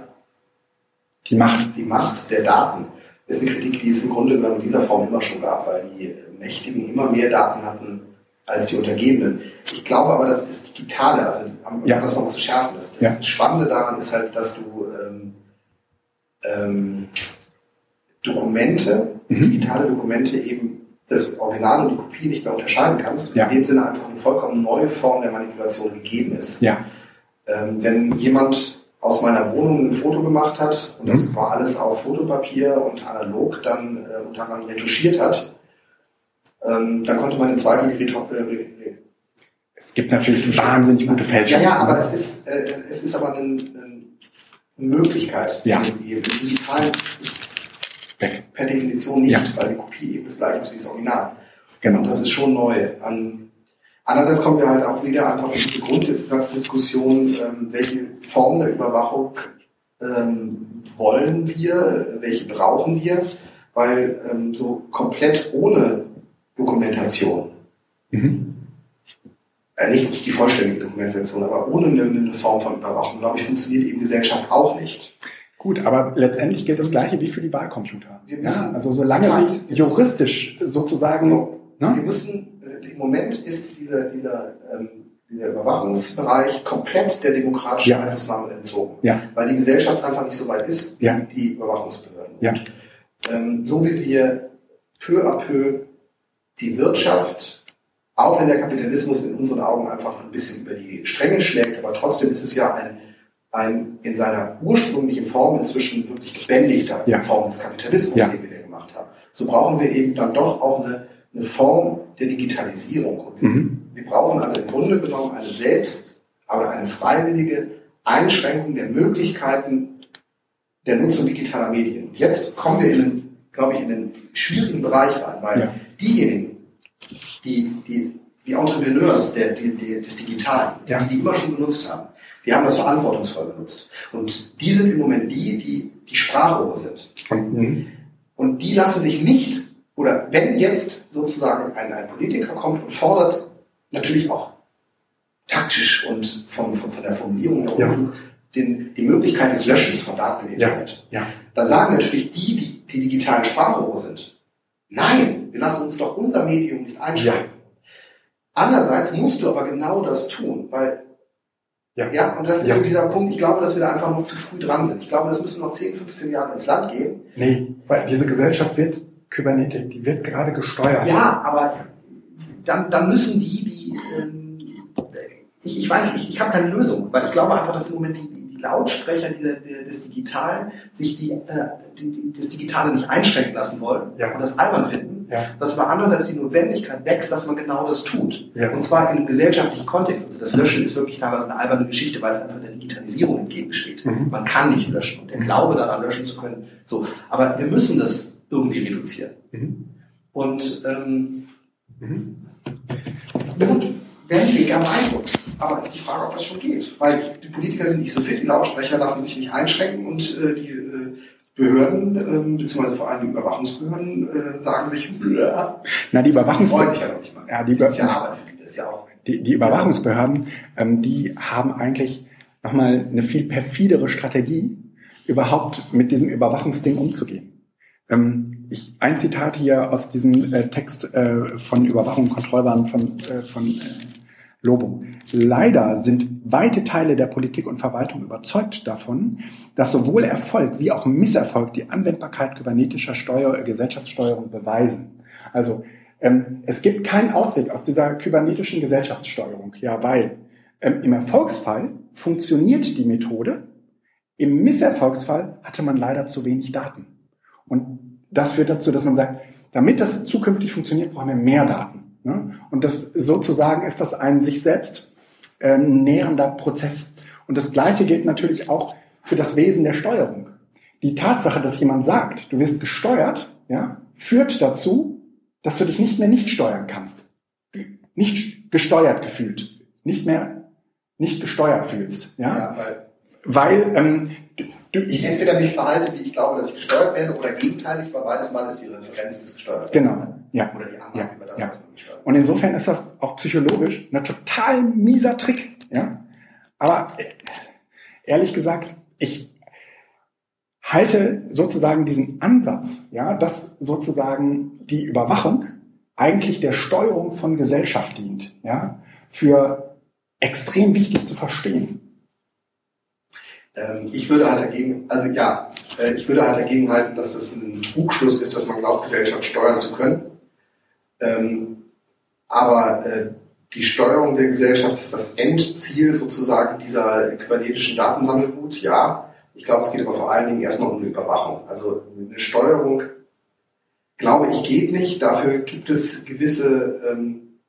Die Macht. die Macht der Daten, ist eine Kritik, die es im Grunde genommen in dieser Form immer schon gab, weil die Mächtigen immer mehr Daten hatten als die Untergebenen. Ich glaube aber, dass das Digitale, also um Ja. das noch zu schärfen, das, das Ja. Spannende daran ist halt, dass du ähm, ähm, Dokumente, Mhm. digitale Dokumente eben das Original und die Kopie nicht mehr unterscheiden kannst und Ja. in dem Sinne einfach eine vollkommen neue Form der Manipulation gegeben ist. Ja. Ähm, wenn jemand aus meiner Wohnung ein Foto gemacht hat und das Mhm. war alles auf Fotopapier und analog dann äh, unter anderem retuschiert hat, ähm, dann konnte man im Zweifel die Reto äh, Es gibt natürlich wahnsinnig gute ja, Fälschungen. ja, aber es ist, äh, es ist aber ein, ein, eine Möglichkeit, die Ja. es gibt. Im Digitalen ist es Weg. per Definition nicht, Ja. weil die Kopie eben das gleiche ist wie das Original. Genau. Und das ist schon neu. An, andererseits kommen wir halt auch wieder einfach in diese Grundsatzdiskussion, ähm, welche Form der Überwachung ähm, wollen wir, welche brauchen wir, weil ähm, so komplett ohne Dokumentation, Mhm. äh, nicht, nicht die vollständige Dokumentation, aber ohne eine, eine Form von Überwachung, glaube ich, funktioniert eben Gesellschaft auch nicht. Gut, aber letztendlich gilt das Gleiche wie für die Wahlcomputer. Wir müssen- Ja, also solange sie juristisch sozusagen, So. Wir ne? müssen, äh, im Moment ist dieser, dieser, ähm, dieser Überwachungsbereich komplett der demokratischen Ja. Einflussnahme entzogen. Ja. Weil die Gesellschaft einfach nicht so weit ist wie Ja. die Überwachungsbehörden. Ja. Ähm, so wie wir peu à peu die Wirtschaft, auch wenn der Kapitalismus in unseren Augen einfach ein bisschen über die Stränge schlägt, aber trotzdem ist es ja ein, ein in seiner ursprünglichen Form inzwischen wirklich gebändigter Ja. Form des Kapitalismus, Ja. den wir da gemacht haben. So brauchen wir eben dann doch auch eine, eine Form der Digitalisierung. Mhm. wir brauchen also im Grunde genommen eine selbst, aber eine freiwillige Einschränkung der Möglichkeiten der Nutzung digitaler Medien. Und jetzt kommen wir in einen, glaube ich, in einen schwierigen Bereich rein, weil Ja. Diejenigen, die, die die Entrepreneurs der, der, der, des Digitalen, Ja. die die immer schon benutzt haben, die haben das verantwortungsvoll benutzt. Und die sind im Moment die, die die Sprachrohre sind. Und, mhm. Und die lassen sich nicht, oder wenn jetzt sozusagen ein, ein Politiker kommt und fordert natürlich auch taktisch und vom, vom, von der Formulierung her Ja. den, die Möglichkeit des Löschens von Daten im Ja. Internet, ja, dann sagen natürlich die, die die digitalen Sprachrohre sind, nein, wir lassen uns doch unser Medium nicht einschränken. Andererseits musst du aber genau das tun, weil Ja. ja, und das ist Ja. so dieser Punkt, ich glaube, dass wir da einfach noch zu früh dran sind. Ich glaube, das müssen noch 10, 15 Jahre ins Land gehen. nee, weil diese Gesellschaft wird Kybernetik, die wird gerade gesteuert. Ja, aber dann, dann müssen die, die ähm, ich, ich weiß, ich, ich habe keine Lösung, weil ich glaube einfach, dass im Moment die Lautsprecher dieser, der, des Digitalen sich die, äh, die, die, das Digitale nicht einschränken lassen wollen Ja. und das albern finden, Ja. dass aber andererseits die Notwendigkeit wächst, dass man genau das tut. Ja. Und zwar in einem gesellschaftlichen Kontext. Also das Löschen ist wirklich teilweise eine alberne Geschichte, weil es einfach der Digitalisierung entgegensteht. Mhm. Man kann nicht löschen und der. Glaube daran löschen zu können. So, aber wir müssen das irgendwie reduzieren. Mhm. Und ähm, Mhm. gut, wir gerne beeindruckt. Aber es ist die Frage, ob das schon geht. Weil die Politiker sind nicht so fit, die Lautsprecher lassen sich nicht einschränken und äh, die äh, Behörden, ähm, beziehungsweise vor allem die Überwachungsbehörden, äh, sagen sich. Na, die Überwachungsbehörden, sich ja noch nicht mal. Ja, die das ist ja Be- Arbeit für die, das ist ja auch. die, die Überwachungsbehörden, ähm, die haben eigentlich nochmal eine viel perfidere Strategie, überhaupt mit diesem Überwachungsding umzugehen. Ähm, ich, ein Zitat hier aus diesem äh, Text äh, von Überwachung und Kontrollwahn von, äh, von Lobo. Leider sind weite Teile der Politik und Verwaltung überzeugt davon, dass sowohl Erfolg wie auch Misserfolg die Anwendbarkeit kybernetischer Steuer, äh, Gesellschaftssteuerung beweisen. Also ähm, es gibt keinen Ausweg aus dieser kybernetischen Gesellschaftssteuerung, ja, weil ähm, im Erfolgsfall funktioniert die Methode, im Misserfolgsfall hatte man leider zu wenig Daten. Und das führt dazu, dass man sagt, damit das zukünftig funktioniert, brauchen wir mehr Daten. Ne? Und das sozusagen ist das ein sich selbst ähm, nähernder Prozess. Und das Gleiche gilt natürlich auch für das Wesen der Steuerung. Die Tatsache, dass jemand sagt, du wirst gesteuert, ja, führt dazu, dass du dich nicht mehr nicht steuern kannst. Nicht gesteuert gefühlt. Nicht mehr nicht gesteuert fühlst. Ja? Ja, weil Weil ähm, du, ich entweder mich verhalte, wie ich glaube, dass ich gesteuert werde, oder gegenteilig, weil beides Mal ist die Referenz des Gesteuerten. Genau, ja. Oder die Annahme Ja, über das, ja. was man steuert. Und insofern ist das auch psychologisch ein total mieser Trick. Ja? Aber äh, ehrlich gesagt, ich halte sozusagen diesen Ansatz, ja, dass sozusagen die Überwachung eigentlich der Steuerung von Gesellschaft dient, ja, für extrem wichtig zu verstehen. Ähm, ich würde halt dagegen, also ja, äh, ich würde halt dagegen halten, dass das ein Trugschluss ist, dass man glaubt, Gesellschaft steuern zu können. Ähm, aber äh, die Steuerung der Gesellschaft ist das Endziel sozusagen dieser kybernetischen Datensammelgut, ja. Ich glaube, es geht aber vor allen Dingen erstmal um eine Überwachung. Also eine Steuerung, glaube ich, geht nicht. Dafür gibt es gewisse ähm,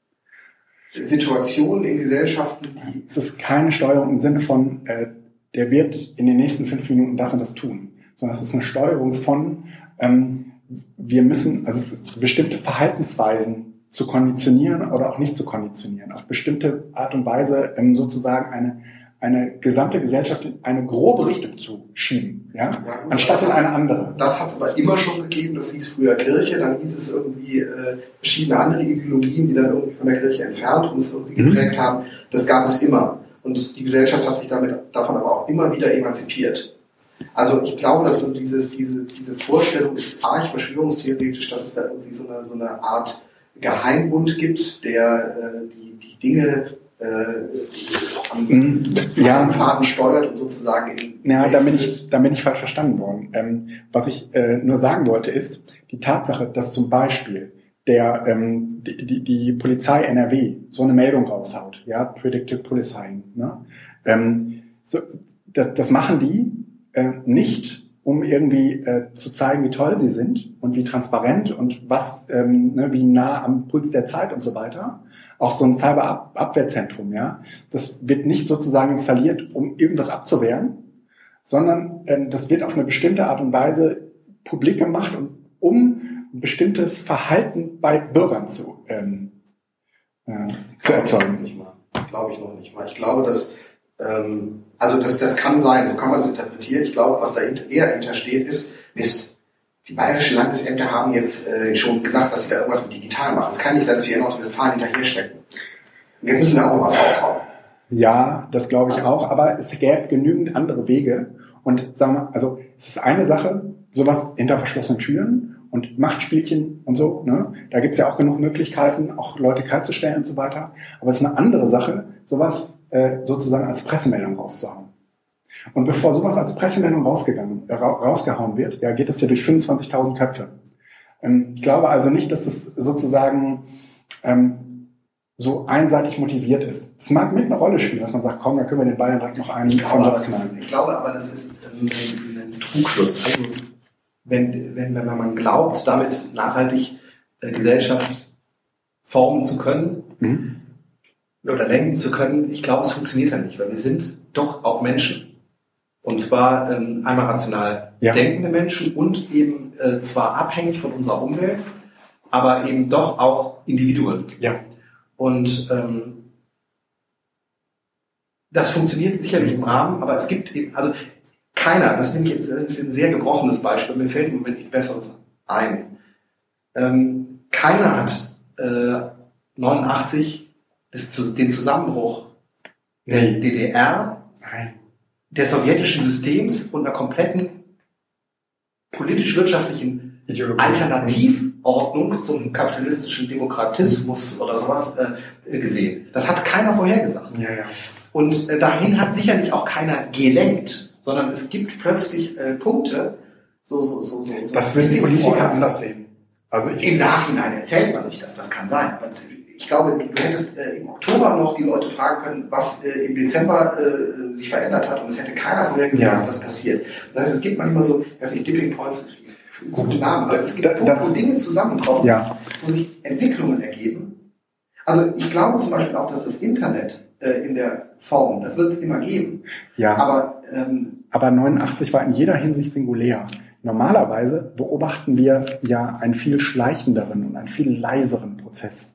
Situationen in Gesellschaften, die Es ist keine Steuerung im Sinne von, äh, der wird in den nächsten fünf Minuten das und das tun, sondern es ist eine Steuerung von, ähm, wir müssen, also es bestimmte Verhaltensweisen zu konditionieren oder auch nicht zu konditionieren, auf bestimmte Art und Weise ähm, sozusagen eine, eine gesamte Gesellschaft in eine grobe Richtung zu schieben, ja, Ja, gut, anstatt in eine andere. Das hat es aber immer schon gegeben. Das hieß früher Kirche, dann hieß es irgendwie äh, verschiedene andere Ideologien, die dann irgendwie von der Kirche entfernt und es irgendwie Mhm. geprägt haben. Das gab es immer. Und die Gesellschaft hat sich damit davon aber auch immer wieder emanzipiert. Also ich glaube, dass so dieses, diese, diese Vorstellung ist arg verschwörungstheoretisch, dass es da irgendwie so eine, so eine Art Geheimbund gibt, der äh, die, die Dinge äh, am Mhm. Ja, Faden steuert und sozusagen in Ja, da bin ich, da bin ich falsch verstanden worden. Ähm, was ich äh, nur sagen wollte, ist die Tatsache, dass zum Beispiel der, ähm, die, die, die Polizei NRW so eine Meldung raushaut, ja, Predictive Policing, ne? ähm, so, das, das machen die äh, nicht, um irgendwie äh, zu zeigen, wie toll sie sind und wie transparent und was, ähm, ne, wie nah am Puls der Zeit und so weiter. Auch so ein Cyberabwehrzentrum, ja. Das wird nicht sozusagen installiert, um irgendwas abzuwehren, sondern ähm, das wird auf eine bestimmte Art und Weise publik gemacht, und, um ein bestimmtes Verhalten bei Bürgern zu, ähm, ja, zu erzeugen. Glaube ich noch nicht mal. Ich glaube, dass ähm, also das, das kann sein, so kann man das interpretieren. Ich glaube, was da eher hintersteht, ist, Mist. Die bayerischen Landesämter haben jetzt äh, schon gesagt, dass sie da irgendwas mit digital machen. Es kann nicht sein, dass wir in Nordrhein-Westfalen hinterher stecken. Und jetzt müssen wir auch was raushauen. Ja, das glaube ich auch, aber es gäbe genügend andere Wege. Und sagen wir, also es ist eine Sache, sowas hinter verschlossenen Türen und Machtspielchen und so. Ne? Da gibt's ja auch genug Möglichkeiten, auch Leute kalt zu stellen und so weiter. Aber es ist eine andere Sache, sowas äh, sozusagen als Pressemeldung rauszuhauen. Und bevor sowas als Pressemeldung rausgegangen, äh, rausgehauen wird, ja, geht das ja durch 25.000 Köpfe. Ähm, ich glaube also nicht, dass das sozusagen ähm, so einseitig motiviert ist. Es mag mit eine Rolle spielen, dass man sagt, komm, da können wir den Bayern direkt noch einen ich glaube, von Satz Ich glaube aber, das ist ein, ein Trugschluss. Also, wenn, wenn, wenn man glaubt, damit nachhaltig äh, Gesellschaft formen zu können mhm. Oder lenken zu können, ich glaube, es funktioniert ja nicht, weil wir sind doch auch Menschen. Und zwar ähm, einmal rational ja. denkende Menschen und eben äh, zwar abhängig von unserer Umwelt, aber eben doch auch Individuen. Ja. Und ähm, das funktioniert sicherlich im Rahmen, aber es gibt eben, also keiner, das, ich jetzt, das ist ein sehr gebrochenes Beispiel, mir fällt im Moment nichts Besseres ein. Ähm, keiner hat äh, 89 das, den Zusammenbruch der DDR, Nein. des sowjetischen Systems und einer kompletten politisch-wirtschaftlichen Alternativordnung zum kapitalistischen Demokratismus oder sowas äh, gesehen. Das hat keiner vorhergesagt. Ja, ja. Und äh, dahin hat sicherlich auch keiner gelenkt, sondern es gibt plötzlich äh, Punkte, so, so, so, so. Das würden Politiker anders sehen. Also ich Im Nachhinein erzählt man sich das, das kann sein. Ich glaube, du hättest äh, im Oktober noch die Leute fragen können, was äh, im Dezember äh, sich verändert hat und es hätte keiner vorhergesehen, ja. dass das passiert. Das heißt, es gibt manchmal so, ich weiß nicht, Dipping Points gute Namen. Also es gibt Punkte, wo Dinge zusammenkommen, ja. wo sich Entwicklungen ergeben. Also ich glaube zum Beispiel auch, dass das Internet äh, in der Form, das wird es immer geben. Ja. Aber, ähm, aber 89 war in jeder Hinsicht singulär. Normalerweise beobachten wir ja einen viel schleichenderen und einen viel leiseren Prozess.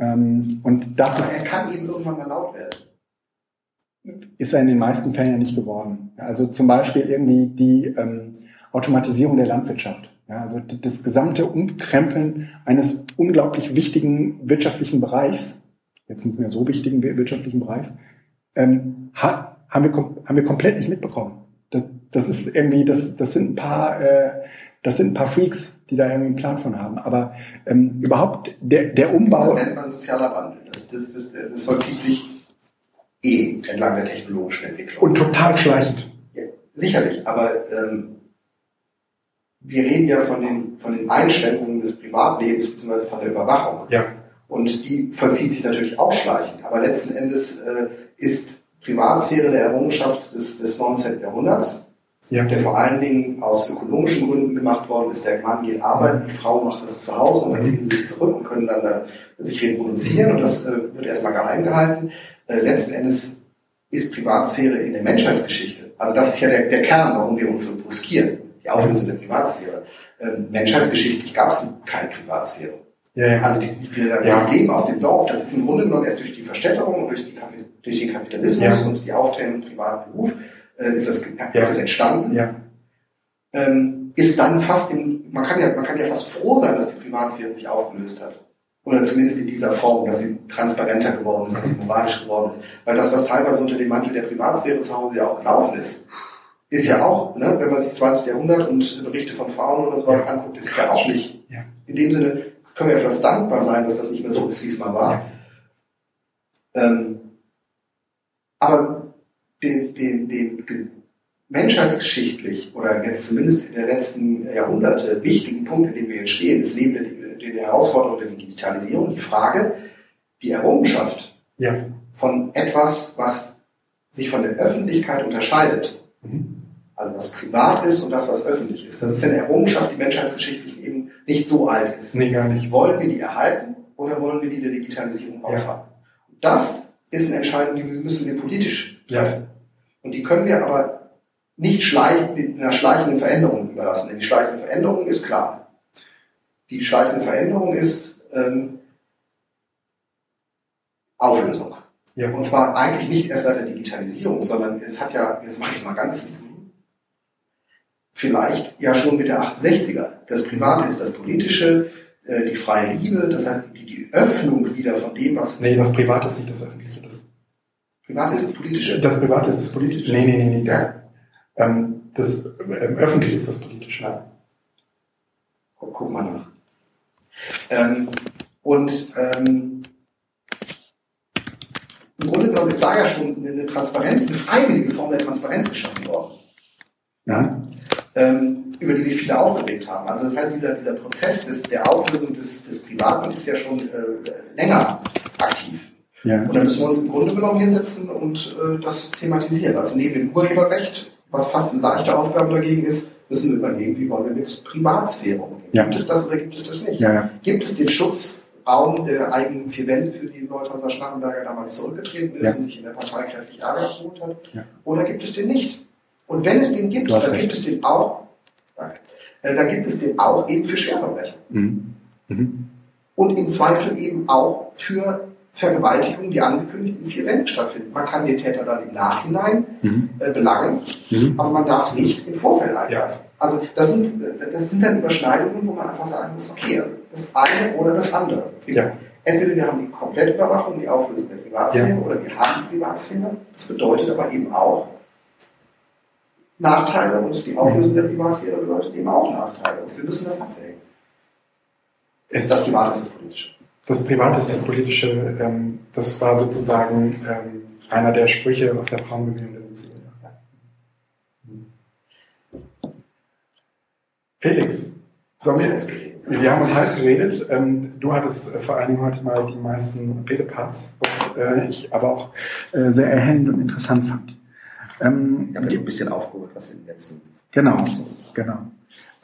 Ähm, und das aber ist, er kann eben irgendwann mal laut werden. Ist er in den meisten Fällen ja nicht geworden. Also zum Beispiel irgendwie die ähm, Automatisierung der Landwirtschaft. Ja, also das gesamte Umkrempeln eines unglaublich wichtigen wirtschaftlichen Bereichs, jetzt nicht mehr so wichtigen wirtschaftlichen Bereichs, ähm, ha, haben, wir, haben wir komplett nicht mitbekommen. Das, das ist irgendwie, das, das sind ein paar, äh, das sind ein paar Freaks, die da irgendwie einen Plan von haben. Aber ähm, überhaupt der, der Umbau. Das nennt man sozialer Wandel. Das, das, das, das vollzieht sich eh entlang der technologischen Entwicklung. Und total schleichend. Ja, sicherlich, aber ähm, wir reden ja von den, von den Einschränkungen des Privatlebens bzw. von der Überwachung. Ja. Und die vollzieht sich natürlich auch schleichend. Aber letzten Endes äh, ist Privatsphäre eine Errungenschaft des, des 19. Jahrhunderts, ja. der vor allen Dingen aus ökonomischen Gründen gemacht worden ist. Der Mann geht arbeiten, die Frau macht das zu Hause und dann ziehen sie sich zurück und können dann, dann sich reproduzieren und das äh, wird erstmal geheim gehalten. Äh, letzten Endes ist Privatsphäre in der Menschheitsgeschichte. Also das ist ja der, der Kern, warum wir uns so bruskieren die Auflösung der Privatsphäre. Ähm, menschheitsgeschichtlich gab es keine Privatsphäre. Ja, ja. Also die, die, ja. das Leben auf dem Dorf, das ist im Grunde genommen erst durch die Verstädterung und durch, die, durch den Kapitalismus und die Aufteilung privaten Beruf äh, ist, das, ist das entstanden. Ja. Ähm, ist dann fast in, man kann ja, man kann ja fast froh sein, dass die Privatsphäre sich aufgelöst hat. Oder zumindest in dieser Form, dass sie transparenter geworden ist, dass sie moralisch geworden ist. Weil das, was teilweise unter dem Mantel der Privatsphäre zu Hause ja auch gelaufen ist, ist ja auch, ne, wenn man sich 20. Jahrhundert und Berichte von Frauen oder sowas ja. anguckt, ist ja auch nicht. Ja. In dem Sinne können wir etwas dankbar sein, dass das nicht mehr so ist, wie es mal war. Ja. Ähm, aber den, den, den menschheitsgeschichtlich oder jetzt zumindest in den letzten Jahrhunderte wichtigen Punkt, in dem wir jetzt stehen, ist neben der, der Herausforderung der Digitalisierung die Frage, die Errungenschaft ja. von etwas, was sich von der Öffentlichkeit unterscheidet. Mhm also was privat ist und das, was öffentlich ist. Das ist eine Errungenschaft, die menschheitsgeschichtlich eben nicht so alt ist. Nee, gar nicht. Wollen wir die erhalten oder wollen wir die der Digitalisierung auffangen? Ja. Das ist eine Entscheidung, die müssen wir politisch treffen. Ja. Und die können wir aber nicht schleichen, in einer schleichenden Veränderung überlassen. Denn die schleichende Veränderung ist klar. Die schleichende Veränderung ist, ähm, Auflösung. Ja. Und zwar eigentlich nicht erst seit der Digitalisierung, sondern es hat ja, jetzt mache ich es mal ganz vielleicht ja schon mit der 68er. Das Private ist das Politische, äh, die freie Liebe, das heißt die, die Öffnung wieder von dem, was... Nee, das Private ist nicht das Öffentliche. Das Private ist das Politische. Das Private ist das Politische. Nee, nee, nee, nee. Das, ähm, das ähm, Öffentliche ist das Politische. Ja. Guck mal nach. Ähm, und ähm, im Grunde genommen ist da ja schon eine Transparenz, eine freiwillige Form der Transparenz geschaffen worden. Ja ähm, über die sich viele aufgeregt haben. Also das heißt, dieser, dieser Prozess des, der Auflösung des, des Privaten ist ja schon äh, länger aktiv. Ja. Und da müssen wir uns im Grunde genommen hinsetzen und äh, das thematisieren. Also neben dem Urheberrecht, was fast eine leichte Aufgabe dagegen ist, müssen wir überlegen, wie wollen wir mit Privatsphäre umgehen. Ja. Gibt es das oder gibt es das nicht? Ja. Gibt es den Schutzraum der eigenen vier Wände, für die Leuthauser Schnarrenberger damals zurückgetreten ist und sich in der Partei kräftig Ärger geholt hat? Oder gibt es den nicht? Und wenn es den gibt, dann recht. gibt es den auch, äh, dann gibt es den auch eben für Schwerverbrecher. Mhm. Mhm. Und im Zweifel eben auch für Vergewaltigungen, die angekündigt in vier Wänden stattfinden. Man kann den Täter dann im Nachhinein mhm. äh, belangen, mhm. aber man darf nicht im Vorfeld eingreifen. Ja. Also das sind, das sind dann Überschneidungen, wo man einfach sagen muss, okay, also das eine oder das andere. Ja. Entweder wir haben die komplette Überwachung, die Auflösung der Privatsphäre, ja. oder wir haben die Privatsphäre. Das bedeutet aber eben auch, Nachteile und die Auflösung der Privatsphäre bedeutet eben auch Nachteile. Und wir müssen das abwägen. Es das Private ist das Politische. Das Private ist das Politische. Ähm, das war sozusagen ähm, einer der Sprüche aus der Frauenbewegung der 70er Jahre. Felix, sollen wir, wir haben uns heiß geredet. Ähm, du hattest äh, vor allen Dingen heute mal die meisten Redeparts, was äh, ich aber auch äh, sehr erhellend und interessant fand. Ähm, ich habe ein bisschen aufgeholt, was in den letzten. Genau, genau.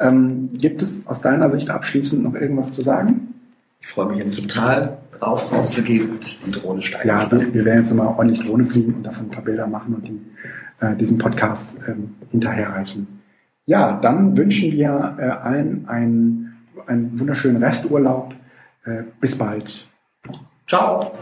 Ähm, gibt es aus deiner Sicht abschließend noch irgendwas zu sagen? Ich freue mich jetzt total drauf, rauszugehen und die Drohne steigen Ja, wir, wir, werden jetzt mal ordentlich Drohne fliegen und davon ein paar Bilder machen und die, äh, diesen Podcast ähm, hinterherreichen. Ja, dann wünschen wir äh, allen einen, einen wunderschönen Resturlaub. Äh, bis bald. Ciao.